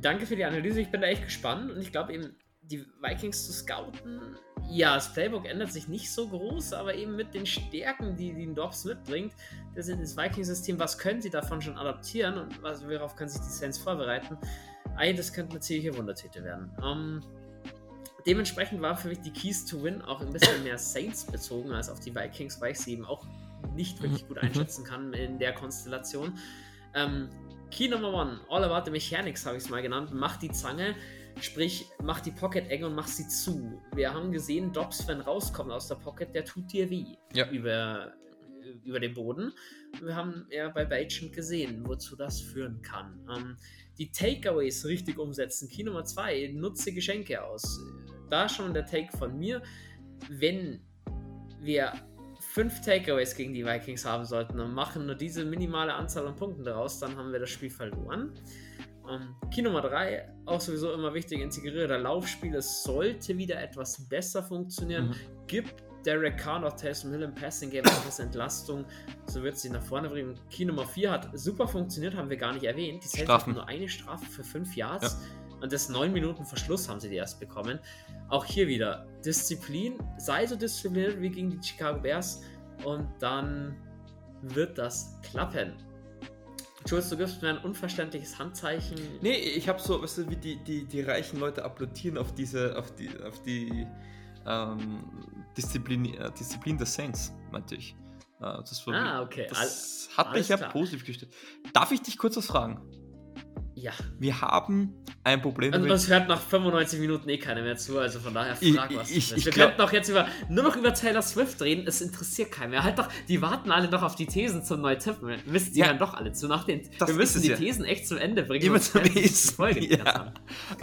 Danke für die Analyse, ich bin da echt gespannt und ich glaube eben, die Vikings zu scouten. Ja, das Playbook ändert sich nicht so groß, aber eben mit den Stärken, die, die Dobbs mitbringt, das ist das Vikings-System, was können sie davon schon adaptieren und was, worauf können sich die Saints vorbereiten? Ei, das könnte eine ziemliche Wundertüte werden. Ähm, dementsprechend war für mich die Keys to Win auch ein bisschen mehr Saints bezogen als auf die Vikings, weil ich sie eben auch nicht wirklich gut mhm. einschätzen kann in der Konstellation. Ähm, Key Number One, All About the Mechanics habe ich es mal genannt, macht die Zange. Sprich, mach die Pocket eng und mach sie zu. Wir haben gesehen, Dobbs, wenn rauskommt aus der Pocket, der tut dir weh. Ja. Über über den Boden. Wir haben ja bei Bagent gesehen, wozu das führen kann. Ähm, die Takeaways richtig umsetzen. Key Nummer 2, nutze Geschenke aus. Da schon der Take von mir. Wenn wir fünf Takeaways gegen die Vikings haben sollten und machen nur diese minimale Anzahl an Punkten daraus, dann haben wir das Spiel verloren. Ähm, Key Nummer 3, auch sowieso immer wichtig, integrierter Laufspiel. Es sollte wieder etwas besser funktionieren. Mhm. Gibt Derek Carr noch Taysom Hill im Passing Game etwas Entlastung, so wird sie nach vorne bringen. Key Nummer 4 hat super funktioniert, haben wir gar nicht erwähnt. Die Saints hatten nur eine Strafe für 5 Yards ja. und das 9 Minuten Verschluss haben sie die erst bekommen. Auch hier wieder Disziplin, sei so diszipliniert wie gegen die Chicago Bears und dann wird das klappen. Jules, du gibst mir ein unverständliches Handzeichen. Nee, ich habe so, weißt du, wie die, die, die reichen Leute applaudieren auf diese, auf die, auf die ähm, Disziplin, äh, Disziplin des Saints, meinte ich. Äh, das war, ah, okay. Das All, hat mich ja klar. positiv gestellt. Darf ich dich kurz was fragen? Ja. Wir haben ein Problem. Und uns hört nach 95 Minuten eh keiner mehr zu, also von daher frag ich, was. Ich, ich, wir könnten doch jetzt über, nur noch über Taylor Swift reden, es interessiert keinen mehr. Halt doch, die warten alle noch auf die Thesen zum Neutippen. Wisst ihr ja. dann doch alle zu. Nach den, wir müssen die ja. Thesen echt zum Ende bringen. Immer zum nächsten Folge. Ja.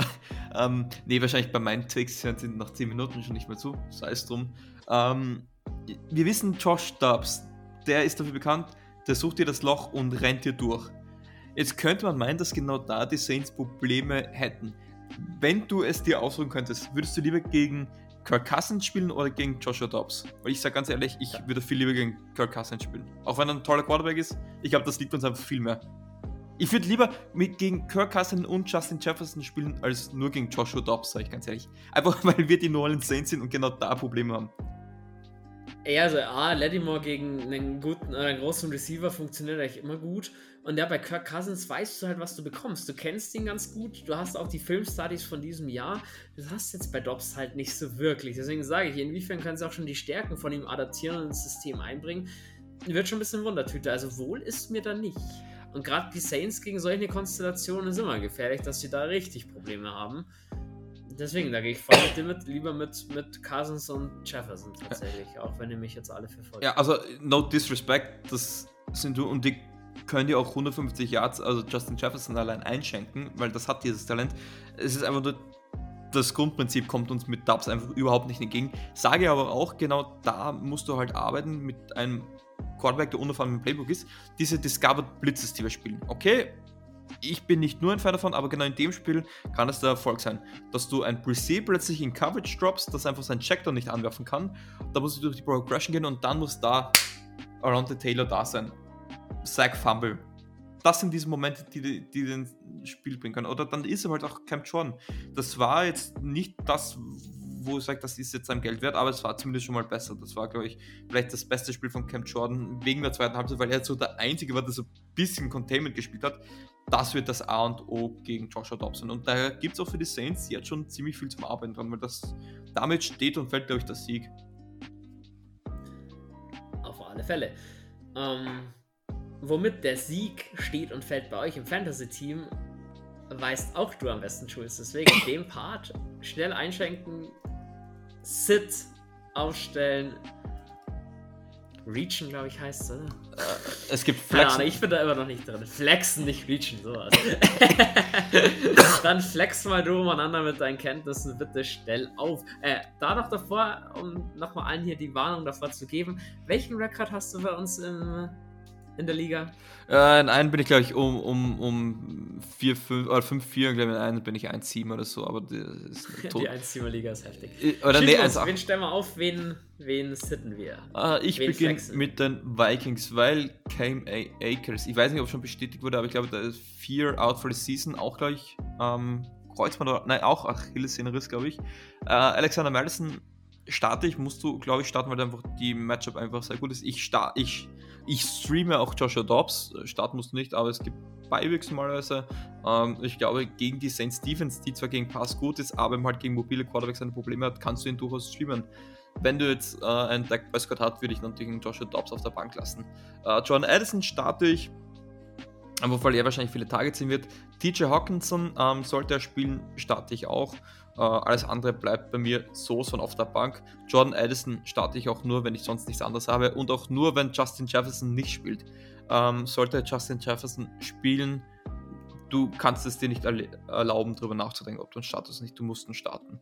ähm, nee, wahrscheinlich bei meinen Takes hören sie nach 10 Minuten schon nicht mehr zu. Sei es drum. Ähm, wir wissen, Josh Stubbs, der ist dafür bekannt, der sucht dir das Loch und rennt dir durch. Jetzt könnte man meinen, dass genau da die Saints Probleme hätten. Wenn du es dir aussuchen könntest, würdest du lieber gegen Kirk Cousins spielen oder gegen Joshua Dobbs? Weil ich sage ganz ehrlich, ich würde viel lieber gegen Kirk Cousins spielen. Auch wenn er ein toller Quarterback ist, ich glaube, das liegt uns einfach viel mehr. Ich würde lieber mit, gegen Kirk Cousins und Justin Jefferson spielen, als nur gegen Joshua Dobbs, sage ich ganz ehrlich. Einfach weil wir die New Orleans Saints sind und genau da Probleme haben. Ja, also A, Lattimore gegen einen guten oder einen großen Receiver funktioniert eigentlich immer gut. Und ja, bei Kirk Cousins weißt du halt, was du bekommst. Du kennst ihn ganz gut. Du hast auch die Filmstudies von diesem Jahr. Das hast jetzt bei Dobbs halt nicht so wirklich. Deswegen sage ich, inwiefern kannst du auch schon die Stärken von ihm adaptieren und ins System einbringen. Wird schon ein bisschen Wundertüte. Also wohl ist mir da nicht. Und gerade die Saints gegen solche Konstellationen ist immer gefährlich, dass sie da richtig Probleme haben. Deswegen, da gehe ich voll mit lieber mit, mit Cousins und Jefferson tatsächlich, auch wenn ihr mich jetzt alle verfolgt. Ja, also no disrespect, das sind du und die können dir auch 150 Yards, also Justin Jefferson allein einschenken, weil das hat dieses Talent. Es ist einfach nur, das Grundprinzip kommt uns mit Dubs einfach überhaupt nicht entgegen. Sage aber auch, genau da musst du halt arbeiten mit einem Quarterback, der unerfahren im Playbook ist, diese Discovered Blitzes, die wir spielen. Okay, ich bin nicht nur ein Fan davon, aber genau in dem Spiel kann es der Erfolg sein, dass du ein Pre plötzlich in Coverage droppst, das einfach sein Checkdown nicht anwerfen kann. Da musst du durch die Progression gehen und dann muss da Around the Taylor da sein. Sack Fumble. Das sind diese Momente, die, die den Spiel bringen können. Oder dann ist er halt auch Camp Jordan. Das war jetzt nicht das, wo ich sage, das ist jetzt sein Geld wert, aber es war zumindest schon mal besser. Das war, glaube ich, vielleicht das beste Spiel von Camp Jordan wegen der zweiten Halbzeit, weil er so der Einzige war, der so ein bisschen Containment gespielt hat. Das wird das A und O gegen Joshua Dobson. Und daher gibt es auch für die Saints jetzt schon ziemlich viel zum Arbeiten dran, weil das damit steht und fällt, glaube ich, der Sieg. Auf alle Fälle. Ähm, womit der Sieg steht und fällt bei euch im Fantasy-Team, weißt auch du am besten, Schulz. Deswegen den Part schnell einschränken, Sit aufstellen. Reachen, glaube ich, heißt es? Äh, es gibt Flexen. Ja, ich bin da immer noch nicht drin. Flexen, nicht reachen, sowas. Dann flex mal du umeinander mit deinen Kenntnissen, bitte stell auf. Äh, da noch davor, um nochmal allen hier die Warnung davor zu geben, welchen Rekord hast du bei uns im in der Liga? Äh, in einem bin ich, glaube ich, um, um, um 4, 5, oder 5, 4 und glaube in einem bin ich 1, 7 oder so, aber das ist tot. Die 1, 7 Liga ist heftig. Äh, oder nee, 1, 8. Wen stellen wir auf, wen, wen sitten wir? Uh, ich beginne mit den Vikings, weil Cam Akers, ich weiß nicht, ob schon bestätigt wurde, aber ich glaube, da ist 4 out for the season, auch gleich ähm, Kreuzband oder, nein, auch Achillessehnenriss, glaube ich. Uh, Alexander Madison starte ich, musst du, glaube ich, starten, weil einfach die Matchup einfach sehr gut ist. Ich, starte, ich ich streame auch Joshua Dobbs, äh, starten musst du nicht, aber es gibt Beiwegs normalerweise. Ähm, ich glaube, gegen die St. Stephens, die zwar gegen Pass gut ist, aber halt gegen mobile Quarterbacks seine Probleme hat, kannst du ihn durchaus streamen. Wenn du jetzt äh, einen Dak Prescott hast, würde ich natürlich Joshua Dobbs auf der Bank lassen. Äh, John Addison starte ich. Weil er wahrscheinlich viele Tage ziehen wird. TJ Hawkinson ähm, sollte er spielen, starte ich auch. Äh, alles andere bleibt bei mir so von auf der Bank. Jordan Addison starte ich auch nur, wenn ich sonst nichts anderes habe und auch nur, wenn Justin Jefferson nicht spielt. Ähm, sollte Justin Jefferson spielen, du kannst es dir nicht erlauben, darüber nachzudenken, ob du einen Status nicht, du musst ihn starten.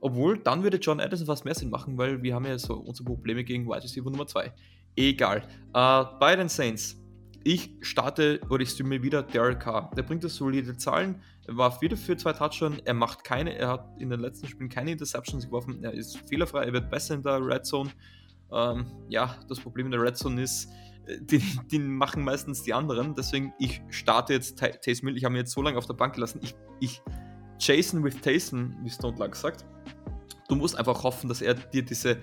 Obwohl, dann würde John Addison fast mehr Sinn machen, weil wir haben ja so unsere Probleme gegen Wide Receiver Nummer 2. Egal. Äh, bei den Saints. Ich starte oder ich streame wieder Derek Carr. Der bringt das solide Zahlen. Er war wieder für zwei Touchdowns. Er macht keine, er hat in den letzten Spielen keine Interceptions geworfen. Er ist fehlerfrei, er wird besser in der Red Zone. Ähm, ja, das Problem in der Red Zone ist, äh, die, die, machen meistens die anderen. Deswegen, ich starte jetzt Taysom Hill. Ich habe ihn jetzt so lange auf der Bank gelassen. Ich, ich Jason with Taysom, wie Stone Luck sagt. Du musst einfach hoffen, dass er dir diese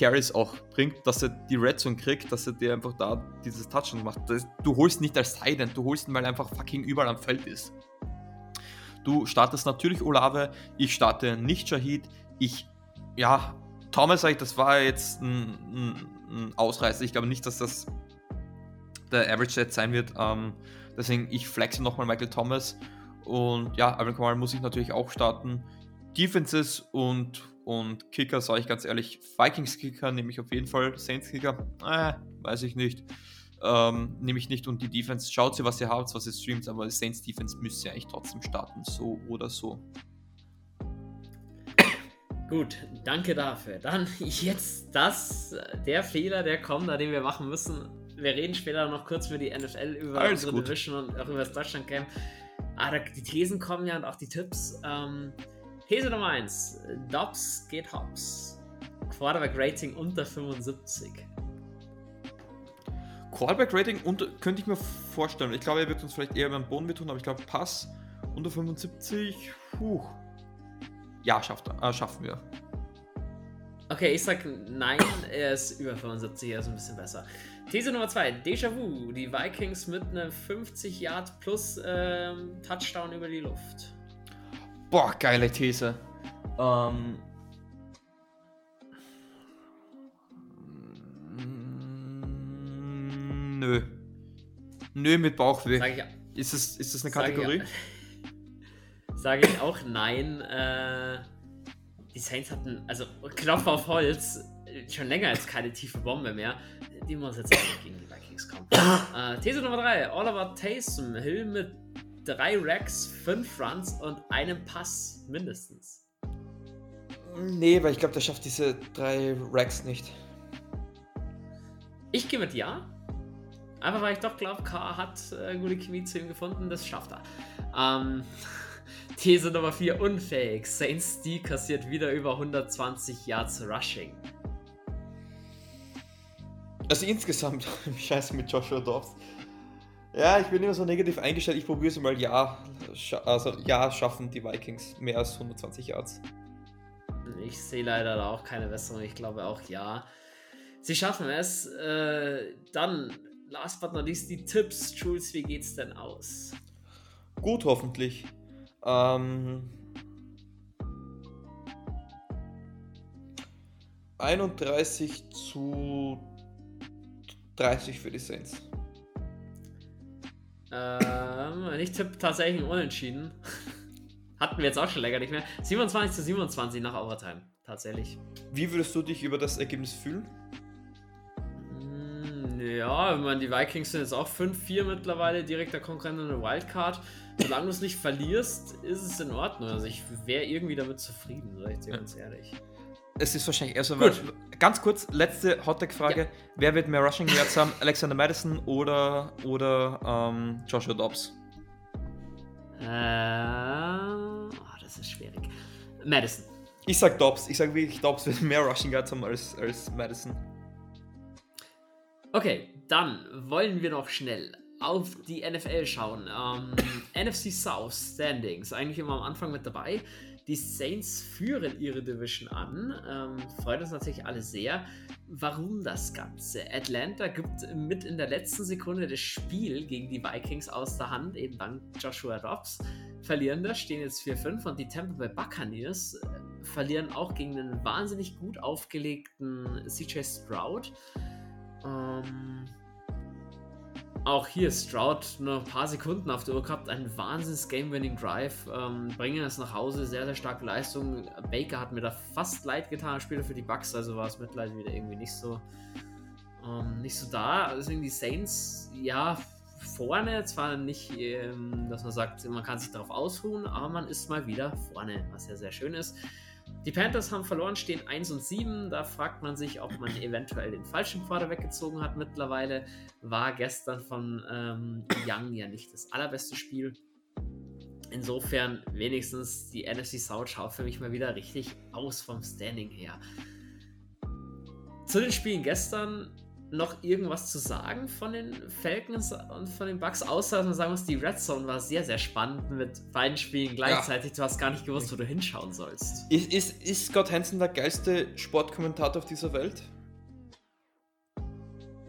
Carries auch bringt, dass er die Red Zone kriegt, dass er dir einfach da dieses Touchdown macht. Das, du holst nicht als Titan, du holst ihn, weil er einfach fucking überall am Feld ist. Du startest natürlich Olave, ich starte nicht Shahid. Ich, ja, Thomas, das war jetzt ein, ein, ein Ausreißer. Ich glaube nicht, dass das der Average Set sein wird. Ähm, deswegen, ich flexe nochmal Michael Thomas. Und ja, Alvin Kamara muss ich natürlich auch starten. Defenses und, und Kicker, sage ich ganz ehrlich, Vikings Kicker nehme ich auf jeden Fall. Saints Kicker, äh, weiß ich nicht. Ähm, nehme ich nicht. Und die Defense, schaut sie, was ihr habt, was ihr streamt, aber Saints Defense müsst ihr eigentlich trotzdem starten, so oder so. Gut, danke dafür. Dann jetzt das, der Fehler, der kommt, den wir machen müssen. Wir reden später noch kurz über die NFL, über Alles unsere gut. Division und auch über das Deutschland Camp. Ah, die Thesen kommen ja und auch die Tipps. Ähm, These Nummer 1. Dobbs geht Hobbs. Quarterback Rating unter 75. Callback Rating unter, könnte ich mir vorstellen. Ich glaube, er wird uns vielleicht eher beim Boden tun, aber ich glaube, Pass unter 75. Puh. Ja, schafft, äh, schaffen wir. Okay, ich sag nein, er ist über 75, er ist ein bisschen besser. These Nummer 2, Déjà-vu. Die Vikings mit einem 50 Yard plus ähm, Touchdown über die Luft. Boah, geile These. Ähm. Nö. Nö, mit Bauchweh. Sag ich, Ist das, ist das eine sag Kategorie? Ich, sage ich auch nein. Äh, die Saints hatten, also Knopf auf Holz, schon länger als keine tiefe Bombe mehr. Die muss jetzt auch gegen die Vikings kommen. äh, These Nummer 3, Oliver Taysom Hill mit drei Racks, fünf Runs und einem Pass mindestens. Nee, weil ich glaube, der schafft diese drei Racks nicht. Ich gehe mit ja. Einfach weil ich doch glaube, K hat äh, gute Chemie zu ihm gefunden, das schafft er. Ähm, These Nummer 4, unfähig. Saints D kassiert wieder über 120 Yards Rushing. Also insgesamt, scheiße mit Joshua Dobbs. Ja, ich bin immer so negativ eingestellt. Ich probiere es mal. Ja, also ja, schaffen die Vikings mehr als 120 Yards. Ich sehe leider da auch keine Besserung. Ich glaube auch ja. Sie schaffen es. Äh, dann, last but not least, die Tipps. Jules, wie geht's denn aus? Gut, hoffentlich. Ähm, 31 zu 30 für die Saints. Ähm, ich tippe tatsächlich Unentschieden. Hatten wir jetzt auch schon länger nicht mehr. 27 zu 27 nach Overtime. Tatsächlich. Wie würdest du dich über das Ergebnis fühlen? Mm, Ja, ich meine, die Vikings sind jetzt auch 5-4 mittlerweile, direkter Konkurrent in der Wildcard. Solange du es nicht verlierst, ist es in Ordnung. Also ich wäre irgendwie damit zufrieden, sag ich dir ganz ehrlich. Es ist wahrscheinlich eher so. Gut. Ganz kurz, letzte Hottag-Frage. Ja. Wer wird mehr Rushing Yards haben? Alexander Madison oder, oder ähm, Joshua Dobbs? Äh, oh, das ist schwierig. Madison. Ich sag Dobbs. Ich sag wirklich, Dobbs wird mehr Rushing Yards haben als, als Madison. Okay, dann wollen wir noch schnell auf die NFL schauen. Ähm, NFC South Standings, eigentlich immer am Anfang mit dabei. Die Saints führen ihre Division an. Ähm, freut uns natürlich alle sehr. Warum das Ganze? Atlanta gibt mit in der letzten Sekunde das Spiel gegen die Vikings aus der Hand, eben dank Joshua Dobbs. Verlierender stehen jetzt 4-5 und die Tampa Bay Buccaneers äh, verlieren auch gegen einen wahnsinnig gut aufgelegten CJ Stroud. Ähm, auch hier Stroud noch ein paar Sekunden auf der Uhr gehabt, ein wahnsinns Game-Winning Drive, ähm, bringen es nach Hause, sehr, sehr starke Leistung. Baker hat mir da fast leid getan, Spieler für die Bucks, also war es Mitleid wieder irgendwie nicht so, ähm, nicht so da. Deswegen die Saints, ja, vorne, zwar nicht, ähm, dass man sagt, man kann sich darauf ausruhen, aber man ist mal wieder vorne, was ja sehr schön ist. Die Panthers haben verloren, stehen 1 und 7. Da fragt man sich, ob man eventuell den falschen Quarter weggezogen hat. Mittlerweile war gestern von ähm, Young ja nicht das allerbeste Spiel. Insofern wenigstens die NFC South schaut für mich mal wieder richtig aus vom Standing her. Zu den Spielen gestern noch irgendwas zu sagen von den Falcons und von den Bucks, außer dass man sagen muss, die Red Zone war sehr, sehr spannend mit beiden Spielen gleichzeitig. Ja. Du hast gar nicht gewusst, wo du hinschauen sollst. Ist, ist, ist Scott Hansen der geilste Sportkommentator auf dieser Welt?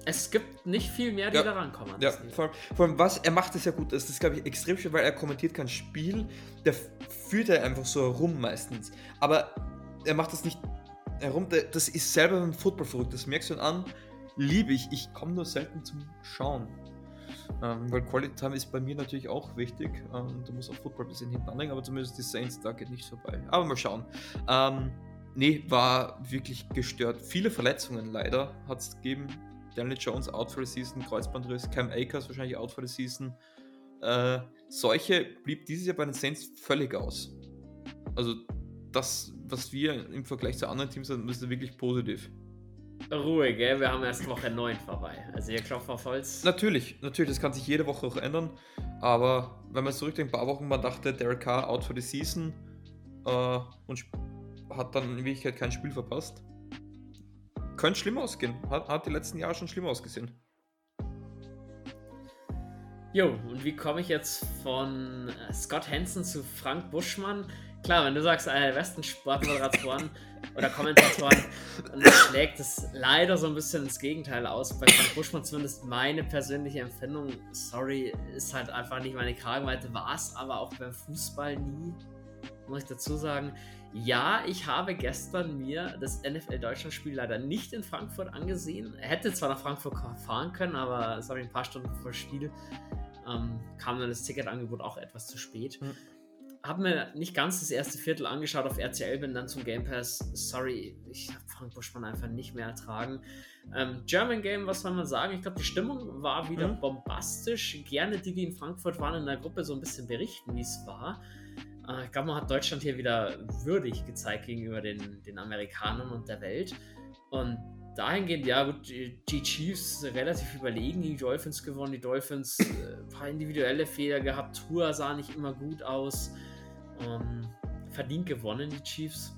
Es gibt nicht viel mehr, die ja. da rankommen. Ja, vor allem, vor allem, was er macht, ist ja gut. Das ist, glaube ich, extrem schön, weil er kommentiert kein Spiel. Der führt er einfach so herum meistens. Aber er macht das nicht herum. Das ist selber ein Football verrückt. Das merkst du an liebe ich. Ich komme nur selten zum Schauen. Ähm, weil Quality Time ist bei mir natürlich auch wichtig. Ähm, da muss auch Football ein bisschen hinten anlegen, aber zumindest die Saints, da geht nicht vorbei. Aber mal schauen. Ähm, nee, war wirklich gestört. Viele Verletzungen leider hat es gegeben. Daniel Jones out for the season, Kreuzbandriss, Cam Akers wahrscheinlich out for the season. Äh, solche blieb dieses Jahr bei den Saints völlig aus. Also das, was wir im Vergleich zu anderen Teams haben, ist wirklich positiv. Ruhe, gell? Wir haben erst Woche 9 vorbei. Also ihr klopft auf Holz. Natürlich, natürlich, das kann sich jede Woche auch ändern. Aber wenn man zurückdenkt, ein paar Wochen, man dachte, Derek Carr out for the season äh, und hat dann in Wirklichkeit kein Spiel verpasst. Könnte schlimm ausgehen. Hat, hat die letzten Jahre schon schlimm ausgesehen. Jo, und wie komme ich jetzt von Scott Hansen zu Frank Buschmann? Klar, wenn du sagst, einer der besten Sportmoderatoren oder Kommentatoren, dann schlägt es leider so ein bisschen ins Gegenteil aus. Bei Frank Buschmann zumindest meine persönliche Empfindung, sorry, ist halt einfach nicht meine Kragenweite, war es aber auch beim Fußball nie, muss ich dazu sagen. Ja, ich habe gestern mir das NFL Deutschland Spiel leider nicht in Frankfurt angesehen. Hätte zwar nach Frankfurt fahren können, aber sorry, ein paar Stunden vor Spiel ähm, kam dann das Ticketangebot auch etwas zu spät. Mhm habe mir nicht ganz das erste Viertel angeschaut auf RCL, bin dann zum Game Pass. Sorry, ich habe Frank Buschmann einfach nicht mehr ertragen. Ähm, German Game, was soll man sagen? Ich glaube, die Stimmung war wieder mhm. bombastisch. Gerne die, die in Frankfurt waren, in der Gruppe so ein bisschen berichten, wie es war. Äh, ich glaube, man hat Deutschland hier wieder würdig gezeigt gegenüber den, den Amerikanern und der Welt. Und dahingehend, ja, gut, die Chiefs relativ überlegen die Dolphins gewonnen. Die Dolphins äh, ein paar individuelle Fehler gehabt. Tour sah nicht immer gut aus. Ähm, verdient gewonnen, die Chiefs.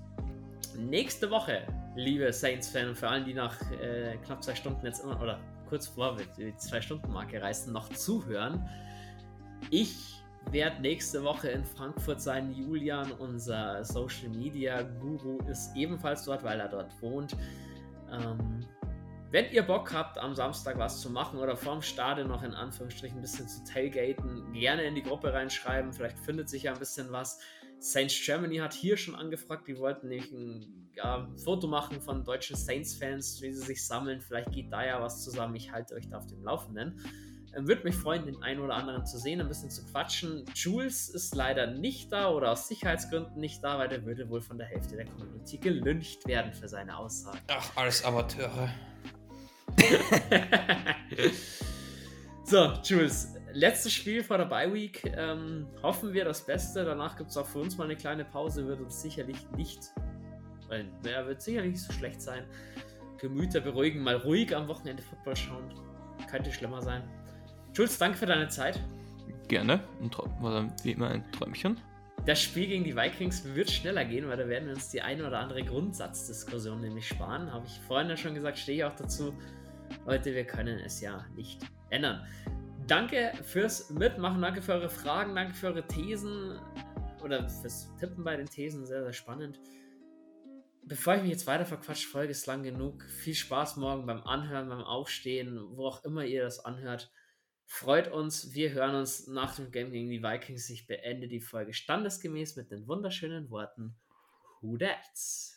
Nächste Woche, liebe Saints-Fans, und für alle, die nach äh, knapp zwei Stunden jetzt immer, oder kurz vor die Zwei-Stunden-Marke reißen, noch zuhören. Ich werde nächste Woche in Frankfurt sein. Julian, unser Social Media Guru, ist ebenfalls dort, weil er dort wohnt. Ähm, wenn ihr Bock habt, am Samstag was zu machen oder vorm Stadion noch in Anführungsstrichen ein bisschen zu tailgaten, gerne in die Gruppe reinschreiben. Vielleicht findet sich ja ein bisschen was. Saints Germany hat hier schon angefragt, die wollten nämlich ein ja, Foto machen von deutschen Saints-Fans, wie sie sich sammeln. Vielleicht geht da ja was zusammen. Ich halte euch da auf dem Laufenden. Ähm, Würde mich freuen, den einen oder anderen zu sehen, ein bisschen zu quatschen. Jules ist leider nicht da oder aus Sicherheitsgründen nicht da, weil der würde wohl von der Hälfte der Community gelüncht werden für seine Aussagen. Ach, alles Amateure. so, Jules, letztes Spiel vor der Bye Week. Ähm, hoffen wir das Beste. Danach gibt es auch für uns mal eine kleine Pause. Wird uns sicherlich nicht, weil, naja, wird sicherlich nicht so schlecht sein. Gemüter beruhigen, mal ruhig am Wochenende Football schauen. Könnte schlimmer sein. Jules, danke für deine Zeit. Gerne. War wie immer ein Träumchen. Das Spiel gegen die Vikings wird schneller gehen, weil da werden wir uns die eine oder andere Grundsatzdiskussion nämlich sparen. Habe ich vorhin ja schon gesagt, stehe ich auch dazu. Leute, wir können es ja nicht ändern. Danke fürs Mitmachen, danke für eure Fragen, danke für eure Thesen oder fürs Tippen bei den Thesen, sehr, sehr spannend. Bevor ich mich jetzt weiter verquatsche, Folge ist lang genug. Viel Spaß morgen beim Anhören, beim Aufstehen, wo auch immer ihr das anhört. Freut uns, wir hören uns nach dem Game gegen die Vikings. Ich beende die Folge standesgemäß mit den wunderschönen Worten Who That's?